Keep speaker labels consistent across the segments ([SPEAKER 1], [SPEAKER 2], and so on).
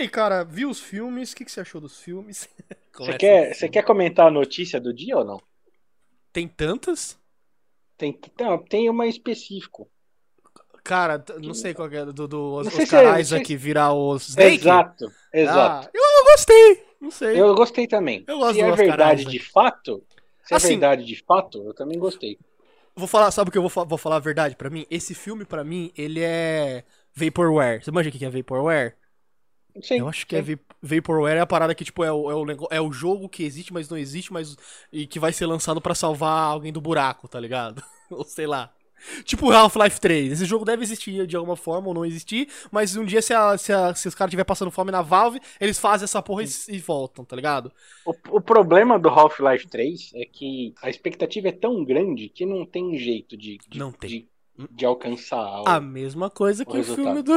[SPEAKER 1] E aí, cara, viu os filmes? O que, que você achou dos filmes?
[SPEAKER 2] Você quer,
[SPEAKER 1] assim.
[SPEAKER 2] você quer comentar a notícia do dia ou não?
[SPEAKER 1] Tem tantas?
[SPEAKER 2] Tem, não, tem uma específico.
[SPEAKER 1] Cara, não sei qual que é, do, do
[SPEAKER 2] Não
[SPEAKER 1] os
[SPEAKER 2] sei se é-
[SPEAKER 1] virar os Snake?
[SPEAKER 2] Exato, exato.
[SPEAKER 1] Ah, eu, eu gostei, não sei.
[SPEAKER 2] Eu gostei também.
[SPEAKER 1] Eu gosto
[SPEAKER 2] se é verdade
[SPEAKER 1] Isaac.
[SPEAKER 2] de fato, se
[SPEAKER 1] Assim-
[SPEAKER 2] é verdade de fato, eu também gostei.
[SPEAKER 1] Vou falar, sabe o que eu vou, fa- vou falar a verdade pra mim? Esse filme, pra mim, ele é Vaporware. Você manja o que é Vaporware?
[SPEAKER 2] Sim,
[SPEAKER 1] eu acho que é
[SPEAKER 2] sim.
[SPEAKER 1] Va- Vaporware é a parada que, tipo, é o, é, o, é o jogo que existe, mas não existe, mas. E que vai ser lançado pra salvar alguém do buraco, tá ligado? ou sei lá. Tipo Half-Life 3. Esse jogo deve existir de alguma forma ou não existir, mas um dia, se, a- se, a- se os caras estiverem passando fome na Valve, eles fazem essa porra e, e voltam, tá ligado?
[SPEAKER 2] O, o problema do Half-Life 3 é que a expectativa é tão grande que não tem jeito de, de,
[SPEAKER 1] Não tem.
[SPEAKER 2] de, de alcançar algo.
[SPEAKER 1] A mesma coisa que o,
[SPEAKER 2] o
[SPEAKER 1] filme do,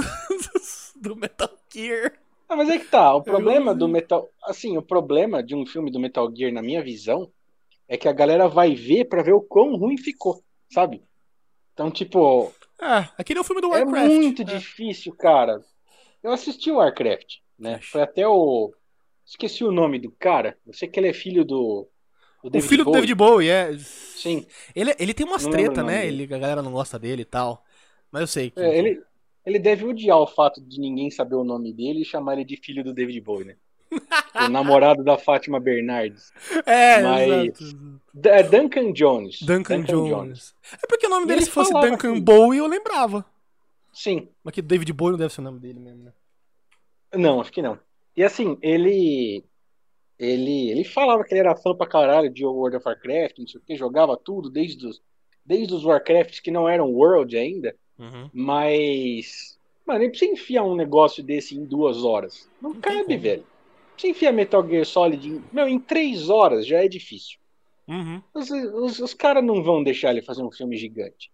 [SPEAKER 1] do Metal Gear.
[SPEAKER 2] Ah, mas é que tá. O problema do Metal. Assim, o problema de um filme do Metal Gear, na minha visão, é que a galera vai ver pra ver o quão ruim ficou, sabe? Então, tipo,
[SPEAKER 1] É, aquele é o filme do
[SPEAKER 2] é
[SPEAKER 1] Warcraft.
[SPEAKER 2] muito
[SPEAKER 1] É.
[SPEAKER 2] difícil, cara. Eu assisti o Warcraft, né? Foi até o. Esqueci o nome do cara. Eu sei que ele é filho do. do
[SPEAKER 1] O filho do
[SPEAKER 2] Bowie.
[SPEAKER 1] David Bowie, é.
[SPEAKER 2] Sim.
[SPEAKER 1] Ele, ele tem umas
[SPEAKER 2] Não
[SPEAKER 1] treta, né? Ele, a galera não gosta dele e tal. Mas eu sei. que-
[SPEAKER 2] É, ele, ele deve odiar o fato de ninguém saber o nome dele e chamar ele de filho do David Bowie, né? o namorado da Fátima Bernardes.
[SPEAKER 1] É,
[SPEAKER 2] Mas-
[SPEAKER 1] exato.
[SPEAKER 2] D- é Duncan Jones.
[SPEAKER 1] Duncan, Jones. É porque o nome dele,
[SPEAKER 2] ele
[SPEAKER 1] se fosse Duncan
[SPEAKER 2] que-
[SPEAKER 1] Bowie, eu lembrava.
[SPEAKER 2] Sim.
[SPEAKER 1] Mas que David Bowie não deve ser o nome dele mesmo, né?
[SPEAKER 2] Não, acho que não. E assim, ele. Ele, ele falava que ele era fã pra caralho de World of Warcraft, não sei o que, jogava tudo, desde os, desde os Warcrafts que não eram World ainda,
[SPEAKER 1] Uhum.
[SPEAKER 2] mas. Mano, ele precisa enfiar um negócio desse em duas horas. Não,
[SPEAKER 1] Não
[SPEAKER 2] cabe, velho. Precisa enfiar Metal Gear Solid em. Meu, em três horas já é difícil.
[SPEAKER 1] Uhum.
[SPEAKER 2] Os, os, os caras não vão deixar ele fazer um filme gigante.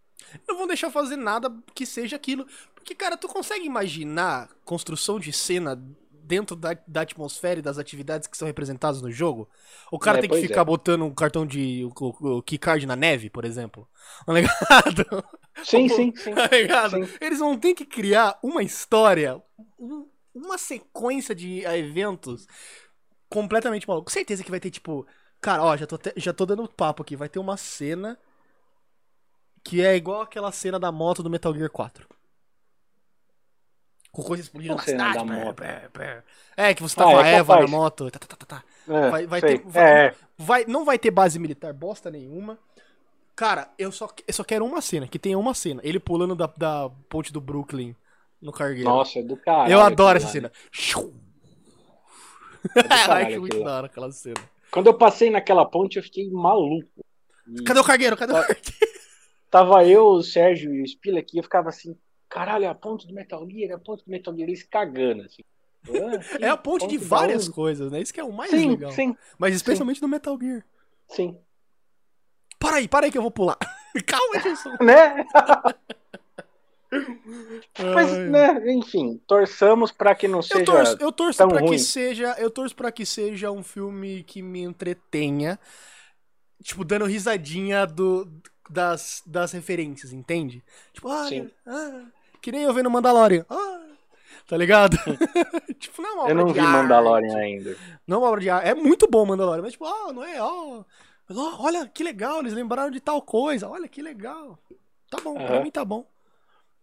[SPEAKER 1] Não vão deixar fazer nada que seja aquilo. Porque, cara, tu consegue imaginar construção de cena dentro da, da atmosfera e das atividades que são representadas no jogo? O cara
[SPEAKER 2] É,
[SPEAKER 1] tem que ficar
[SPEAKER 2] é.
[SPEAKER 1] botando um cartão de. o, o, keycard na neve, por exemplo. Tá ligado?
[SPEAKER 2] Sim, sim, sim.
[SPEAKER 1] Tá ligado?
[SPEAKER 2] Sim.
[SPEAKER 1] Eles vão ter que criar uma história, um- uma sequência de eventos completamente maluco. Com certeza que vai ter, tipo. Cara, ó, já tô, até- já tô dando papo aqui. Vai ter uma cena que é igual aquela cena da moto do Metal Gear 4. Com coisa explodindo na cidade.
[SPEAKER 2] da
[SPEAKER 1] pé, pé, pé. É, que você tá
[SPEAKER 2] Ah,
[SPEAKER 1] com a
[SPEAKER 2] é
[SPEAKER 1] Eva na
[SPEAKER 2] capaz.
[SPEAKER 1] moto. Tá, tá, tá, tá, tá.
[SPEAKER 2] É,
[SPEAKER 1] Vai- vai ter- vai-
[SPEAKER 2] É,
[SPEAKER 1] Vai, não vai ter base militar bosta nenhuma. Cara, eu só, eu só quero uma cena, que tenha uma cena. Ele pulando da, da ponte do Brooklyn no cargueiro.
[SPEAKER 2] Nossa, é do caralho.
[SPEAKER 1] eu adoro essa cena. Shoo!
[SPEAKER 2] É caralho
[SPEAKER 1] Acho muito da hora aquela cena.
[SPEAKER 2] Quando eu passei naquela ponte, eu fiquei maluco. E
[SPEAKER 1] Cadê o cargueiro? Cadê o
[SPEAKER 2] Tá.
[SPEAKER 1] cargueiro?
[SPEAKER 2] Tava eu, o Sérgio e o Spila aqui, eu ficava assim, caralho, é a ponte do Metal Gear, é a ponte do Metal Gear, eles cagando, assim. Ah, sim,
[SPEAKER 1] É a ponte de
[SPEAKER 2] da
[SPEAKER 1] várias coisas, né? Isso que é o mais
[SPEAKER 2] Sim,
[SPEAKER 1] legal.
[SPEAKER 2] sim,
[SPEAKER 1] Mas especialmente no Metal Gear.
[SPEAKER 2] sim.
[SPEAKER 1] Para aí, para aí que eu vou pular. Calma, Jason.
[SPEAKER 2] Né? Mas, né, enfim, torçamos pra que não
[SPEAKER 1] Eu
[SPEAKER 2] seja.
[SPEAKER 1] torço, eu torço pra que seja, eu torço para que seja um filme que me entretenha, tipo dando risadinha do das, das referências, entende? Tipo, ah,
[SPEAKER 2] Sim.
[SPEAKER 1] ah, que nem eu vendo Mandalorian. Ah, tá ligado? tipo, não é uma obra
[SPEAKER 2] Eu não
[SPEAKER 1] de
[SPEAKER 2] vi
[SPEAKER 1] arte.
[SPEAKER 2] Mandalorian ainda.
[SPEAKER 1] Não é uma obra de arte. É muito bom Mandalorian, mas tipo, ah, não é, ó. Mas, ó, olha que legal, eles lembraram de tal coisa. Olha que legal. Tá bom, pra
[SPEAKER 2] Aham.
[SPEAKER 1] mim tá bom.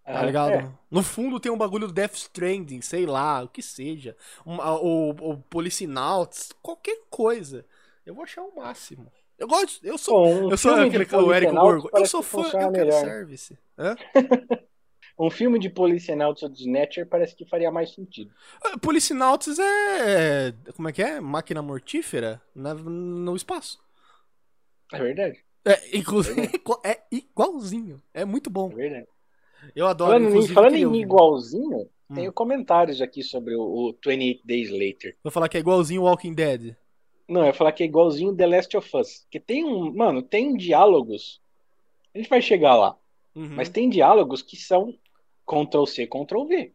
[SPEAKER 1] Tá ligado?
[SPEAKER 2] é.
[SPEAKER 1] No fundo tem um bagulho do Death Stranding, sei lá, o que seja. Um, o, o Policinauts, qualquer coisa. Eu vou achar o máximo. Eu gosto, eu sou.
[SPEAKER 2] Bom, um
[SPEAKER 1] eu sou aquele o Eric Gorgo. Eu sou fã, eu quero
[SPEAKER 2] melhor.
[SPEAKER 1] service. Hã?
[SPEAKER 2] Um filme de Policenauts ou de Snatcher parece que faria mais sentido.
[SPEAKER 1] Ah, Policinauts é. Como é que é? Máquina mortífera na- no espaço.
[SPEAKER 2] É verdade,
[SPEAKER 1] É, inclusive, é igualzinho. É muito bom.
[SPEAKER 2] é verdade.
[SPEAKER 1] Eu adoro.
[SPEAKER 2] Falando, em, falando em igualzinho,
[SPEAKER 1] Hum.
[SPEAKER 2] tenho comentários aqui sobre o, o 28 Days Later.
[SPEAKER 1] Vou falar que é igualzinho Walking Dead.
[SPEAKER 2] Não, eu ia falar que é igualzinho The Last of Us. Que tem um. Mano, tem diálogos. A gente vai chegar lá.
[SPEAKER 1] Uhum.
[SPEAKER 2] Mas tem diálogos que são Ctrl-C, Ctrl-V.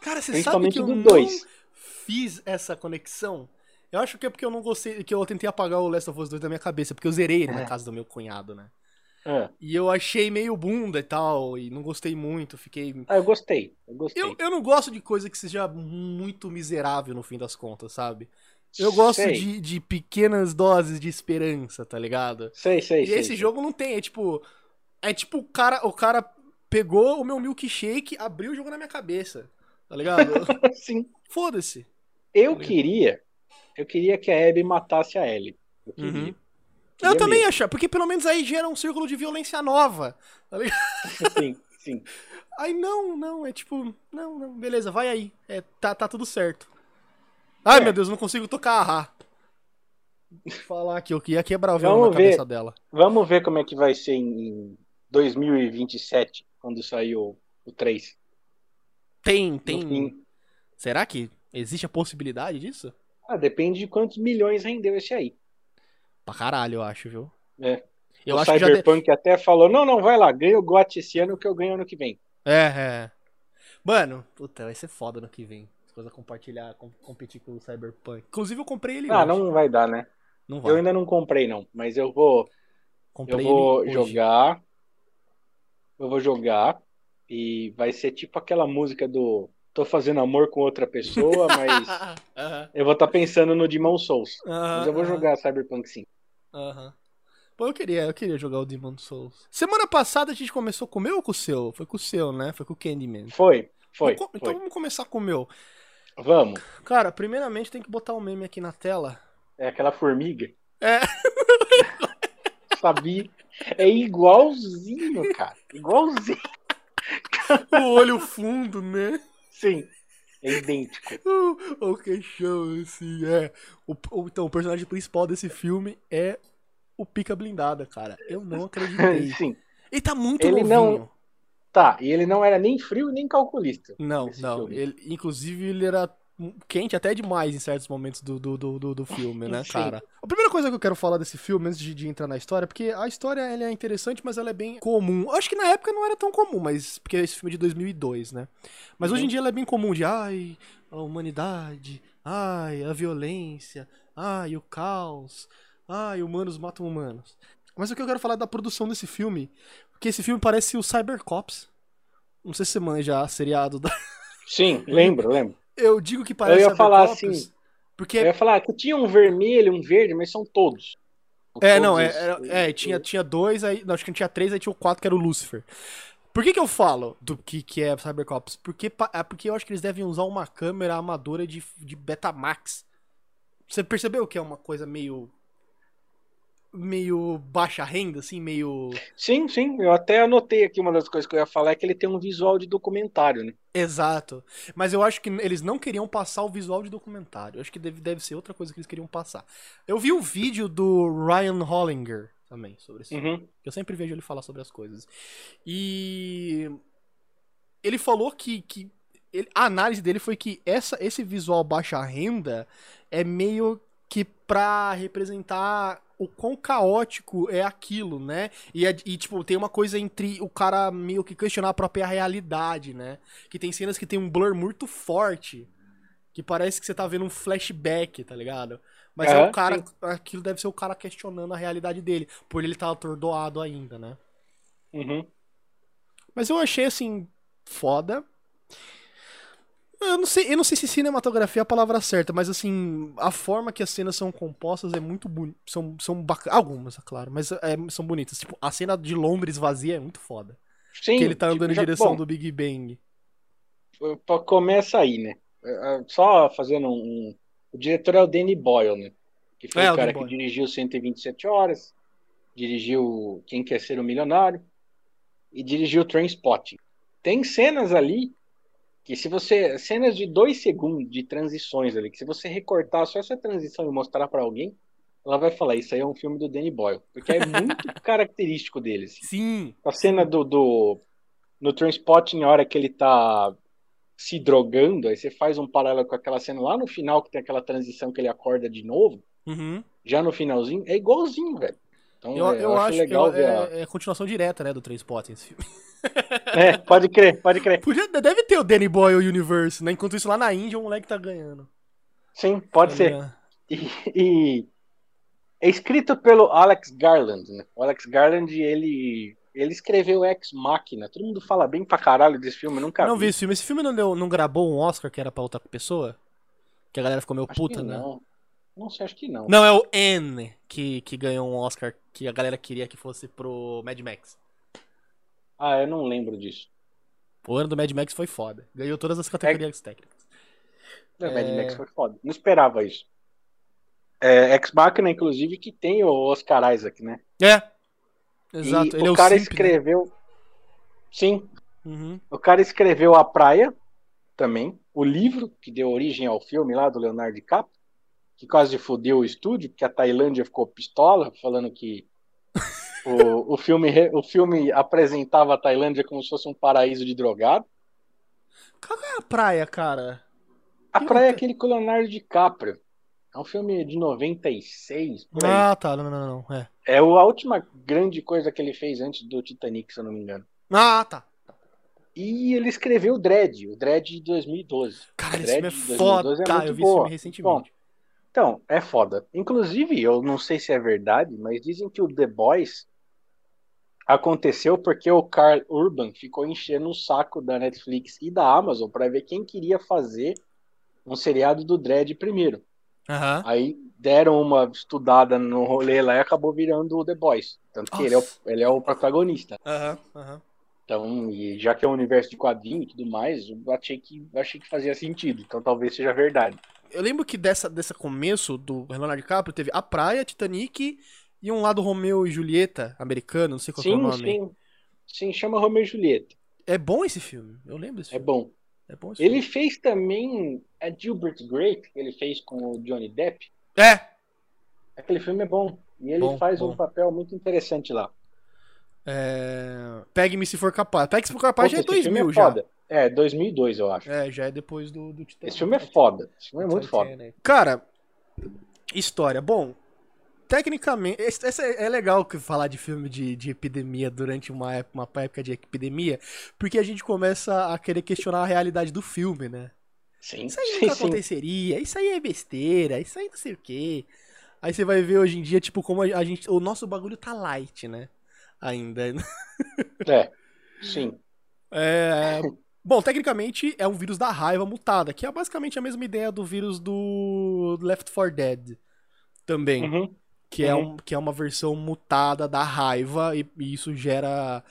[SPEAKER 1] Cara, você sabe que eu
[SPEAKER 2] do
[SPEAKER 1] não
[SPEAKER 2] 2.
[SPEAKER 1] fiz essa conexão? Eu acho que é porque eu não gostei, que eu tentei apagar o Last of Us 2 da minha cabeça, porque eu zerei ele na
[SPEAKER 2] É.
[SPEAKER 1] casa do meu cunhado, né?
[SPEAKER 2] Ah,
[SPEAKER 1] E eu achei meio bunda e tal, e não gostei muito, fiquei.
[SPEAKER 2] Ah, eu gostei. Eu gostei.
[SPEAKER 1] Eu, eu não gosto de coisa que seja muito miserável no fim das contas, sabe? Eu gosto
[SPEAKER 2] Sei.
[SPEAKER 1] de, de pequenas doses de esperança, tá ligado?
[SPEAKER 2] Sei, sei,
[SPEAKER 1] E
[SPEAKER 2] sei.
[SPEAKER 1] esse
[SPEAKER 2] sei.
[SPEAKER 1] jogo não tem, é tipo. É tipo o cara, o cara pegou o meu milkshake, abriu e jogou na minha cabeça. Tá ligado?
[SPEAKER 2] Sim.
[SPEAKER 1] Foda-se.
[SPEAKER 2] Eu queria. Eu queria que a Abby matasse a Ellie. Eu queria.
[SPEAKER 1] Uhum.
[SPEAKER 2] Queria
[SPEAKER 1] Eu também acho, porque pelo menos aí gera um círculo de violência nova. Tá ligado?
[SPEAKER 2] Sim, sim.
[SPEAKER 1] Aí não, não, é tipo, não, não, beleza, vai aí. É, tá, tá tudo certo. Ai,
[SPEAKER 2] É.
[SPEAKER 1] meu Deus, não consigo tocar a Rá. Vou falar aqui, eu ia quebrar o violão na
[SPEAKER 2] ver.
[SPEAKER 1] cabeça dela.
[SPEAKER 2] Vamos ver como é que vai ser em 2027, quando sair o, o 3.
[SPEAKER 1] Tem, tem. Será que existe a possibilidade disso?
[SPEAKER 2] Ah, depende de quantos milhões rendeu esse aí.
[SPEAKER 1] Pra caralho, eu acho, viu?
[SPEAKER 2] É.
[SPEAKER 1] Eu
[SPEAKER 2] o
[SPEAKER 1] acho que já.
[SPEAKER 2] Cyberpunk até falou: não, não, vai lá, ganha o GOT esse ano que eu ganho ano que vem.
[SPEAKER 1] É, é. Mano, puta, vai ser foda no que vem. As coisas compartilhar, com- competir com o Cyberpunk. Inclusive, eu comprei ele
[SPEAKER 2] Ah,
[SPEAKER 1] hoje.
[SPEAKER 2] não vai dar, né?
[SPEAKER 1] Não vai.
[SPEAKER 2] Eu ainda não comprei, não. Mas eu vou, eu
[SPEAKER 1] Comprei
[SPEAKER 2] vou
[SPEAKER 1] ele hoje.
[SPEAKER 2] jogar. Eu vou jogar. E vai ser tipo aquela música do Tô fazendo amor com outra pessoa, mas eu vou estar pensando no Demon Souls. Mas eu vou jogar Cyberpunk sim.
[SPEAKER 1] Aham. Pô, eu queria, eu queria jogar o Demon Souls. Semana passada a gente começou com o meu ou com o seu? Foi com o seu, né? Foi com o Candyman.
[SPEAKER 2] Foi, foi,
[SPEAKER 1] Vamos co-
[SPEAKER 2] foi.
[SPEAKER 1] Então vamos começar com o meu.
[SPEAKER 2] Vamos.
[SPEAKER 1] Cara, primeiramente tem que botar um meme aqui na tela.
[SPEAKER 2] É aquela formiga.
[SPEAKER 1] É.
[SPEAKER 2] Sabia. É igualzinho, cara. Igualzinho.
[SPEAKER 1] O olho fundo, né?
[SPEAKER 2] Sim. É idêntico.
[SPEAKER 1] O, o queixão, assim, é. O, o- então, o personagem principal desse filme é o Pica Blindada, cara. Eu não acreditei.
[SPEAKER 2] Sim.
[SPEAKER 1] Ele tá muito
[SPEAKER 2] Ele
[SPEAKER 1] novinho.
[SPEAKER 2] não- Tá, e ele não era nem frio nem calculista.
[SPEAKER 1] Não, não.
[SPEAKER 2] filme.
[SPEAKER 1] Ele, inclusive, ele era quente até demais em certos momentos do, do, do, do- filme, né, cara? A primeira coisa que eu quero falar desse filme, antes de, de entrar na história, porque a história ela é interessante, mas ela é bem comum. Eu acho que na época não era tão comum, mas porque esse filme é de 2002, né? Mas hoje em
[SPEAKER 2] Uhum.
[SPEAKER 1] dia ela é bem comum de, ai, a humanidade, ai, a violência, ai, o caos, ai, humanos matam humanos. Mas o que eu quero falar é da produção desse filme, porque esse filme parece o Cybercops. Não sei se você manja seriado da...
[SPEAKER 2] Sim, lembro, lembro.
[SPEAKER 1] Eu digo que parece
[SPEAKER 2] ia falar
[SPEAKER 1] Cybercops
[SPEAKER 2] assim,
[SPEAKER 1] Porque
[SPEAKER 2] Eu ia falar que tinha um vermelho, um verde, mas são todos.
[SPEAKER 1] É,
[SPEAKER 2] Todos
[SPEAKER 1] não, é, é, tinha, tinha dois, aí. Não, acho que tinha três, aí tinha o quatro, que era o Lucifer. Por que, que eu falo do que, que é Cybercops? Porque, é porque eu acho que eles devem usar uma câmera amadora de, de Betamax. Você percebeu que é uma coisa meio. Meio baixa renda, assim, meio.
[SPEAKER 2] Sim, sim. Eu até anotei aqui uma das coisas que eu ia falar é que ele tem um visual de documentário, né?
[SPEAKER 1] Exato. Mas eu acho que eles não queriam passar o visual de documentário. Eu acho que deve, deve ser outra coisa que eles queriam passar. Eu vi um vídeo do Ryan Hollinger também sobre esse
[SPEAKER 2] Uhum.
[SPEAKER 1] Eu sempre vejo ele falar sobre as coisas. E ele falou que, que ele- a análise dele foi que essa, esse visual baixa renda é meio que pra representar o quão caótico é aquilo, né? E, é- e, tipo, tem uma coisa entre o cara meio que questionar a própria realidade, né? Que tem cenas que tem um blur muito forte. Que parece que você tá vendo um flashback, tá ligado? Mas é
[SPEAKER 2] Aham,
[SPEAKER 1] o cara.
[SPEAKER 2] sim.
[SPEAKER 1] Aquilo deve ser o cara questionando a realidade dele. Por ele estar atordoado ainda, né?
[SPEAKER 2] Uhum.
[SPEAKER 1] Mas eu achei assim. Foda. Eu não sei, eu não sei se cinematografia é a palavra certa, mas assim, a forma que as cenas são compostas é muito bonita. São, são bacanas. Algumas, é claro, mas é, são bonitas. Tipo, a cena de Londres vazia é muito foda.
[SPEAKER 2] Sim.
[SPEAKER 1] que ele tá
[SPEAKER 2] tipo,
[SPEAKER 1] andando em
[SPEAKER 2] já-
[SPEAKER 1] direção
[SPEAKER 2] bom,
[SPEAKER 1] do Big Bang.
[SPEAKER 2] Começa aí, né? É, é, Só fazendo um, O diretor é o Danny Boyle, né? Que foi
[SPEAKER 1] É,
[SPEAKER 2] o cara que dirigiu 127 Horas, dirigiu Quem Quer Ser um Milionário e dirigiu Trainspotting. Tem cenas ali que se você... Cenas de dois segundos de transições ali, que se você recortar só essa transição e mostrar pra alguém, ela vai falar, isso aí é um filme do Danny Boyle. Porque é muito característico dele, assim.
[SPEAKER 1] Sim.
[SPEAKER 2] A cena do, do no Transpotting, a hora que ele tá se drogando, aí você faz um paralelo com aquela cena lá no final, que tem aquela transição que ele acorda de novo,
[SPEAKER 1] Uhum.
[SPEAKER 2] já no finalzinho, é igualzinho, velho. Então
[SPEAKER 1] Eu,
[SPEAKER 2] é,
[SPEAKER 1] eu acho
[SPEAKER 2] legal
[SPEAKER 1] que
[SPEAKER 2] ver.
[SPEAKER 1] é,
[SPEAKER 2] a-
[SPEAKER 1] é continuação direta, né, do Trainspotting esse filme.
[SPEAKER 2] É, pode crer, pode crer.
[SPEAKER 1] Podia, deve ter o Danny Boyle Universe, né? Enquanto isso, lá na Índia, o moleque tá ganhando.
[SPEAKER 2] Sim, pode
[SPEAKER 1] Tá
[SPEAKER 2] ser. E, e É escrito pelo Alex Garland, né? O Alex Garland, ele ele escreveu Ex Machina. Todo mundo fala bem pra caralho desse filme, eu nunca
[SPEAKER 1] Não
[SPEAKER 2] vi.
[SPEAKER 1] vi esse filme. Esse filme não, deu, não gravou um Oscar que era pra outra pessoa? Que a galera ficou meio
[SPEAKER 2] Acho
[SPEAKER 1] puta, né?
[SPEAKER 2] não. Não sei, acho que não.
[SPEAKER 1] Não, é o N que, que ganhou um Oscar que a galera queria que fosse pro Mad Max.
[SPEAKER 2] Ah, eu não lembro disso.
[SPEAKER 1] O ano do Mad Max foi foda. Ganhou todas as categorias técnicas.
[SPEAKER 2] O Mad
[SPEAKER 1] É.
[SPEAKER 2] Max foi foda. Não esperava isso. É, Ex Machina, inclusive, que tem o Oscar Isaac, né?
[SPEAKER 1] É. Exato.
[SPEAKER 2] E
[SPEAKER 1] Ele
[SPEAKER 2] o
[SPEAKER 1] é o
[SPEAKER 2] cara
[SPEAKER 1] Simp, né?
[SPEAKER 2] escreveu. Sim,
[SPEAKER 1] Uhum.
[SPEAKER 2] o cara escreveu A Praia também. O livro que deu origem ao filme lá do Leonardo DiCaprio, que quase fudeu o estúdio, porque a Tailândia ficou pistola, falando que o, o, filme, o filme apresentava a Tailândia como se fosse um paraíso de drogado.
[SPEAKER 1] Qual é a praia, cara?
[SPEAKER 2] A
[SPEAKER 1] Que
[SPEAKER 2] Praia é aquele com Leonardo DiCaprio. É um filme de 96, por aí.
[SPEAKER 1] Ah, tá. Não, não, não. É.
[SPEAKER 2] É a última grande coisa que ele fez antes do Titanic, se eu não me engano.
[SPEAKER 1] Ah, tá.
[SPEAKER 2] E ele escreveu o Dredd, o Dredd de 2012.
[SPEAKER 1] Cara, esse filme é foda.
[SPEAKER 2] 2012 é muito
[SPEAKER 1] eu vi esse filme recentemente.
[SPEAKER 2] Então, é foda. Inclusive, eu não sei se é verdade, mas dizem que o The Boys aconteceu porque o Carl Urban ficou enchendo o saco da Netflix e da Amazon para ver quem queria fazer um seriado do Dredd primeiro.
[SPEAKER 1] Aham.
[SPEAKER 2] Aí deram uma estudada no rolê lá e acabou virando o The Boys. Tanto que ele é, o, ele é o protagonista.
[SPEAKER 1] Aham. Aham.
[SPEAKER 2] Então, e já que é um universo de quadrinho e tudo mais, eu achei que, eu achei que fazia sentido. Então talvez seja verdade.
[SPEAKER 1] Eu lembro que dessa, dessa começo do Leonardo DiCaprio teve A Praia, Titanic e um lado Romeu e Julieta americano, não sei qual que é o
[SPEAKER 2] Sim,
[SPEAKER 1] nome.
[SPEAKER 2] sim. Sim, chama Romeu e Julieta.
[SPEAKER 1] É bom esse filme. Eu lembro desse
[SPEAKER 2] É
[SPEAKER 1] filme.
[SPEAKER 2] bom.
[SPEAKER 1] É bom
[SPEAKER 2] Ele fez também a Gilbert Grape, que ele fez com o Johnny Depp.
[SPEAKER 1] filme. É.
[SPEAKER 2] Aquele filme é bom. E ele
[SPEAKER 1] Bom,
[SPEAKER 2] faz
[SPEAKER 1] bom.
[SPEAKER 2] um papel muito interessante lá.
[SPEAKER 1] é... Pegue-me se for capaz. Pegue-me se for capaz já é
[SPEAKER 2] Puta, esse filme
[SPEAKER 1] 2000
[SPEAKER 2] é
[SPEAKER 1] já.
[SPEAKER 2] É, 2002, eu acho.
[SPEAKER 1] É, já é depois do, do Titanic.
[SPEAKER 2] Esse filme é foda. Esse filme é muito foda.
[SPEAKER 1] Cara, história. Bom, tecnicamente, esse- essa é é legal falar de filme de, de epidemia durante uma, ép- uma época de epidemia, porque a gente começa a querer questionar a realidade do filme, né?
[SPEAKER 2] Sim,
[SPEAKER 1] Isso aí
[SPEAKER 2] sim,
[SPEAKER 1] nunca
[SPEAKER 2] sim.
[SPEAKER 1] aconteceria, isso aí é besteira, isso aí não sei o quê. Aí você vai ver hoje em dia, tipo, como a a gente. O nosso bagulho tá light, né? Ainda.
[SPEAKER 2] É, sim.
[SPEAKER 1] É, Bom, tecnicamente é um vírus da raiva mutada, que é basicamente a mesma ideia do vírus do Left 4 Dead também,
[SPEAKER 2] Uhum.
[SPEAKER 1] que, é
[SPEAKER 2] uhum.
[SPEAKER 1] um, que é uma versão mutada da raiva e, e isso gera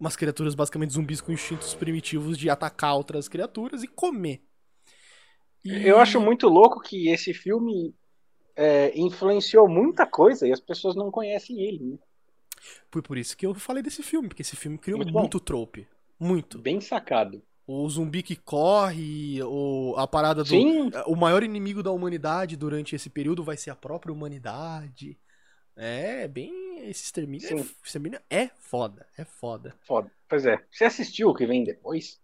[SPEAKER 1] umas criaturas basicamente zumbis com instintos primitivos de atacar outras criaturas e comer. E-
[SPEAKER 2] Eu acho muito louco que esse filme é, influenciou muita coisa e as pessoas não conhecem ele. Né?
[SPEAKER 1] Foi por isso que eu falei desse filme, porque esse filme criou
[SPEAKER 2] Muito
[SPEAKER 1] muito, trope. Muito.
[SPEAKER 2] Bem sacado.
[SPEAKER 1] O zumbi que corre, o, a parada do.
[SPEAKER 2] Sim,
[SPEAKER 1] O maior inimigo da humanidade durante esse período vai ser a própria humanidade. É, bem. Esse extermínio, é, extermínio é foda. É foda.
[SPEAKER 2] foda. Pois é. Você assistiu o que vem depois?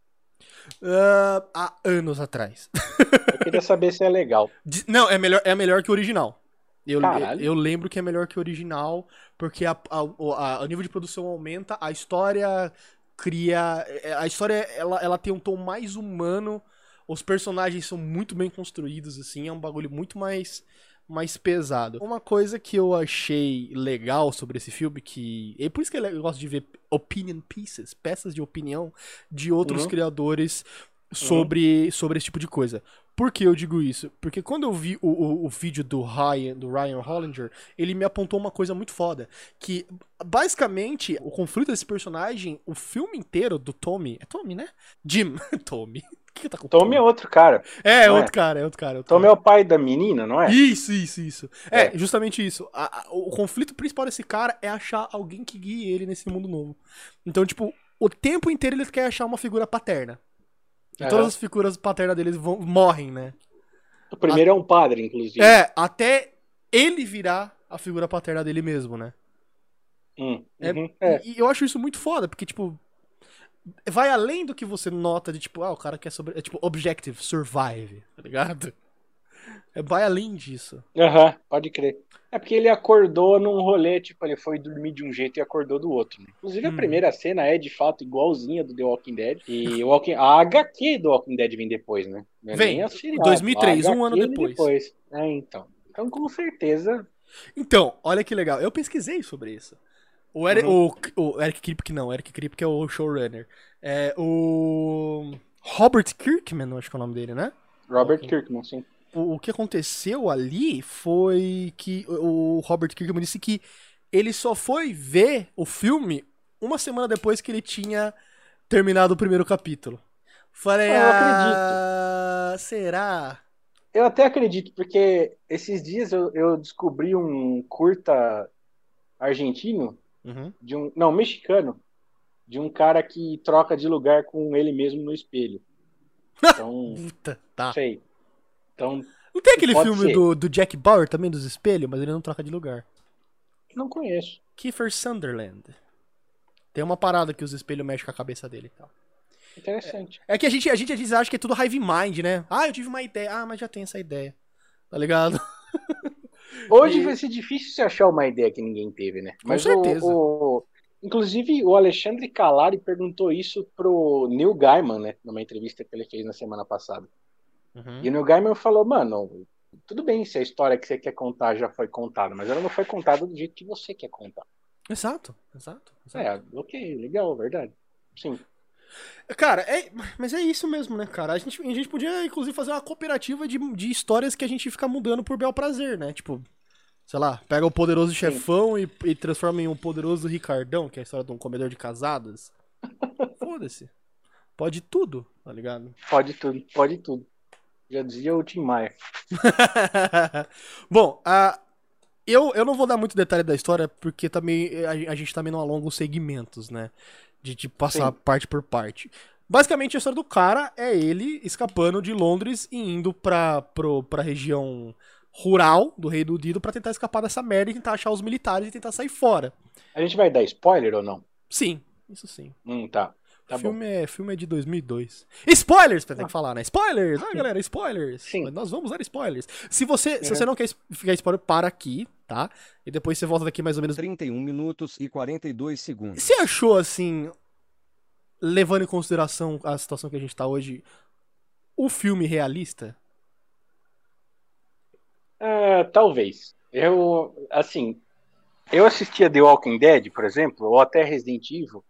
[SPEAKER 1] Ah, há anos atrás.
[SPEAKER 2] Eu queria saber se é legal.
[SPEAKER 1] Não, é melhor, é melhor que o original. Eu,
[SPEAKER 2] Caralho.
[SPEAKER 1] eu lembro que é melhor que o original, porque a, a, a- o nível de produção aumenta, a história cria. é, A história ela, ela tem um tom mais humano, os personagens são muito bem construídos, assim, é um bagulho muito mais, mais pesado. Uma coisa que eu achei legal sobre esse filme, que. É por isso que eu gosto de ver opinion pieces, peças de opinião de outros
[SPEAKER 2] Uhum.
[SPEAKER 1] criadores sobre, sobre esse tipo de coisa. Por que eu digo isso? Porque quando eu vi o, o, o vídeo do Ryan, do Ryan Hollinger, ele me apontou uma coisa muito foda. Que, basicamente, o conflito desse personagem, o filme inteiro do Tommy. É Tommy, né? Jim. Tommy. O que, que tá com
[SPEAKER 2] Tommy é outro cara.
[SPEAKER 1] É, é
[SPEAKER 2] não é?
[SPEAKER 1] outro cara, é outro cara. é outro
[SPEAKER 2] Tommy
[SPEAKER 1] cara.
[SPEAKER 2] é o pai da menina, não é?
[SPEAKER 1] Isso, isso, isso. É,
[SPEAKER 2] É.
[SPEAKER 1] justamente isso. A- a- o conflito principal desse cara é achar alguém que guie ele nesse mundo novo. Então, tipo, o tempo inteiro ele quer achar uma figura paterna. E
[SPEAKER 2] Aham.
[SPEAKER 1] todas as figuras paternas deles vão, morrem, né?
[SPEAKER 2] O primeiro é um padre, inclusive.
[SPEAKER 1] É, até ele virar a figura paterna dele mesmo, né?
[SPEAKER 2] Hum,
[SPEAKER 1] É-
[SPEAKER 2] uhum, é.
[SPEAKER 1] E eu acho isso muito foda, porque, tipo, vai além do que você nota de, tipo, ah, o cara quer sobre. É tipo, objective, survive, tá ligado? É, vai além disso.
[SPEAKER 2] Aham, pode crer. É porque ele acordou num rolê, tipo, ele foi dormir de um jeito e acordou do outro. né? Inclusive, a
[SPEAKER 1] Hum.
[SPEAKER 2] primeira cena é, de fato, igualzinha do The Walking Dead. E Walking... a HQ do Walking Dead vem depois, né? Não é
[SPEAKER 1] Vem,
[SPEAKER 2] a seriado.
[SPEAKER 1] 2003,
[SPEAKER 2] A
[SPEAKER 1] um ano
[SPEAKER 2] vem
[SPEAKER 1] depois.
[SPEAKER 2] É, então. Então, com certeza,
[SPEAKER 1] Então, olha que legal. Eu pesquisei sobre isso. O Eric, o, o Eric Kripke não, o Eric Kripke é o showrunner. É o Robert Kirkman, acho que é o nome dele, né?
[SPEAKER 2] Robert. Kirkman, sim.
[SPEAKER 1] O, o que aconteceu ali foi que o Robert Kirkman disse que ele só foi ver o filme uma semana depois que ele tinha terminado o primeiro capítulo. Falei,
[SPEAKER 2] Eu
[SPEAKER 1] ah, será?
[SPEAKER 2] Eu até acredito, porque esses dias eu, eu descobri um curta argentino,
[SPEAKER 1] Uhum.
[SPEAKER 2] de um. Não, mexicano, de um cara que troca de lugar com ele mesmo no espelho. Então,
[SPEAKER 1] Puta, tá.
[SPEAKER 2] sei. Então,
[SPEAKER 1] Não tem aquele filme
[SPEAKER 2] ser.
[SPEAKER 1] do, do Jack Bauer também dos espelhos, mas ele não troca de lugar.
[SPEAKER 2] não conheço.
[SPEAKER 1] Kiefer Sunderland. Tem uma parada que os espelhos mexem com a cabeça dele e tal.
[SPEAKER 2] Interessante.
[SPEAKER 1] É que a gente, a gente às vezes acha que é tudo hive mind, né? Ah, eu tive uma ideia. Ah, mas já tem essa ideia. Tá ligado?
[SPEAKER 2] Hoje
[SPEAKER 1] E-
[SPEAKER 2] vai ser difícil você achar uma ideia que ninguém teve, né?
[SPEAKER 1] Com
[SPEAKER 2] o-
[SPEAKER 1] certeza.
[SPEAKER 2] o- inclusive, o Alexandre Calari perguntou isso pro Neil Gaiman, né? Numa entrevista que ele fez na semana passada.
[SPEAKER 1] Uhum.
[SPEAKER 2] E o Neil Gaiman falou, mano, tudo bem se a história que você quer contar já foi contada, mas ela não foi contada do jeito que você quer contar.
[SPEAKER 1] Exato, exato. exato.
[SPEAKER 2] É, ok, legal, verdade. Sim.
[SPEAKER 1] Cara, é, mas é isso mesmo, né, cara? A gente, a gente podia, inclusive, fazer uma cooperativa de, de histórias que a gente fica mudando por bel prazer, né? Tipo, sei lá, pega o poderoso chefão e, e transforma em um poderoso Ricardão, que é a história de um comedor de casadas. Foda-se. Pode tudo, tá ligado?
[SPEAKER 2] Pode tudo, pode tudo. Já dizia o Tim Maia.
[SPEAKER 1] Bom, a, eu, eu não vou dar muito detalhe da história, porque também a, a gente também não alonga os segmentos, né? De, de passar
[SPEAKER 2] Sim.
[SPEAKER 1] parte por parte. Basicamente, a história do cara é ele escapando de Londres e indo pra, pro, pra região rural do Reino Unido pra tentar escapar dessa merda e tentar achar os militares e tentar sair fora.
[SPEAKER 2] A gente vai dar spoiler ou não?
[SPEAKER 1] Sim, isso sim.
[SPEAKER 2] Hum, tá. Tá
[SPEAKER 1] o
[SPEAKER 2] bom.
[SPEAKER 1] filme é, filme é de 2002. Spoilers! Tem que falar, né? Spoilers! Ah, galera, spoilers!
[SPEAKER 2] Sim.
[SPEAKER 1] Mas Nós vamos dar spoilers. Se você, se
[SPEAKER 2] Uhum.
[SPEAKER 1] você não quer ficar spoiler, para aqui, tá? E depois você volta daqui mais ou menos
[SPEAKER 3] 31 minutos e 42 segundos.
[SPEAKER 1] Você achou, assim, levando em consideração a situação que a gente tá hoje, o filme realista?
[SPEAKER 2] Ah, talvez. Eu, assim, eu assistia The Walking Dead, por exemplo, ou até Resident Evil.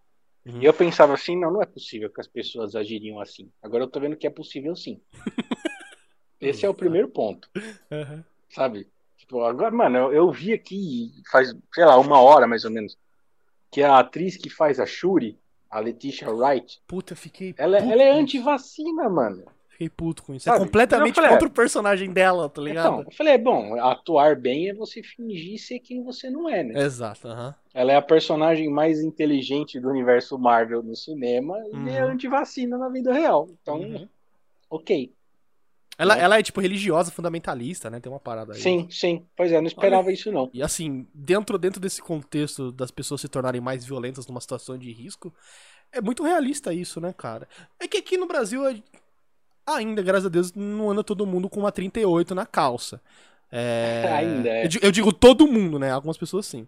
[SPEAKER 2] E eu pensava assim, não, não é possível que as pessoas agiriam assim. Agora eu tô vendo que é possível sim. Esse é o primeiro ponto, sabe? Tipo, agora, mano, eu, eu vi aqui faz, sei lá, uma hora mais ou menos, que a atriz que faz a Shuri, a Letitia Wright,
[SPEAKER 1] Puta, fiquei.
[SPEAKER 2] ela,
[SPEAKER 1] puto
[SPEAKER 2] ela é anti-vacina, mano.
[SPEAKER 1] Fiquei puto com isso.
[SPEAKER 2] Sabe?
[SPEAKER 1] É completamente
[SPEAKER 2] falei,
[SPEAKER 1] contra o personagem dela, tá ligado?
[SPEAKER 2] Então, eu falei, bom, atuar bem é você fingir ser quem você não é, né?
[SPEAKER 1] Exato, aham.
[SPEAKER 2] Ela é a personagem mais inteligente do universo Marvel no cinema
[SPEAKER 1] Uhum.
[SPEAKER 2] e é anti-vacina na vida real. Então,
[SPEAKER 1] Uhum.
[SPEAKER 2] ok.
[SPEAKER 1] Ela,
[SPEAKER 2] Né?
[SPEAKER 1] ela é, tipo, religiosa, fundamentalista, né? Tem uma parada aí.
[SPEAKER 2] Sim, sim. Pois é, não esperava isso não.
[SPEAKER 1] E assim, dentro, dentro desse contexto das pessoas se tornarem mais violentas numa situação de risco, é muito realista isso, né, cara? É que aqui no Brasil, ainda, graças a Deus, não anda todo mundo com uma 38 na calça. É...
[SPEAKER 2] Ainda, é.
[SPEAKER 1] Eu, eu digo todo mundo, né? Algumas pessoas sim.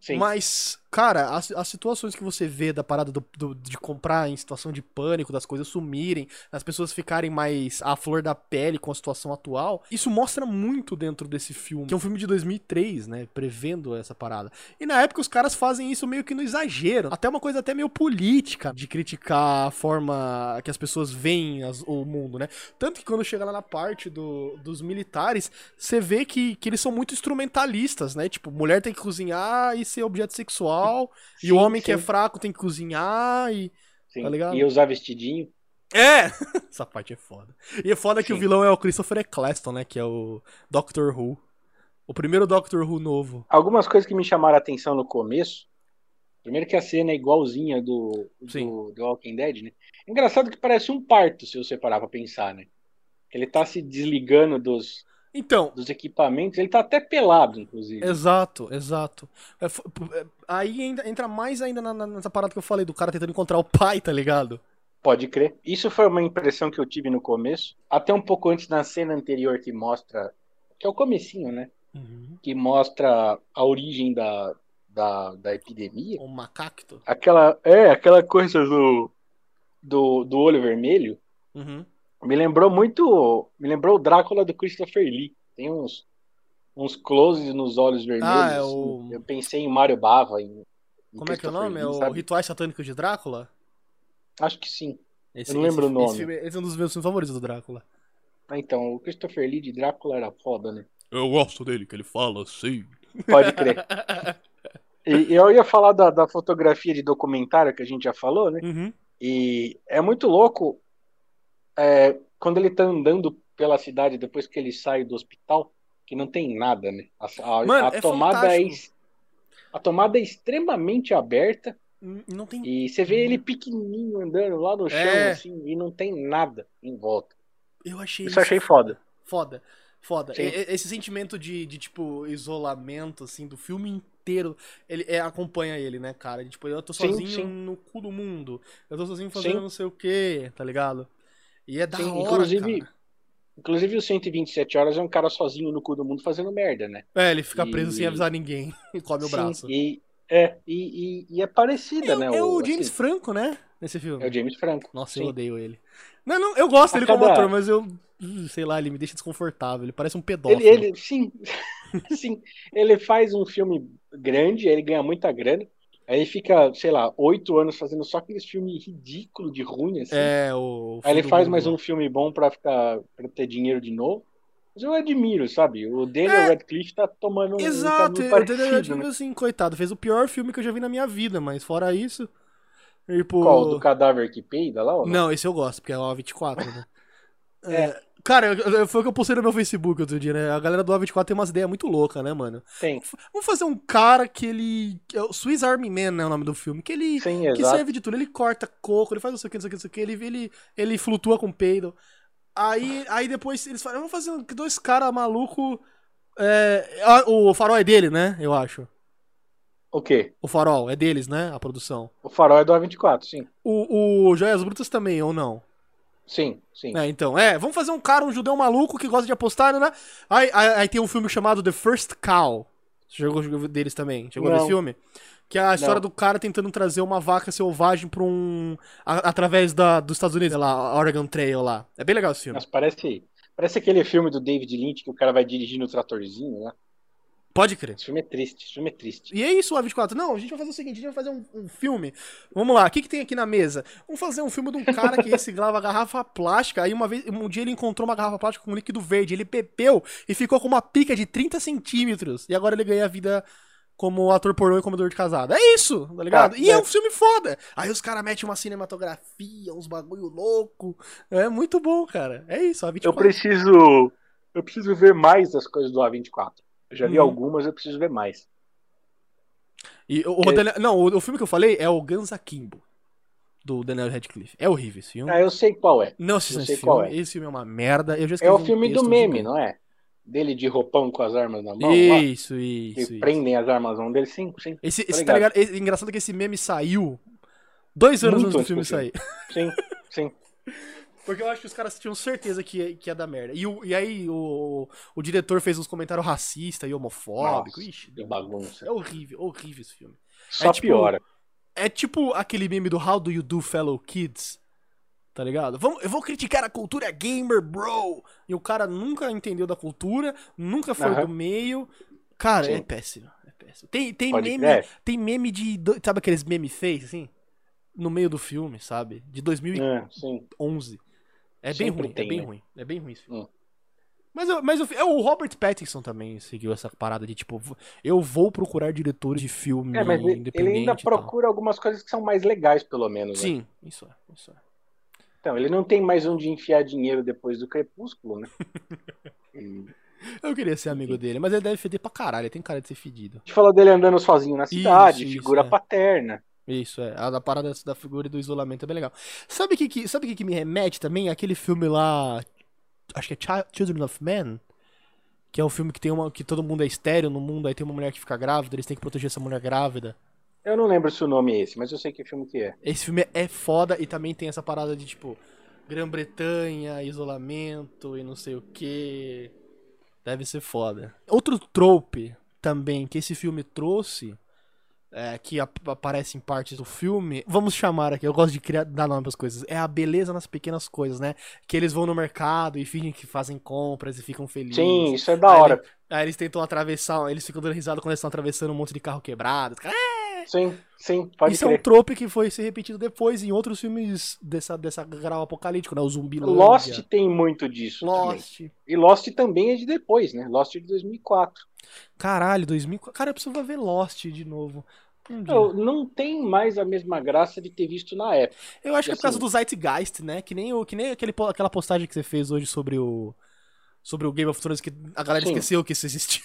[SPEAKER 2] Sim.
[SPEAKER 1] Mas, cara, as, as situações que você vê da parada do- do- de comprar em situação de pânico, das coisas sumirem, as pessoas ficarem mais à flor da pele com a situação atual, isso mostra muito dentro desse filme, que é um filme de 2003, né, prevendo essa parada. E na época os caras fazem isso meio que no exagero, até uma coisa até meio política, de criticar a forma que as pessoas veem as- o mundo, né? Tanto que quando chega lá na parte do- dos militares, você vê que, que eles são muito instrumentalistas, né? Tipo, mulher tem que cozinhar e ser objeto sexual, e
[SPEAKER 2] Sim,
[SPEAKER 1] o homem que é
[SPEAKER 2] sim,
[SPEAKER 1] fraco tem que cozinhar e.
[SPEAKER 2] sim.
[SPEAKER 1] tá ligado?
[SPEAKER 2] E usar vestidinho.
[SPEAKER 1] É! Essa parte é foda. E é foda que o
[SPEAKER 2] Sim.
[SPEAKER 1] vilão é o Christopher Eccleston, né? Que é o Doctor Who. O primeiro Doctor Who novo.
[SPEAKER 2] Algumas coisas que me chamaram a atenção no começo. Primeiro que a cena é igualzinha do,
[SPEAKER 1] Sim.
[SPEAKER 2] do, do Walking Dead, né? Engraçado que parece um parto, se você parar pra pensar, né? Ele tá se desligando dos,
[SPEAKER 1] Então,
[SPEAKER 2] dos equipamentos, ele tá até pelado, inclusive.
[SPEAKER 1] Exato, exato. É, é, aí entra mais ainda nessa parada que eu falei, do cara tentando encontrar o pai, tá ligado?
[SPEAKER 2] Pode crer. Isso foi uma impressão que eu tive no começo, até um pouco antes na cena anterior que mostra, que é o comecinho, né? Que mostra a origem da, da, da epidemia.
[SPEAKER 1] O macacto.
[SPEAKER 2] Aquela, é, aquela coisa do, do, do olho vermelho.
[SPEAKER 1] Uhum.
[SPEAKER 2] Me lembrou muito, me lembrou o Drácula do Christopher Lee. Tem uns, uns closes nos olhos vermelhos.
[SPEAKER 1] Ah, é
[SPEAKER 2] assim.
[SPEAKER 1] o-
[SPEAKER 2] Eu pensei em Mario Bava. Em, em
[SPEAKER 1] Como é que é o nome? É
[SPEAKER 2] Lee,
[SPEAKER 1] o
[SPEAKER 2] sabe?
[SPEAKER 1] Rituais Satânicos de Drácula?
[SPEAKER 2] Acho que sim.
[SPEAKER 1] Esse,
[SPEAKER 2] não lembro
[SPEAKER 1] esse-
[SPEAKER 2] o nome.
[SPEAKER 1] Esse, filme- esse é um dos meus filmes favoritos do Drácula.
[SPEAKER 2] Ah, Então, o Christopher Lee de Drácula era foda, né?
[SPEAKER 1] Eu gosto dele, que ele fala assim.
[SPEAKER 2] Pode crer. E eu ia falar da, da fotografia de documentário que a gente já falou, né?
[SPEAKER 1] Uhum.
[SPEAKER 2] E é muito louco é, quando ele tá andando pela cidade depois que ele sai do hospital, que não tem nada, né? A, a-
[SPEAKER 1] Mano,
[SPEAKER 2] a
[SPEAKER 1] é
[SPEAKER 2] tomada é,
[SPEAKER 1] fantástico.
[SPEAKER 2] es- a tomada é extremamente aberta
[SPEAKER 1] Não tem.
[SPEAKER 2] e você vê ele pequenininho andando lá no chão,
[SPEAKER 1] É.
[SPEAKER 2] assim, e não tem nada em volta.
[SPEAKER 1] Eu achei
[SPEAKER 2] Isso eu achei foda.
[SPEAKER 1] Foda. Foda.
[SPEAKER 2] Sim.
[SPEAKER 1] Esse sentimento de, de, tipo, isolamento, assim, do filme inteiro, ele é, acompanha ele, né, cara? De, tipo, eu tô
[SPEAKER 2] Sim,
[SPEAKER 1] sozinho
[SPEAKER 2] sim.
[SPEAKER 1] no cu do mundo. Eu tô sozinho fazendo
[SPEAKER 2] Sim.
[SPEAKER 1] não sei o quê, tá ligado? E é da
[SPEAKER 2] Sim,
[SPEAKER 1] hora,
[SPEAKER 2] inclusive-
[SPEAKER 1] cara.
[SPEAKER 2] Inclusive, o 127 horas é um cara sozinho no cu do mundo fazendo merda, né?
[SPEAKER 1] É, ele fica preso
[SPEAKER 2] E-
[SPEAKER 1] sem avisar ninguém e come o
[SPEAKER 2] Sim,
[SPEAKER 1] braço.
[SPEAKER 2] E, é, e, e, e é parecida,
[SPEAKER 1] É,
[SPEAKER 2] né?
[SPEAKER 1] é o
[SPEAKER 2] assim,
[SPEAKER 1] James Franco, né? Nesse filme.
[SPEAKER 2] é o James Franco.
[SPEAKER 1] Nossa,
[SPEAKER 2] Sim.
[SPEAKER 1] eu odeio ele. Não, não, eu gosto
[SPEAKER 2] A
[SPEAKER 1] dele como
[SPEAKER 2] cada-
[SPEAKER 1] ator, mas eu. uh, Sei lá, ele me deixa desconfortável. Ele parece um pedófilo.
[SPEAKER 2] Ele, ele, sim, sim, ele faz um filme grande, ele ganha muita grana, aí fica, sei lá, oito anos fazendo só aqueles filmes ridículos de ruim, assim.
[SPEAKER 1] É, o.
[SPEAKER 2] aí ele faz mais
[SPEAKER 1] lá.
[SPEAKER 2] um filme bom pra ficar, pra ter dinheiro de novo. Mas eu admiro, sabe? O Daniel
[SPEAKER 1] É.
[SPEAKER 2] Radcliffe tá tomando um, um
[SPEAKER 1] Exato, eu
[SPEAKER 2] parecido,
[SPEAKER 1] eu digo
[SPEAKER 2] né?
[SPEAKER 1] assim, coitado, fez o pior filme que eu já vi na minha vida, mas fora isso. Tipo.
[SPEAKER 2] Qual? Do cadáver que peida lá? ou
[SPEAKER 1] Não, esse eu gosto, porque é o A24, né?
[SPEAKER 2] É.
[SPEAKER 1] É, Cara, foi o que eu postei no meu Facebook outro dia, né? A galera do A24 tem umas ideias muito loucas, né, mano?
[SPEAKER 2] Tem.
[SPEAKER 1] Vamos fazer um cara que ele. é o Swiss Army Man, né? O nome do filme. Que ele.
[SPEAKER 2] Sim,
[SPEAKER 1] que
[SPEAKER 2] exato.
[SPEAKER 1] serve de tudo. Ele corta coco, ele faz não sei o que, não sei o que, não sei o que. Ele, ele, ele flutua com peido. Aí, aí depois eles falam, vamos fazer dois caras malucos. É, o farol é dele, né? Eu acho.
[SPEAKER 2] O quê?
[SPEAKER 1] O farol é deles, né? A produção.
[SPEAKER 2] O farol é do A24, sim.
[SPEAKER 1] O, o Joias Brutas também, ou não?
[SPEAKER 2] Sim, sim.
[SPEAKER 1] É, então, é, vamos fazer um cara, um judeu maluco que gosta de apostar, né? Aí, aí, aí tem um filme chamado The First Cow. Você jogou jogou deles também? Chegou a ver
[SPEAKER 2] Não.
[SPEAKER 1] esse filme? Que é a história
[SPEAKER 2] Não.
[SPEAKER 1] do cara tentando trazer uma vaca selvagem pra um. a- através da, dos Estados Unidos, lá, Oregon Trail lá. É bem legal esse filme.
[SPEAKER 2] Mas parece, parece aquele filme do David Lynch que o cara vai dirigindo o tratorzinho, né?
[SPEAKER 1] Pode crer.
[SPEAKER 2] Esse filme é triste, esse filme é triste.
[SPEAKER 1] E é isso, o A24. Não, a gente vai fazer o seguinte: a gente vai fazer um, um filme. Vamos lá, o que, que tem aqui na mesa? Vamos fazer um filme de um cara que reciclava garrafa plástica. Aí uma vez, um dia ele encontrou uma garrafa plástica com um líquido verde. Ele bebeu e ficou com uma pica de 30 centímetros. E agora ele ganha vida como ator pornô e comedor de casado. É isso, tá ligado?
[SPEAKER 2] Ah,
[SPEAKER 1] e é.
[SPEAKER 2] é.
[SPEAKER 1] um filme foda. Aí os caras metem uma cinematografia, uns bagulho louco. É muito bom, cara. É isso, a 24.
[SPEAKER 2] Eu preciso. Eu preciso ver mais das coisas do A24. Eu já vi
[SPEAKER 1] Uhum.
[SPEAKER 2] algumas, eu preciso ver mais.
[SPEAKER 1] E o, o
[SPEAKER 2] Que-
[SPEAKER 1] Daniel- não, o, o filme que eu falei é o Guns Akimbo, do Daniel Radcliffe. É horrível esse filme.
[SPEAKER 2] Ah, eu sei qual é.
[SPEAKER 1] Não esse
[SPEAKER 2] sei qual
[SPEAKER 1] filme.
[SPEAKER 2] é.
[SPEAKER 1] Esse filme é uma merda. Eu já
[SPEAKER 2] É o
[SPEAKER 1] um
[SPEAKER 2] filme do
[SPEAKER 1] texto
[SPEAKER 2] meme, não é? Dele de roupão com as armas na mão. lá,
[SPEAKER 1] Isso,
[SPEAKER 2] que
[SPEAKER 1] isso, isso.
[SPEAKER 2] prendem as armas na mão dele, sim, sim.
[SPEAKER 1] Esse, esse, tá
[SPEAKER 2] ligado.
[SPEAKER 1] Esse- engraçado que esse meme saiu dois anos
[SPEAKER 2] Muito
[SPEAKER 1] antes do filme
[SPEAKER 2] do
[SPEAKER 1] sair.
[SPEAKER 2] Sim, sim.
[SPEAKER 1] Porque eu acho que os caras tinham certeza que ia, que ia dar merda. E, o, e aí o, o diretor fez uns comentários racistas e homofóbicos.
[SPEAKER 2] Nossa,
[SPEAKER 1] Ixi,
[SPEAKER 2] que bagunça.
[SPEAKER 1] é horrível, horrível esse filme.
[SPEAKER 2] Só
[SPEAKER 1] tipo,
[SPEAKER 2] piora.
[SPEAKER 1] É tipo aquele meme do How Do You Do Fellow Kids? Tá ligado? Vamos, eu vou criticar a cultura gamer, bro! E o cara nunca entendeu da cultura, nunca foi
[SPEAKER 2] Aham.
[SPEAKER 1] do meio. Cara, é
[SPEAKER 2] Sim.
[SPEAKER 1] péssimo. É péssimo. Tem, tem,
[SPEAKER 2] Pode
[SPEAKER 1] meme,
[SPEAKER 2] crer.
[SPEAKER 1] tem meme de. Sabe aqueles meme face, assim? No meio do filme, sabe? De 2011.
[SPEAKER 2] É, sim.
[SPEAKER 1] É bem
[SPEAKER 2] Sempre
[SPEAKER 1] ruim,
[SPEAKER 2] tem,
[SPEAKER 1] é bem
[SPEAKER 2] né?
[SPEAKER 1] ruim. É bem ruim esse filme.
[SPEAKER 2] Hum.
[SPEAKER 1] Mas, eu- mas eu- é, o Robert Pattinson também seguiu essa parada de tipo, eu vou procurar diretores de filme
[SPEAKER 2] É, mas ele-
[SPEAKER 1] independente.
[SPEAKER 2] ele ainda procura algumas coisas que são mais legais, pelo menos. né?
[SPEAKER 1] Sim, isso é, isso é.
[SPEAKER 2] Então, ele não tem mais onde enfiar dinheiro depois do Crepúsculo, né? E
[SPEAKER 1] Eu queria ser amigo dele, mas ele deve feder pra caralho, ele tem cara de ser fedido.
[SPEAKER 2] a gente falou dele andando sozinho na cidade,
[SPEAKER 1] isso,
[SPEAKER 2] figura
[SPEAKER 1] é.
[SPEAKER 2] paterna.
[SPEAKER 1] Isso, é. A da parada da figura e do isolamento é bem legal. Sabe o que, que, sabe que, que me remete também? Aquele filme lá. Acho que é Chi- Children of Men. Que é um filme que tem uma. que todo mundo é estéreo no mundo, aí tem uma mulher que fica grávida, eles têm que proteger essa mulher grávida.
[SPEAKER 2] Eu não lembro se o nome é esse, mas eu sei que filme que é.
[SPEAKER 1] Esse filme é foda e também tem essa parada de tipo. Grã-Bretanha, isolamento e não sei o que. Deve ser foda. Outro trope também que esse filme trouxe é, que ap- aparece em partes do filme, vamos chamar aqui, eu gosto de criar, dar nome pras coisas, é a beleza nas pequenas coisas, né? Que eles vão no mercado e fingem que fazem compras e ficam felizes.
[SPEAKER 2] Sim, isso é da
[SPEAKER 1] Aí
[SPEAKER 2] hora.
[SPEAKER 1] Aí eles tentam atravessar, eles ficam dando risada quando eles estão atravessando um monte de carro quebrado. "É!"
[SPEAKER 2] Sim, sim, pode
[SPEAKER 1] Isso é um
[SPEAKER 2] crer.
[SPEAKER 1] trope que foi ser repetido depois em outros filmes dessa, dessa grau apocalíptico, né? O Zumbi
[SPEAKER 2] Lost tem muito disso. também.
[SPEAKER 1] Lost.
[SPEAKER 2] E Lost também é de depois, né? Lost é de 2004.
[SPEAKER 1] Caralho, 2000. Cara, eu preciso ver Lost de novo. Um.
[SPEAKER 2] Não, não tem mais a mesma graça de ter visto na época.
[SPEAKER 1] Eu acho que é por causa
[SPEAKER 2] assim-
[SPEAKER 1] do Zeitgeist, né? Que nem, o, que nem aquele, aquela postagem que você fez hoje sobre o. Sobre o Game of Thrones, que a galera
[SPEAKER 2] Sim.
[SPEAKER 1] esqueceu que isso existiu.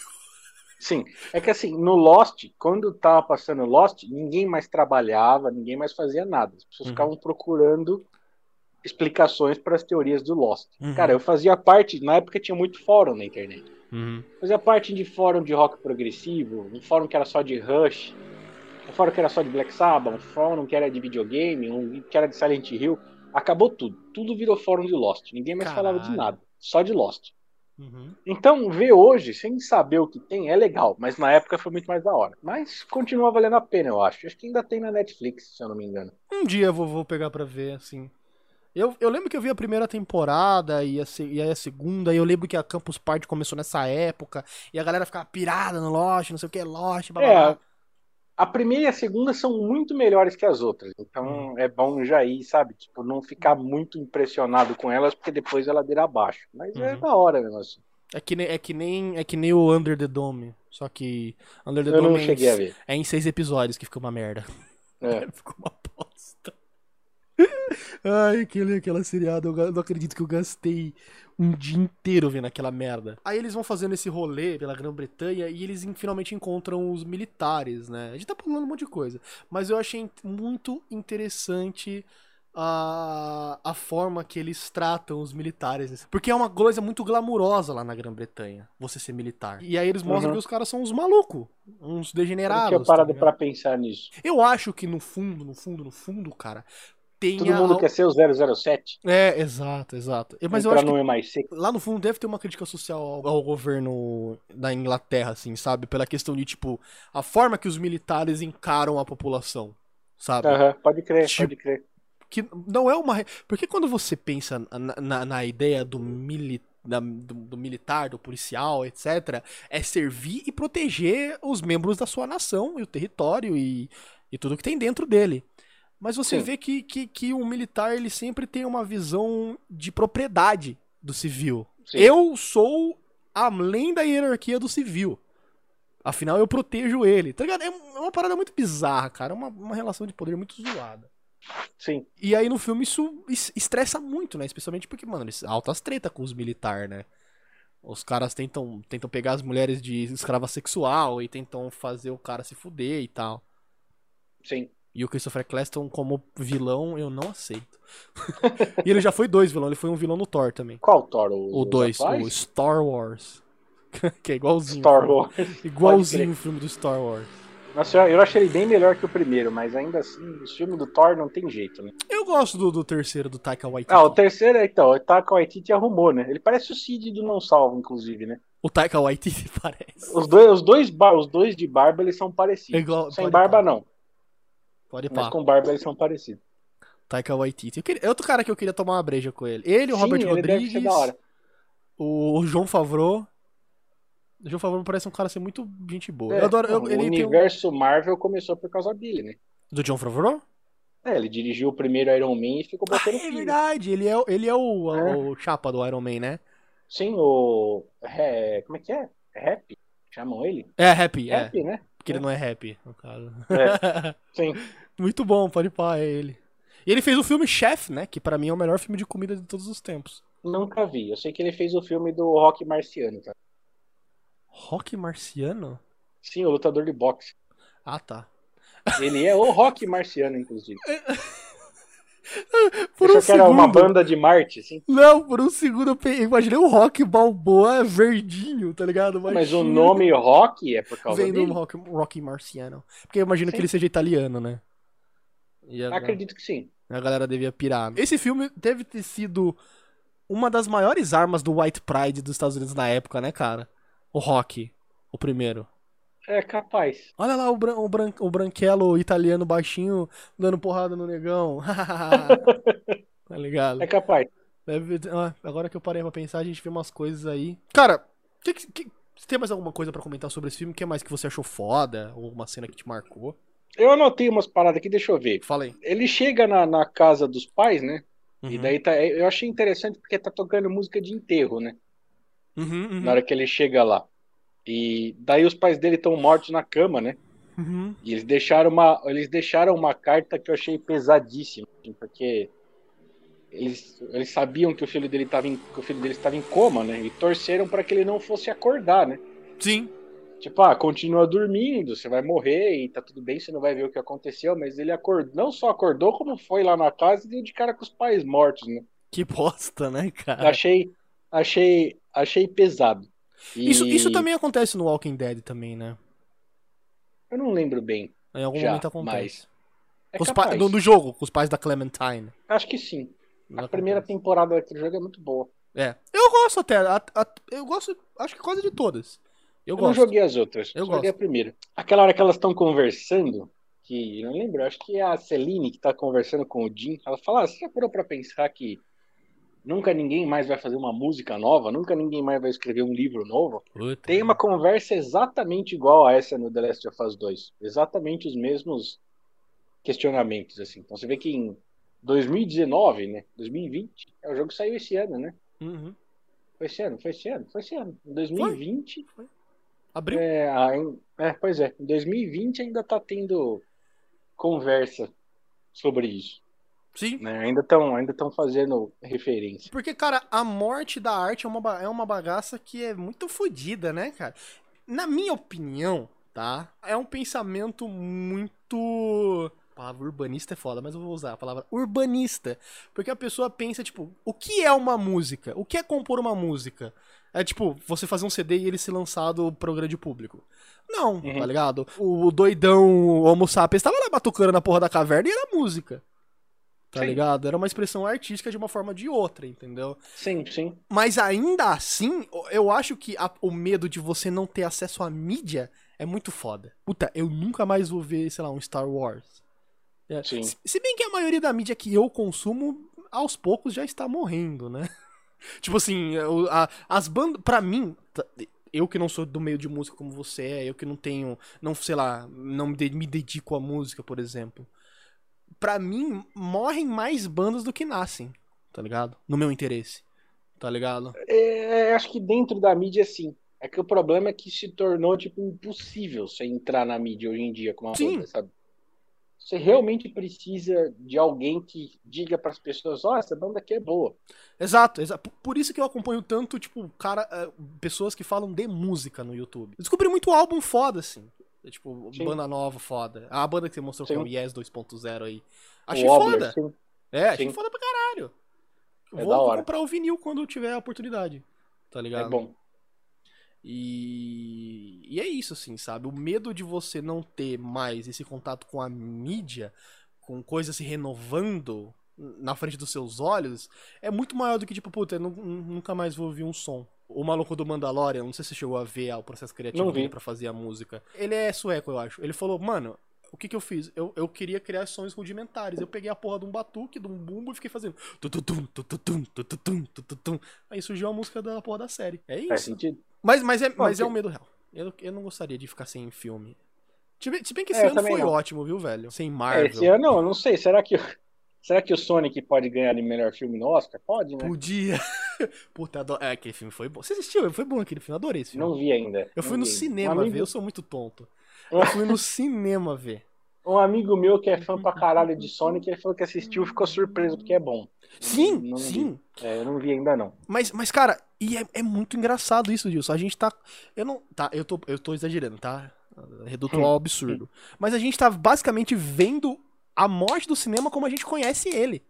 [SPEAKER 2] Sim, é que assim, no Lost, quando tava passando Lost, ninguém mais trabalhava, ninguém mais fazia nada. As pessoas
[SPEAKER 1] Uhum.
[SPEAKER 2] ficavam procurando explicações para as teorias do Lost.
[SPEAKER 1] Uhum.
[SPEAKER 2] Cara, eu fazia parte, na época tinha muito fórum na internet. Fazia parte de fórum de rock progressivo, um fórum que era só de Rush, um fórum que era só de Black Sabbath, um fórum que era de videogame, um que era de Silent Hill. Acabou tudo. Tudo virou fórum de Lost. Ninguém mais falava de
[SPEAKER 1] Caralho.
[SPEAKER 2] nada. Só de Lost.
[SPEAKER 1] Uhum.
[SPEAKER 2] Então, ver hoje, sem saber o que tem, é legal, mas na época foi muito mais da hora. Mas continua valendo a pena, eu acho. Acho que ainda tem na Netflix, se eu não me engano.
[SPEAKER 1] Um dia eu vou, vou pegar pra ver, assim. Eu, eu lembro que eu vi a primeira temporada e a, e aí a segunda, e eu lembro que a Campus Party começou nessa época, e a galera ficava pirada no Lost, não sei o que, Lost, blá blá
[SPEAKER 2] É,
[SPEAKER 1] blá.
[SPEAKER 2] a primeira e a segunda são muito melhores que as outras. Então é bom já ir, sabe? Tipo, não ficar muito impressionado com elas, porque depois é ladeira abaixo. Mas é
[SPEAKER 1] Uhum.
[SPEAKER 2] da hora mesmo assim.
[SPEAKER 1] É que, nem, é, que nem, é que nem o Under the Dome, só que Under the
[SPEAKER 2] Eu não
[SPEAKER 1] Dome é em-
[SPEAKER 2] cheguei a ver.
[SPEAKER 1] é em seis episódios que fica uma merda.
[SPEAKER 2] É.
[SPEAKER 1] Ficou uma bosta. Ai, aquele, aquela seriada, eu não acredito que eu gastei um dia inteiro vendo aquela merda. Aí eles vão fazendo esse rolê pela Grã-Bretanha e eles finalmente encontram os militares, né? A gente tá pulando um monte de coisa. Mas eu achei muito interessante a, a forma que eles tratam os militares. Porque é uma coisa muito glamurosa lá na Grã-Bretanha, você ser militar. E aí eles mostram
[SPEAKER 2] Uhum.
[SPEAKER 1] que os caras são uns malucos, uns
[SPEAKER 2] Eu
[SPEAKER 1] degenerados.
[SPEAKER 2] tinha
[SPEAKER 1] tá
[SPEAKER 2] parado
[SPEAKER 1] ligado?
[SPEAKER 2] pra pensar nisso.
[SPEAKER 1] Eu acho que no fundo, no fundo, no fundo, cara, tem
[SPEAKER 2] Todo mundo quer ser o 007?
[SPEAKER 1] É, exato, exato. Mas eu
[SPEAKER 2] entrar
[SPEAKER 1] acho que
[SPEAKER 2] no MI6.
[SPEAKER 1] lá no fundo deve ter uma crítica social ao, ao governo da Inglaterra, assim, sabe? Pela questão de, tipo, a forma que os militares encaram a população, sabe?
[SPEAKER 2] Aham, pode crer,
[SPEAKER 1] Tipo,
[SPEAKER 2] pode crer.
[SPEAKER 1] Que não é uma. Porque quando você pensa na, na, na ideia do, mili, da- do, do militar, do policial, etc., é servir e proteger os membros da sua nação e o território e, e tudo que tem dentro dele. Mas você
[SPEAKER 2] Sim.
[SPEAKER 1] vê que, que, que o militar ele sempre tem uma visão de propriedade do civil.
[SPEAKER 2] Sim.
[SPEAKER 1] Eu sou além da hierarquia do civil. Afinal, eu protejo ele. Tá ligado? É uma parada muito bizarra, cara. É uma, uma relação de poder muito zoada.
[SPEAKER 2] Sim.
[SPEAKER 1] E aí no filme isso es- estressa muito, né? Especialmente porque, mano, eles altas treta com os militares, né? Os caras tentam, tentam pegar as mulheres de escrava sexual e tentam fazer o cara se fuder e tal.
[SPEAKER 2] Sim.
[SPEAKER 1] E o Christopher Cleston como vilão, eu não aceito. e ele já foi dois vilões, ele foi um vilão no Thor também.
[SPEAKER 2] Qual Thor? O
[SPEAKER 1] O dois,
[SPEAKER 2] atuais?
[SPEAKER 1] o Star Wars. que é igualzinho.
[SPEAKER 2] Star Wars.
[SPEAKER 1] Igualzinho o filme do Star Wars.
[SPEAKER 2] Nossa, eu- achei ele bem melhor que o primeiro, mas ainda assim, o filme do Thor não tem jeito, né?
[SPEAKER 1] Eu gosto do, do terceiro, do Taika Waititi.
[SPEAKER 2] Ah, o terceiro, é, então, o Taika Waititi arrumou, né? Ele parece o Cid do Não Salvo, inclusive, né?
[SPEAKER 1] O Taika Waititi parece.
[SPEAKER 2] Os dois, os dois, os dois de barba, eles são parecidos.
[SPEAKER 1] É igual-
[SPEAKER 2] Sem barba, não.
[SPEAKER 1] Pode
[SPEAKER 2] Mas
[SPEAKER 1] pá.
[SPEAKER 2] com barba, eles são parecidos.
[SPEAKER 1] Taika Waititi. Eu queria- outro cara que eu queria tomar uma breja com ele. Ele, o
[SPEAKER 2] Sim,
[SPEAKER 1] Robert
[SPEAKER 2] ele
[SPEAKER 1] Rodrigues,
[SPEAKER 2] da hora.
[SPEAKER 1] o, o João Favreau. O João Favreau parece um cara ser muito gente boa.
[SPEAKER 2] É,
[SPEAKER 1] eu adoro. eu-
[SPEAKER 2] o
[SPEAKER 1] tem um-
[SPEAKER 2] universo Marvel começou por causa dele, né?
[SPEAKER 1] Do John Favreau?
[SPEAKER 2] É, ele dirigiu o primeiro Iron Man e ficou
[SPEAKER 1] Ah,
[SPEAKER 2] botando
[SPEAKER 1] é verdade. Ele é, o- ele é o,
[SPEAKER 2] É.
[SPEAKER 1] o chapa do Iron Man, né?
[SPEAKER 2] Sim, o. é, como é que é? É Rap? Chamam ele?
[SPEAKER 1] É, Happy, é.
[SPEAKER 2] Rap, né?
[SPEAKER 1] Porque ele não é rap, no caso.
[SPEAKER 2] É. Sim.
[SPEAKER 1] muito bom, pode pá, é ele. E ele fez o filme Chef, né? Que pra mim é o melhor filme de comida de todos os tempos.
[SPEAKER 2] Nunca vi. Eu sei que ele fez o filme do Rock Marciano, tá?
[SPEAKER 1] Rock Marciano?
[SPEAKER 2] Sim, o lutador de boxe.
[SPEAKER 1] Ah, tá.
[SPEAKER 2] Ele é o Rock Marciano, inclusive.
[SPEAKER 1] Por
[SPEAKER 2] Achou
[SPEAKER 1] um
[SPEAKER 2] era uma
[SPEAKER 1] segundo.
[SPEAKER 2] banda de Marte, assim.
[SPEAKER 1] Não, por um segundo eu pe- imaginei o Rock Balboa verdinho, tá ligado?
[SPEAKER 2] Mas o nome Rock é por causa
[SPEAKER 1] vem do
[SPEAKER 2] dele?
[SPEAKER 1] rock, Rocky Marciano. Porque eu imagino
[SPEAKER 2] Sim.
[SPEAKER 1] que ele seja italiano, né? A,
[SPEAKER 2] Acredito que sim.
[SPEAKER 1] a galera devia pirar. Esse filme deve ter sido uma das maiores armas do White Pride dos Estados Unidos na época, né, cara? O Rock, o primeiro.
[SPEAKER 2] É capaz.
[SPEAKER 1] Olha lá o, bran o, bran o branquelo italiano baixinho dando porrada no negão. tá ligado?
[SPEAKER 2] É capaz.
[SPEAKER 1] Deve... Ah, agora que eu parei pra pensar, a gente vê umas coisas aí. Cara, que, que, você tem mais alguma coisa pra comentar sobre esse filme? O que mais que você achou foda? Ou uma cena que te marcou?
[SPEAKER 2] Eu anotei umas paradas aqui, deixa eu ver.
[SPEAKER 1] Fala aí.
[SPEAKER 2] Ele chega na, na casa dos pais, né?
[SPEAKER 1] Uhum.
[SPEAKER 2] E daí tá. Eu achei interessante porque tá tocando música de enterro, né?
[SPEAKER 1] Uhum, uhum.
[SPEAKER 2] Na hora que ele chega lá. E daí os pais dele estão mortos na cama, né?
[SPEAKER 1] Uhum.
[SPEAKER 2] E eles deixaram uma, eles deixaram uma carta que eu achei pesadíssima, assim, porque eles, eles sabiam que o filho dele estava em, que o filho dele estava em coma, né? E torceram para que ele não fosse acordar, né?
[SPEAKER 1] Sim.
[SPEAKER 2] Tipo, ah, continua dormindo, você vai morrer e tá tudo bem, você não vai ver o que aconteceu, mas ele acordou, não só acordou, como foi lá na casa e deu de cara com os pais mortos, né?
[SPEAKER 1] Que bosta, né, cara?
[SPEAKER 2] Achei, achei, achei pesado. E
[SPEAKER 1] Isso, isso também acontece no Walking Dead também, né?
[SPEAKER 2] Eu não lembro bem.
[SPEAKER 1] Em algum
[SPEAKER 2] Já,
[SPEAKER 1] momento acontece.
[SPEAKER 2] É
[SPEAKER 1] pa- no, no jogo, com os pais da Clementine.
[SPEAKER 2] Acho que sim. A
[SPEAKER 1] Não
[SPEAKER 2] primeira
[SPEAKER 1] acontece.
[SPEAKER 2] temporada daquele jogo é muito boa.
[SPEAKER 1] É. Eu gosto até. a- a- eu gosto, acho que quase de todas. Eu,
[SPEAKER 2] Eu, não
[SPEAKER 1] gosto.
[SPEAKER 2] joguei as outras.
[SPEAKER 1] Eu
[SPEAKER 2] joguei
[SPEAKER 1] gosto.
[SPEAKER 2] a primeira. Aquela hora que elas estão conversando, que não lembro, acho que é a Celine que tá conversando com o Jim. Ela fala: ah, você já parou pra pensar que nunca ninguém mais vai fazer uma música nova? Nunca ninguém mais vai escrever um livro novo?
[SPEAKER 1] Puta.
[SPEAKER 2] Tem uma conversa exatamente igual a essa no The Last of Us 2. Exatamente os mesmos questionamentos, assim. Então você vê que em 2019, né? 2020, é o jogo que saiu esse ano, né?
[SPEAKER 1] Uhum.
[SPEAKER 2] Foi esse ano, foi esse ano, foi esse ano. Em 2020.
[SPEAKER 1] Abriu.
[SPEAKER 2] É, a- em- é, pois é. Em 2020 ainda tá tendo conversa sobre isso.
[SPEAKER 1] Sim.
[SPEAKER 2] Né? Ainda estão ainda tão fazendo referência.
[SPEAKER 1] Porque, cara, a morte da arte é uma, é uma bagaça que é muito fodida, né, cara? Na minha opinião, tá? É um pensamento muito. A palavra urbanista é foda, mas eu vou usar a palavra urbanista. Porque a pessoa pensa, tipo, o que é uma música? O que é compor uma música? É tipo, você fazer um CD e ele ser lançado pro grande público. Não,
[SPEAKER 2] Uhum.
[SPEAKER 1] tá ligado? O doidão Homo sapiens tava lá batucando na porra da caverna e era música. Tá
[SPEAKER 2] Sim.
[SPEAKER 1] ligado? Era uma expressão artística de uma forma ou de outra, entendeu?
[SPEAKER 2] Sim, sim.
[SPEAKER 1] Mas ainda assim, eu acho que a- o medo de você não ter acesso à mídia é muito foda. Puta, eu nunca mais vou ver, sei lá, um Star Wars. É,
[SPEAKER 2] Sim.
[SPEAKER 1] Se, bem que a maioria da mídia que eu consumo, aos poucos já está morrendo, né? tipo assim, a- as bandas. Pra mim, eu que não sou do meio de música como você é, eu que não tenho. Não, sei lá, não me dedico à música, por exemplo. Pra mim, morrem mais bandas do que nascem, tá ligado? No meu interesse. Tá ligado?
[SPEAKER 2] É, acho que dentro da mídia, sim. É que o problema é que se tornou, tipo, impossível você entrar na mídia hoje em dia com uma
[SPEAKER 1] Sim.
[SPEAKER 2] banda, sabe? Você realmente precisa de alguém que diga pras pessoas, ó, essa banda aqui é boa.
[SPEAKER 1] Exato, exato. Por- isso que eu acompanho tanto, tipo, cara, eh, pessoas que falam de música no YouTube. Eu descobri muito álbum foda, assim. É, tipo,
[SPEAKER 2] Sim.
[SPEAKER 1] banda nova foda. A banda que você mostrou que é
[SPEAKER 2] Sim.
[SPEAKER 1] o Yes 2.0 aí. Achei
[SPEAKER 2] o
[SPEAKER 1] foda.
[SPEAKER 2] sim.
[SPEAKER 1] É, achei
[SPEAKER 2] Sim.
[SPEAKER 1] foda pra caralho.
[SPEAKER 2] É
[SPEAKER 1] vou, vou comprar o vinil quando eu tiver a oportunidade. Tá ligado?
[SPEAKER 2] É bom.
[SPEAKER 1] E... e é isso, assim, sabe? O medo de você não ter mais esse contato com a mídia, com coisas se renovando na frente dos seus olhos, é muito maior do que, tipo, puta, eu nu- nunca mais vou ouvir um som. O maluco do Mandalorian, não sei se você chegou a ver o processo criativo
[SPEAKER 2] Não
[SPEAKER 1] dele pra fazer a música. Ele é sueco, eu acho. Ele falou, mano, o que que eu fiz? Eu, eu queria criar sons rudimentares. Eu peguei a porra de um batuque, de um bumbo e fiquei fazendo. tututum, tututum, tututum, tututum. Aí surgiu a música da porra da série. É
[SPEAKER 2] Faz
[SPEAKER 1] isso.
[SPEAKER 2] sentido?
[SPEAKER 1] Mas, mas, é, mas é
[SPEAKER 2] Ok.
[SPEAKER 1] um medo real. Eu, eu não gostaria de ficar sem filme. Se bem, que
[SPEAKER 2] É,
[SPEAKER 1] esse
[SPEAKER 2] eu
[SPEAKER 1] ano foi
[SPEAKER 2] não.
[SPEAKER 1] ótimo, viu, velho? Sem
[SPEAKER 2] É,
[SPEAKER 1] Marvel.
[SPEAKER 2] esse ano, eu não sei. Será que, será que o Sonic pode ganhar de melhor filme no Oscar? Pode, né?
[SPEAKER 1] Podia. Puta, ado- é, aquele filme foi bom. Você assistiu? Foi bom aquele filme, adorei esse filme.
[SPEAKER 2] Não vi ainda.
[SPEAKER 1] eu fui
[SPEAKER 2] não
[SPEAKER 1] no
[SPEAKER 2] vi.
[SPEAKER 1] cinema
[SPEAKER 2] um amigo,
[SPEAKER 1] ver, eu sou muito tonto. Eu fui no cinema ver.
[SPEAKER 2] Um amigo meu que é fã pra caralho de Sonic, ele falou que assistiu e ficou surpreso porque é bom.
[SPEAKER 1] Sim,
[SPEAKER 2] Não vi.
[SPEAKER 1] sim.
[SPEAKER 2] É, eu não vi ainda não.
[SPEAKER 1] Mas, mas cara, e é, é muito engraçado isso, Dilson. A gente tá. Eu não. Tá, eu tô, eu tô exagerando, tá? Reduto
[SPEAKER 2] Hum.
[SPEAKER 1] ao absurdo. Mas a gente tá basicamente vendo a morte do cinema como a gente conhece ele.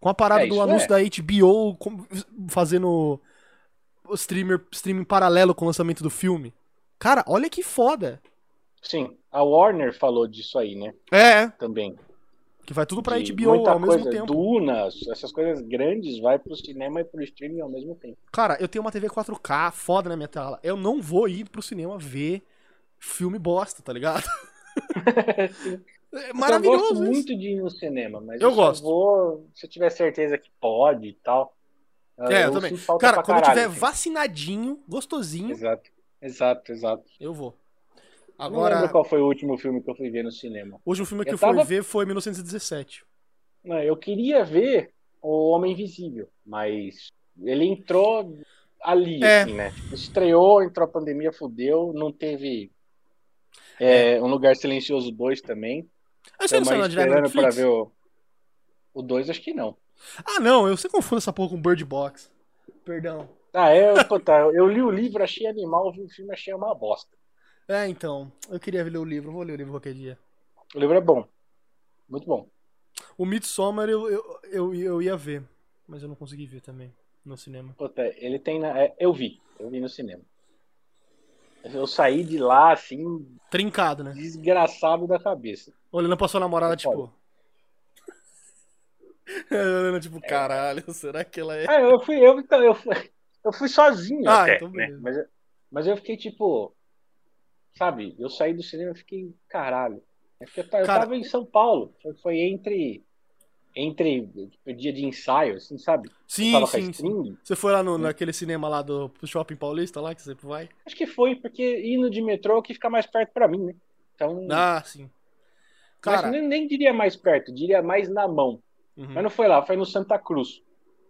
[SPEAKER 1] Com a parada
[SPEAKER 2] É,
[SPEAKER 1] do anúncio
[SPEAKER 2] é.
[SPEAKER 1] da HBO fazendo o streamer, streaming paralelo com o lançamento do filme. Cara, olha que foda.
[SPEAKER 2] Sim, a Warner falou disso aí, né?
[SPEAKER 1] É,
[SPEAKER 2] Também.
[SPEAKER 1] que vai tudo pra
[SPEAKER 2] De
[SPEAKER 1] HBO
[SPEAKER 2] muita
[SPEAKER 1] ao mesmo
[SPEAKER 2] coisa,
[SPEAKER 1] tempo.
[SPEAKER 2] Dunas, essas coisas grandes vai pro cinema e pro streaming ao mesmo tempo.
[SPEAKER 1] Cara, eu tenho uma TV 4K foda na minha tela. Eu não vou ir pro cinema ver filme bosta, tá ligado? É
[SPEAKER 2] Eu
[SPEAKER 1] maravilhoso
[SPEAKER 2] gosto
[SPEAKER 1] isso.
[SPEAKER 2] muito de ir no cinema, mas
[SPEAKER 1] Eu
[SPEAKER 2] eu,
[SPEAKER 1] gosto.
[SPEAKER 2] vou se eu tiver certeza que pode e tal.
[SPEAKER 1] É, eu também.
[SPEAKER 2] sinto falta
[SPEAKER 1] Cara, quando eu
[SPEAKER 2] caralho,
[SPEAKER 1] tiver
[SPEAKER 2] assim.
[SPEAKER 1] vacinadinho, gostosinho,
[SPEAKER 2] Exato, exato, exato.
[SPEAKER 1] eu vou.
[SPEAKER 2] Não
[SPEAKER 1] Agora,
[SPEAKER 2] lembro qual foi o último filme que eu fui ver no cinema.
[SPEAKER 1] o último filme que eu,
[SPEAKER 2] Eu
[SPEAKER 1] fui
[SPEAKER 2] tava-
[SPEAKER 1] ver foi 1917.
[SPEAKER 2] Não, eu queria ver o Homem Invisível, mas ele entrou ali,
[SPEAKER 1] É.
[SPEAKER 2] assim, né? Estreou, entrou a pandemia, fudeu, não teve é, Um Lugar Silencioso 2 também.
[SPEAKER 1] Aí você não saiu na direto na
[SPEAKER 2] esperando pra
[SPEAKER 1] Netflix?
[SPEAKER 2] ver o, o 2, acho que não.
[SPEAKER 1] Ah, não, eu sempre confundo essa porra com Bird Box. Perdão.
[SPEAKER 2] Ah, eu, puta, eu li o livro, achei animal, vi o filme, achei uma bosta.
[SPEAKER 1] É, então, eu queria ler o livro, vou ler o livro qualquer dia.
[SPEAKER 2] O livro é bom. Muito bom.
[SPEAKER 1] O Midsommar eu, eu, eu, eu ia ver, mas eu não consegui ver também no cinema.
[SPEAKER 2] Puta, ele tem. na- é, eu vi, eu vi no cinema. Eu saí de lá, assim,
[SPEAKER 1] Trincado, né?
[SPEAKER 2] desgraçado da cabeça.
[SPEAKER 1] Olhando pra sua namorada,
[SPEAKER 2] É
[SPEAKER 1] tipo. Olhando, tipo, caralho, será que ela é.
[SPEAKER 2] Ah, eu fui, eu, então, eu fui, eu fui sozinho
[SPEAKER 1] Ah,
[SPEAKER 2] até,
[SPEAKER 1] então
[SPEAKER 2] né? Mas, eu- mas eu fiquei tipo, sabe, eu saí do cinema e fiquei, caralho. É eu, eu
[SPEAKER 1] Cara-
[SPEAKER 2] tava em São Paulo, foi, foi entre, entre tipo, dia de ensaio, assim, sabe?
[SPEAKER 1] Sim, sim, sim. Você foi lá no, naquele cinema lá do Shopping Paulista, lá que você vai?
[SPEAKER 2] Acho que foi, porque indo de metrô é o que fica mais perto pra mim, né? Então,
[SPEAKER 1] Ah, sim.
[SPEAKER 2] mas
[SPEAKER 1] Cara,
[SPEAKER 2] nem, nem diria mais perto, diria mais na mão.
[SPEAKER 1] uhum.
[SPEAKER 2] Mas não foi lá, foi no Santa Cruz.